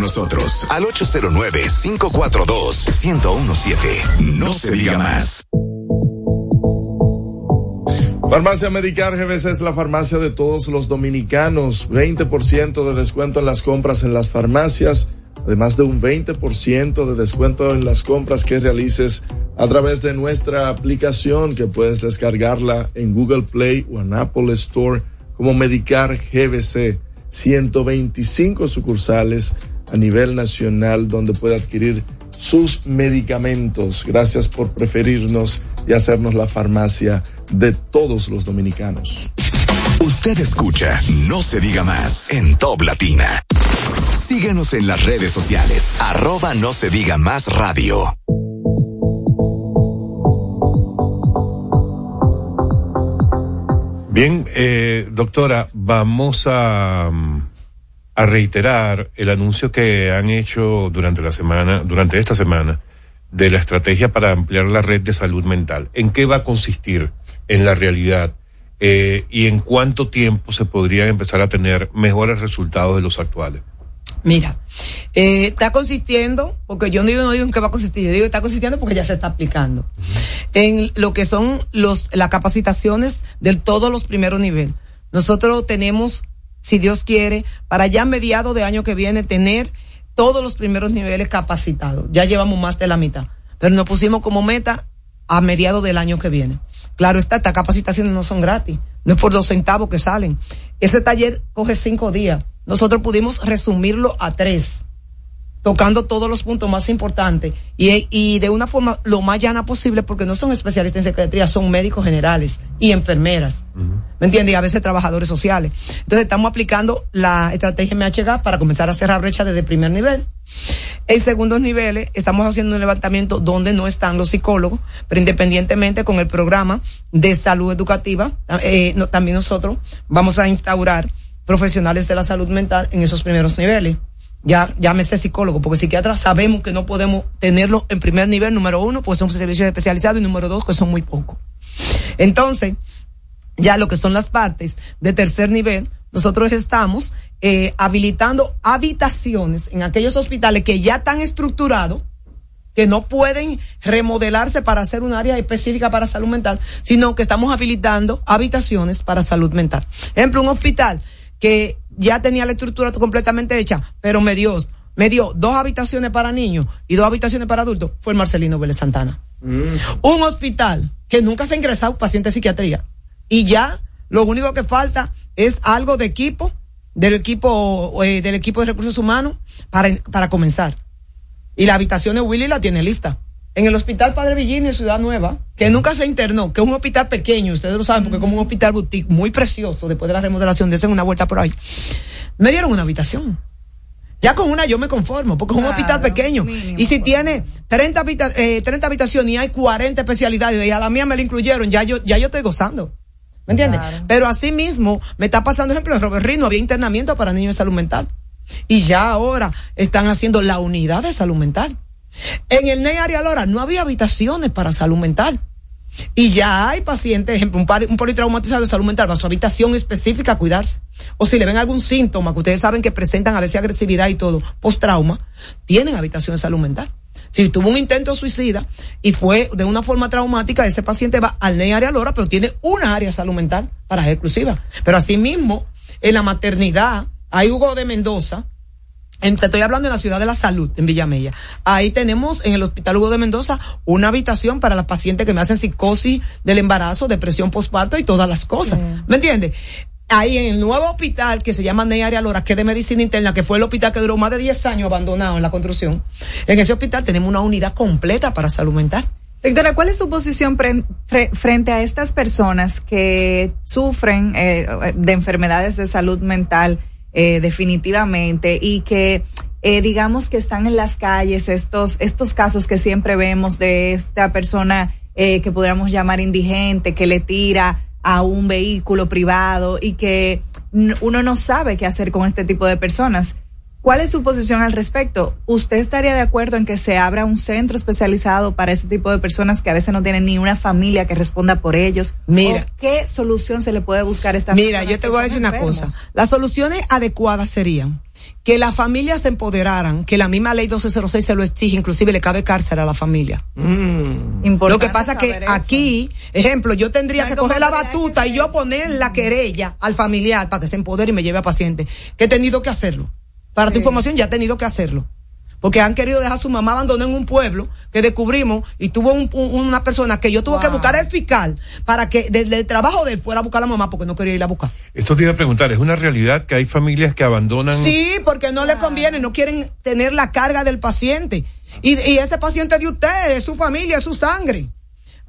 Nosotros al 809-542-1017. No se diga más. Farmacia Medicar GBC es la farmacia de todos los dominicanos. 20% de descuento en las compras en las farmacias, además de un 20% de descuento en las compras que realices a través de nuestra aplicación que puedes descargarla en Google Play o en Apple Store como Medicar GBC. 125 sucursales a nivel nacional donde puede adquirir sus medicamentos. Gracias por preferirnos y hacernos la farmacia de todos los dominicanos. Usted escucha No se diga más en Top Latina. Síguenos en las redes sociales, arroba no se diga más radio. Bien, eh, doctora, vamos a, a reiterar el anuncio que han hecho durante la semana, durante esta semana, de la estrategia para ampliar la red de salud mental. ¿En qué va a consistir en la realidad? Eh, y en cuánto tiempo se podrían empezar a tener mejores resultados de los actuales. Mira, eh, está consistiendo, porque yo no digo, no digo en qué va a consistir, yo digo está consistiendo porque ya se está aplicando. En lo que son los, las capacitaciones de todos los primeros niveles. Nosotros tenemos, si Dios quiere, para ya mediado de año que viene, tener todos los primeros niveles capacitados. Ya llevamos más de la mitad. Pero nos pusimos como meta a mediado del año que viene. Claro, está, estas capacitaciones no son gratis. No es por dos centavos que salen. Ese taller coge cinco días. Nosotros pudimos resumirlo a tres, tocando todos los puntos más importantes y, y de una forma lo más llana posible porque no son especialistas en psiquiatría, son médicos generales y enfermeras. ¿Me entiendes? Y a veces trabajadores sociales. Entonces estamos aplicando la estrategia MHG para comenzar a cerrar brecha desde el primer nivel. En segundos niveles estamos haciendo un levantamiento donde no están los psicólogos, pero independientemente con el programa de salud educativa, eh, no, también nosotros vamos a instaurar profesionales de la salud mental en esos primeros niveles. Ya, llámese psicólogo, porque psiquiatras sabemos que no podemos tenerlo en primer nivel, número uno, pues son servicios especializados, y número dos, que son muy pocos. Entonces, ya lo que son las partes de tercer nivel, nosotros estamos eh, habilitando habitaciones en aquellos hospitales que ya están estructurados, que no pueden remodelarse para hacer un área específica para salud mental, sino que estamos habilitando habitaciones para salud mental. Ejemplo, un hospital que ya tenía la estructura completamente hecha, pero me dio, me dio dos habitaciones para niños y dos habitaciones para adultos, fue el Marcelino Vélez Santana. Un hospital que nunca se ha ingresado paciente de psiquiatría y ya lo único que falta es algo de equipo, del equipo, eh, del equipo de recursos humanos para, para comenzar. Y la habitación de Willy la tiene lista. En el Hospital Padre Villini de Ciudad Nueva, que nunca se internó, que es un hospital pequeño, ustedes lo saben, porque es como un hospital boutique muy precioso después de la remodelación, de una vuelta por ahí. Me dieron una habitación. Ya con una yo me conformo, porque es un hospital pequeño. y si tiene 30, habita eh, 30 habitaciones y hay 40 especialidades y a la mía me la incluyeron, ya yo, ya yo estoy gozando. ¿Me entiendes? Pero así mismo me está pasando, ejemplo, en Robert Reed no había internamiento para niños de salud mental. Y ya ahora están haciendo la unidad de salud mental. En el NEI Arialora no había habitaciones para salud mental. Y ya hay pacientes, ejemplo, un, un politraumatizado de salud mental va a su habitación específica a cuidarse. O si le ven algún síntoma que ustedes saben que presentan a veces agresividad y todo, post-trauma, tienen habitación salud mental. Si tuvo un intento suicida y fue de una forma traumática, ese paciente va al NEI área Lora, pero tiene una área salud mental para exclusiva. Pero asimismo, en la maternidad, hay Hugo de Mendoza, en, te estoy hablando en la ciudad de la salud, en Villamella. Ahí tenemos en el Hospital Hugo de Mendoza una habitación para las pacientes que me hacen psicosis del embarazo, depresión postparto y todas las cosas. ¿Me entiendes? Ahí en el nuevo hospital que se llama Ney Lora, que es de medicina interna, que fue el hospital que duró más de 10 años abandonado en la construcción. En ese hospital tenemos una unidad completa para salud mental. Doctora, ¿cuál es su posición frente a estas personas que sufren eh, de enfermedades de salud mental eh, definitivamente y que eh, digamos que están en las calles estos estos casos que siempre vemos de esta persona que podríamos llamar indigente que le tira a un vehículo privado y que uno no sabe qué hacer con este tipo de personas. ¿Cuál es su posición al respecto? ¿Usted estaría de acuerdo en que se abra un centro especializado para este tipo de personas que a veces no tienen ni una familia que responda por ellos? Mira. ¿Qué solución se le puede buscar a esta Mira, yo te voy a decir una cosa. Las soluciones adecuadas serían que las familias se empoderaran, que la misma ley 1206 se lo exige, inclusive le cabe cárcel a la familia. Lo que pasa que eso. aquí, ejemplo, yo tendría No que coger la batuta y yo poner la querella al familiar para que se empodere y me lleve a paciente, que he tenido que hacerlo. Para tu información ya he tenido que hacerlo. Porque han querido dejar a su mamá abandonada en un pueblo que descubrimos y tuvo un- un- una persona que yo tuve que buscar el fiscal para que desde el trabajo de él fuera a buscar a la mamá porque no quería ir a buscar. Esto te iba a preguntar, ¿es una realidad que hay familias que abandonan? Sí, porque no le conviene, no quieren tener la carga del paciente. Y, y ese paciente de usted, es su familia, es su sangre.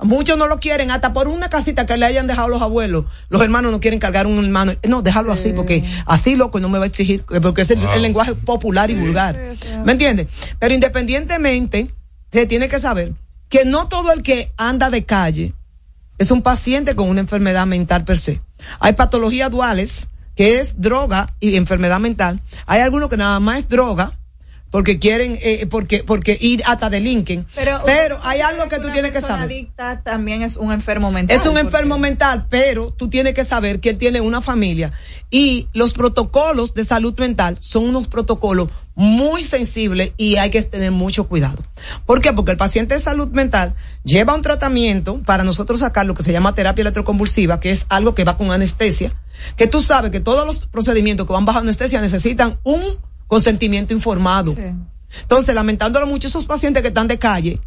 Muchos no lo quieren, hasta por una casita que le hayan dejado los abuelos. Los hermanos no quieren cargar un hermano. No, dejarlo así, porque así loco no me va a exigir, porque es el, Wow. el lenguaje popular y vulgar. ¿Me entiendes? Pero independientemente, se tiene que saber que no todo el que anda de calle es un paciente con una enfermedad mental per se. Hay patologías duales, que es droga y enfermedad mental. Hay algunos que nada más es droga, porque quieren, eh, porque, porque ir hasta delinquen. Pero, Pero, hay algo que tú tienes que saber. adicta también es un enfermo mental. Es un enfermo mental, pero tú tienes que saber que él tiene una familia y los protocolos de salud mental son unos protocolos muy sensibles y hay que tener mucho cuidado. ¿Por qué? Porque el paciente de salud mental lleva un tratamiento para nosotros sacar lo que se llama terapia electroconvulsiva, que es algo que va con anestesia, que tú sabes que todos los procedimientos que van bajo anestesia necesitan un consentimiento informado. Entonces, lamentándolo mucho esos pacientes que están de calle,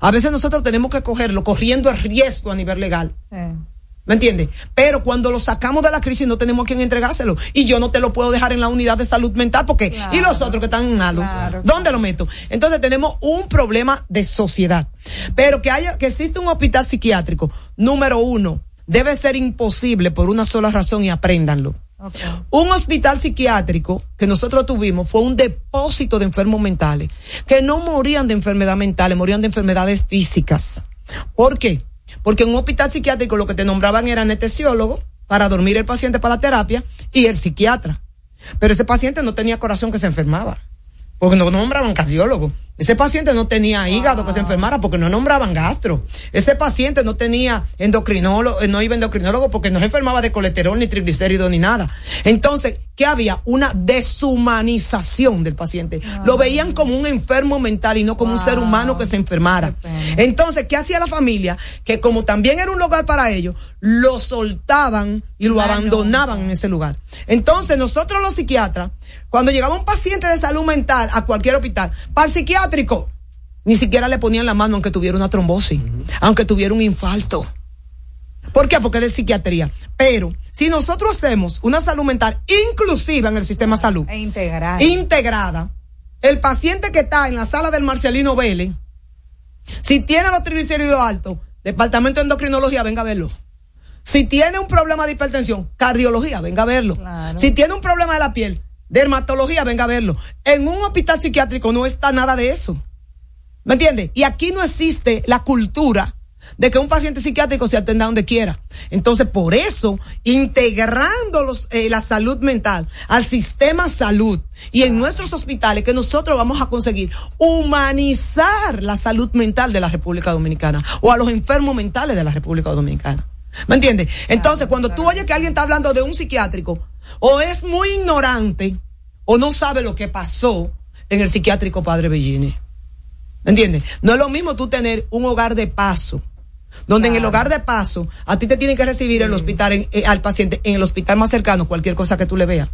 a veces nosotros tenemos que cogerlo corriendo el riesgo a nivel legal. ¿Me entiendes? Pero cuando lo sacamos de la crisis no tenemos a quien entregárselo. Y yo no te lo puedo dejar en la unidad de salud mental porque... ¿Y los otros que están en ALO? ¿Dónde lo meto? Entonces tenemos un problema de sociedad. Pero que haya, que existe un hospital psiquiátrico, número uno, debe ser imposible por una sola razón y apréndanlo. Un hospital psiquiátrico que nosotros tuvimos fue un depósito de enfermos mentales, que no morían de enfermedades mentales, morían de enfermedades físicas. ¿Por qué? Porque en un hospital psiquiátrico lo que te nombraban era anestesiólogo para dormir el paciente para la terapia y el psiquiatra. Pero ese paciente no tenía corazón que se enfermaba, porque no nombraban cardiólogo. Ese paciente no tenía hígado que se enfermara porque no nombraban gastro. Ese paciente no tenía endocrinólogo, eh, no iba a endocrinólogo porque no se enfermaba de colesterol ni triglicéridos ni nada. Entonces, ¿qué había? Una deshumanización del paciente. Lo veían como un enfermo mental y no como un ser humano que se enfermara. Entonces, ¿qué hacía la familia? Que como también era un lugar para ellos, lo soltaban y lo abandonaban en ese lugar. Entonces, nosotros los psiquiatras, cuando llegaba un paciente de salud mental a cualquier hospital, para el psiquiátrico, ni siquiera le ponían la mano aunque tuviera una trombosis, aunque tuviera un infarto. ¿Por qué? Porque es de psiquiatría. Pero si nosotros hacemos una salud mental inclusiva en el sistema de salud, E integrar. integrada, el paciente que está en la sala del Marcelino Vélez, si tiene los triglicéridos altos, departamento de endocrinología, venga a verlo. Si tiene un problema de hipertensión, cardiología, venga a verlo. Si tiene un problema de la piel, dermatología, venga a verlo. En un hospital psiquiátrico no está nada de eso. ¿Me entiendes? Y aquí no existe la cultura de que un paciente psiquiátrico se atienda donde quiera. Entonces, por eso, integrando los, eh, la salud mental al sistema salud y en nuestros hospitales, que nosotros vamos a conseguir humanizar la salud mental de la República Dominicana o a los enfermos mentales de la República Dominicana. ¿Me entiendes? Entonces, cuando tú oyes que alguien está hablando de un psiquiátrico, o es muy ignorante, o no sabe lo que pasó en el psiquiátrico Padre Bellini. ¿Me entiendes? No es lo mismo tú tener un hogar de paso, donde en el hogar de paso a ti te tienen que recibir el hospital, en- eh, al paciente, en el hospital más cercano, cualquier cosa que tú le veas.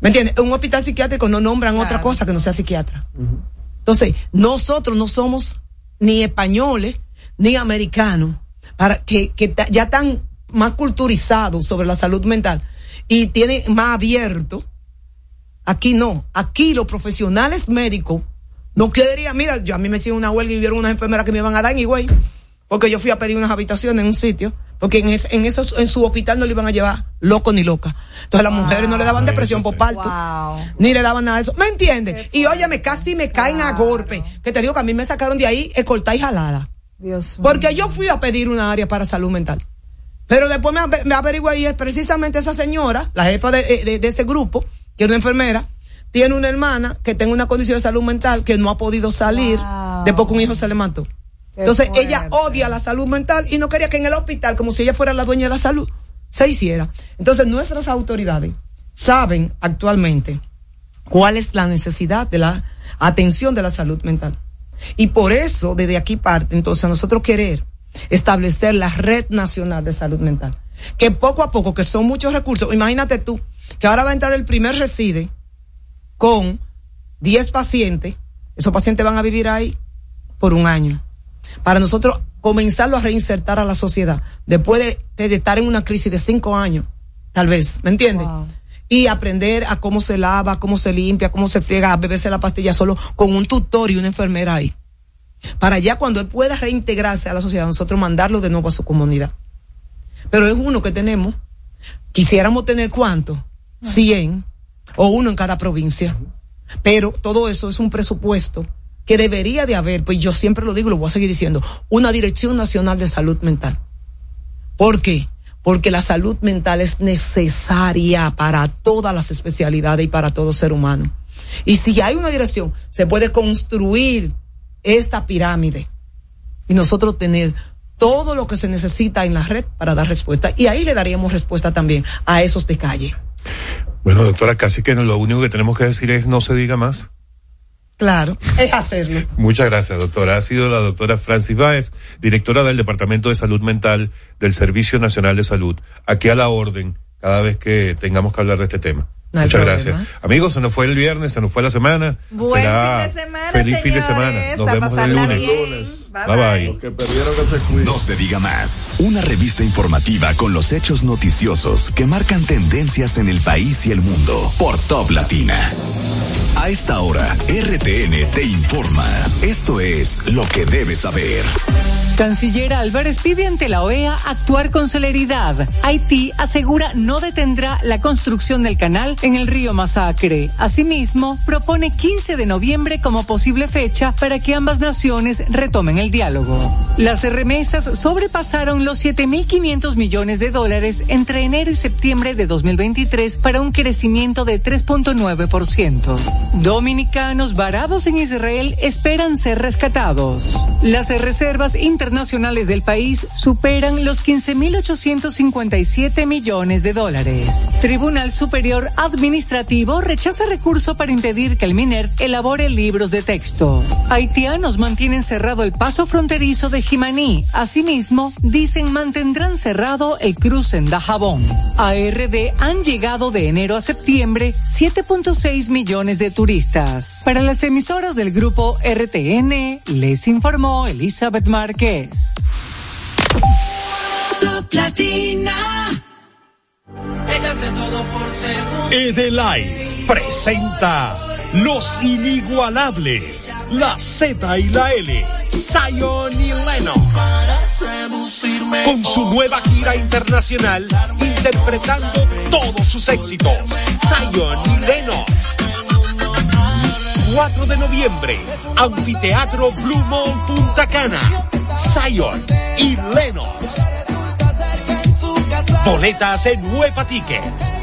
¿Me entiendes? En un hospital psiquiátrico no nombran otra cosa que no sea psiquiatra. Entonces, nosotros no somos ni españoles ni americanos para que, que ya están más culturizados sobre la salud mental y tienen más abierto. Aquí no. Aquí los profesionales médicos no querían, mira, yo a mí me hicieron una huelga y vieron unas enfermeras que me iban a dar en güey, porque yo fui a pedir unas habitaciones en un sitio, porque en, es- en esos, en su hospital no le iban a llevar loco ni loca. Entonces las mujeres no le daban depresión por parto, ni le daban nada de eso. ¿Me entiendes? Y óyeme, casi me caen a golpe, que te digo que a mí me sacaron de ahí escoltada y jalada. Dios Porque yo fui a pedir una área para salud mental. Pero después me, me averigué y es precisamente esa señora, la jefa de, de- de ese grupo, que es una enfermera, tiene una hermana que tiene una condición de salud mental que no ha podido salir después que un hijo se le mató. Qué Entonces fuerte. ella odia la salud mental y no quería que en el hospital, como si ella fuera la dueña de la salud, se hiciera. Entonces nuestras autoridades saben actualmente cuál es la necesidad de la atención de la salud mental. Y por eso, desde aquí parte, entonces, nosotros querer establecer la red nacional de salud mental. Que poco a poco, que son muchos recursos, imagínate tú, que ahora va a entrar el primer reside con 10 pacientes, esos pacientes van a vivir ahí por un año. Para nosotros comenzarlo a reinsertar a la sociedad, después de, de estar en una crisis de cinco años, tal vez, ¿me entiendes? Y aprender a cómo se lava, cómo se limpia, cómo se friega, a beberse la pastilla solo con un tutor y una enfermera ahí. Para ya cuando él pueda reintegrarse a la sociedad, nosotros mandarlo de nuevo a su comunidad. Pero es uno que tenemos. Quisiéramos tener cuánto? 100 o uno en cada provincia. Pero todo eso es un presupuesto que debería de haber, pues yo siempre lo digo, lo voy a seguir diciendo, una Dirección Nacional de Salud Mental. ¿Por qué? Porque la salud mental es necesaria para todas las especialidades y para todo ser humano. Y si hay una dirección, se puede construir esta pirámide y nosotros tener todo lo que se necesita en la red para dar respuesta. Y ahí le daríamos respuesta también a esos de calle. Bueno, doctora, casi que lo único que tenemos que decir es no se diga más. Claro, es hacerlo. Muchas gracias, doctora. Ha sido la doctora Francis Báez, directora del Departamento de Salud Mental del Servicio Nacional de Salud, aquí a la orden cada vez que tengamos que hablar de este tema. No Muchas problema. gracias. Amigos, se nos fue el viernes, se nos fue la semana. Buen Será fin de semana, Feliz fin de semana. Nos A vemos el lunes. Bye bye. Los que perdieron que se cuiden. No se diga más. Una revista informativa con los hechos noticiosos que marcan tendencias en el país y el mundo por Top Latina. A esta hora, RTN te informa. Esto es lo que debes saber. Canciller Álvarez pide ante la OEA actuar con celeridad. Haití asegura no detendrá la construcción del canal en el río Masacre. Asimismo, propone 15 de noviembre como posible fecha para que ambas naciones retomen el diálogo. Las remesas sobrepasaron los 7.500 millones de dólares entre enero y septiembre de 2023 para un crecimiento de 3.9%. Dominicanos varados en Israel esperan ser rescatados. Las reservas internacionales del país superan los 15.857 millones de dólares. Tribunal Superior Administrativo rechaza recurso para impedir que el MINER elabore libros de texto. Haitianos mantienen cerrado el paso fronterizo de Jimaní. Asimismo, dicen mantendrán cerrado el cruce en Dajabón. A RD han llegado de enero a septiembre 7.6 millones de turistas. Para las emisoras del grupo RTN, les informó Elizabeth Márquez. Top Latina. Edelai presenta Los Inigualables, la Z y la L, Zion y Lennox. Con su nueva gira internacional, interpretando todos sus éxitos. Zion y Lennox. 4 de noviembre, Anfiteatro Blue Mall Punta Cana. Zion y Lennox. Boletas en Nueva Tickets.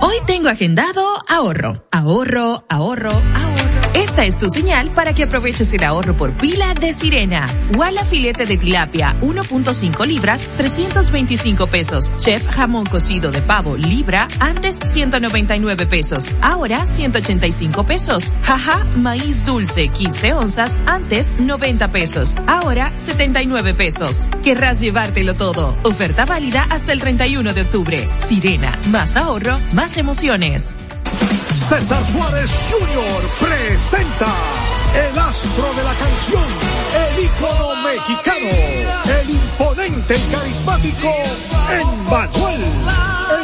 Hoy tengo agendado ahorro, ahorro, ahorro, ahorro. Esta es tu señal para que aproveches el ahorro por pila de Sirena. Walla filete de tilapia 1.5 libras, 325 pesos. Chef jamón cocido de pavo libra, antes 199 pesos, ahora 185 pesos. Jaja maíz dulce 15 onzas, antes 90 pesos, ahora 79 pesos. Querrás llevártelo todo. Oferta válida hasta el 31 de octubre. Sirena, más ahorro, más emociones. César Suárez Jr. presenta el astro de la canción, el ícono mexicano, el imponente y carismático Emmanuel.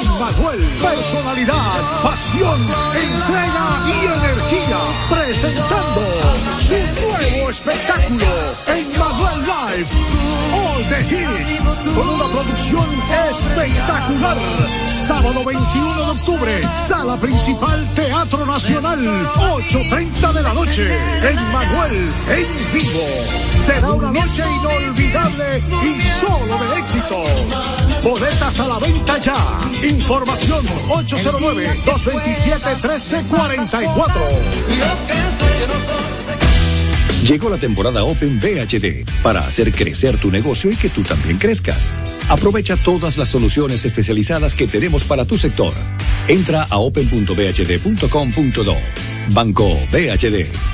Emmanuel, personalidad, pasión, entrega y energía, presentando su nuevo espectáculo, Emmanuel Live, The Hits, con una producción espectacular. Sábado 21 de octubre, sala principal Teatro Nacional, 8.30 de la noche, Emmanuel en vivo. Será una noche inolvidable y solo de éxitos. Boletas a la venta ya. Información 809-227-1344. Llegó la temporada Open VHD para hacer crecer tu negocio y que tú también crezcas. Aprovecha todas las soluciones especializadas que tenemos para tu sector. Entra a open.bhd.com.do. Banco BHD.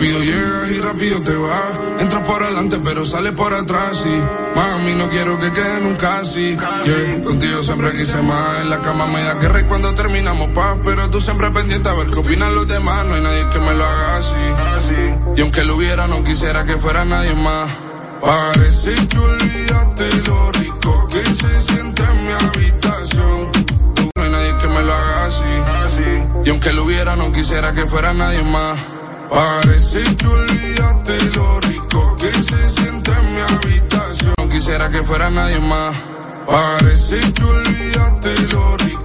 Rápido llegas y rápido te vas. Entras por adelante pero sales por atrás y mami no quiero que quede nunca así. Yeah. Contigo siempre quise más. En la cama me da guerra y cuando terminamos paz. Pero tú siempre pendiente a ver qué opinan los demás. No hay nadie que me lo haga así. Y aunque lo hubiera no quisiera que fuera nadie más. Parece que olvidaste lo rico que se siente en mi habitación. No hay nadie que me lo haga así. Y aunque lo hubiera no quisiera que fuera nadie más. Parece que olvidaste lo rico que se siente en mi habitación. No quisiera que fuera nadie más. Parece que olvidaste lo rico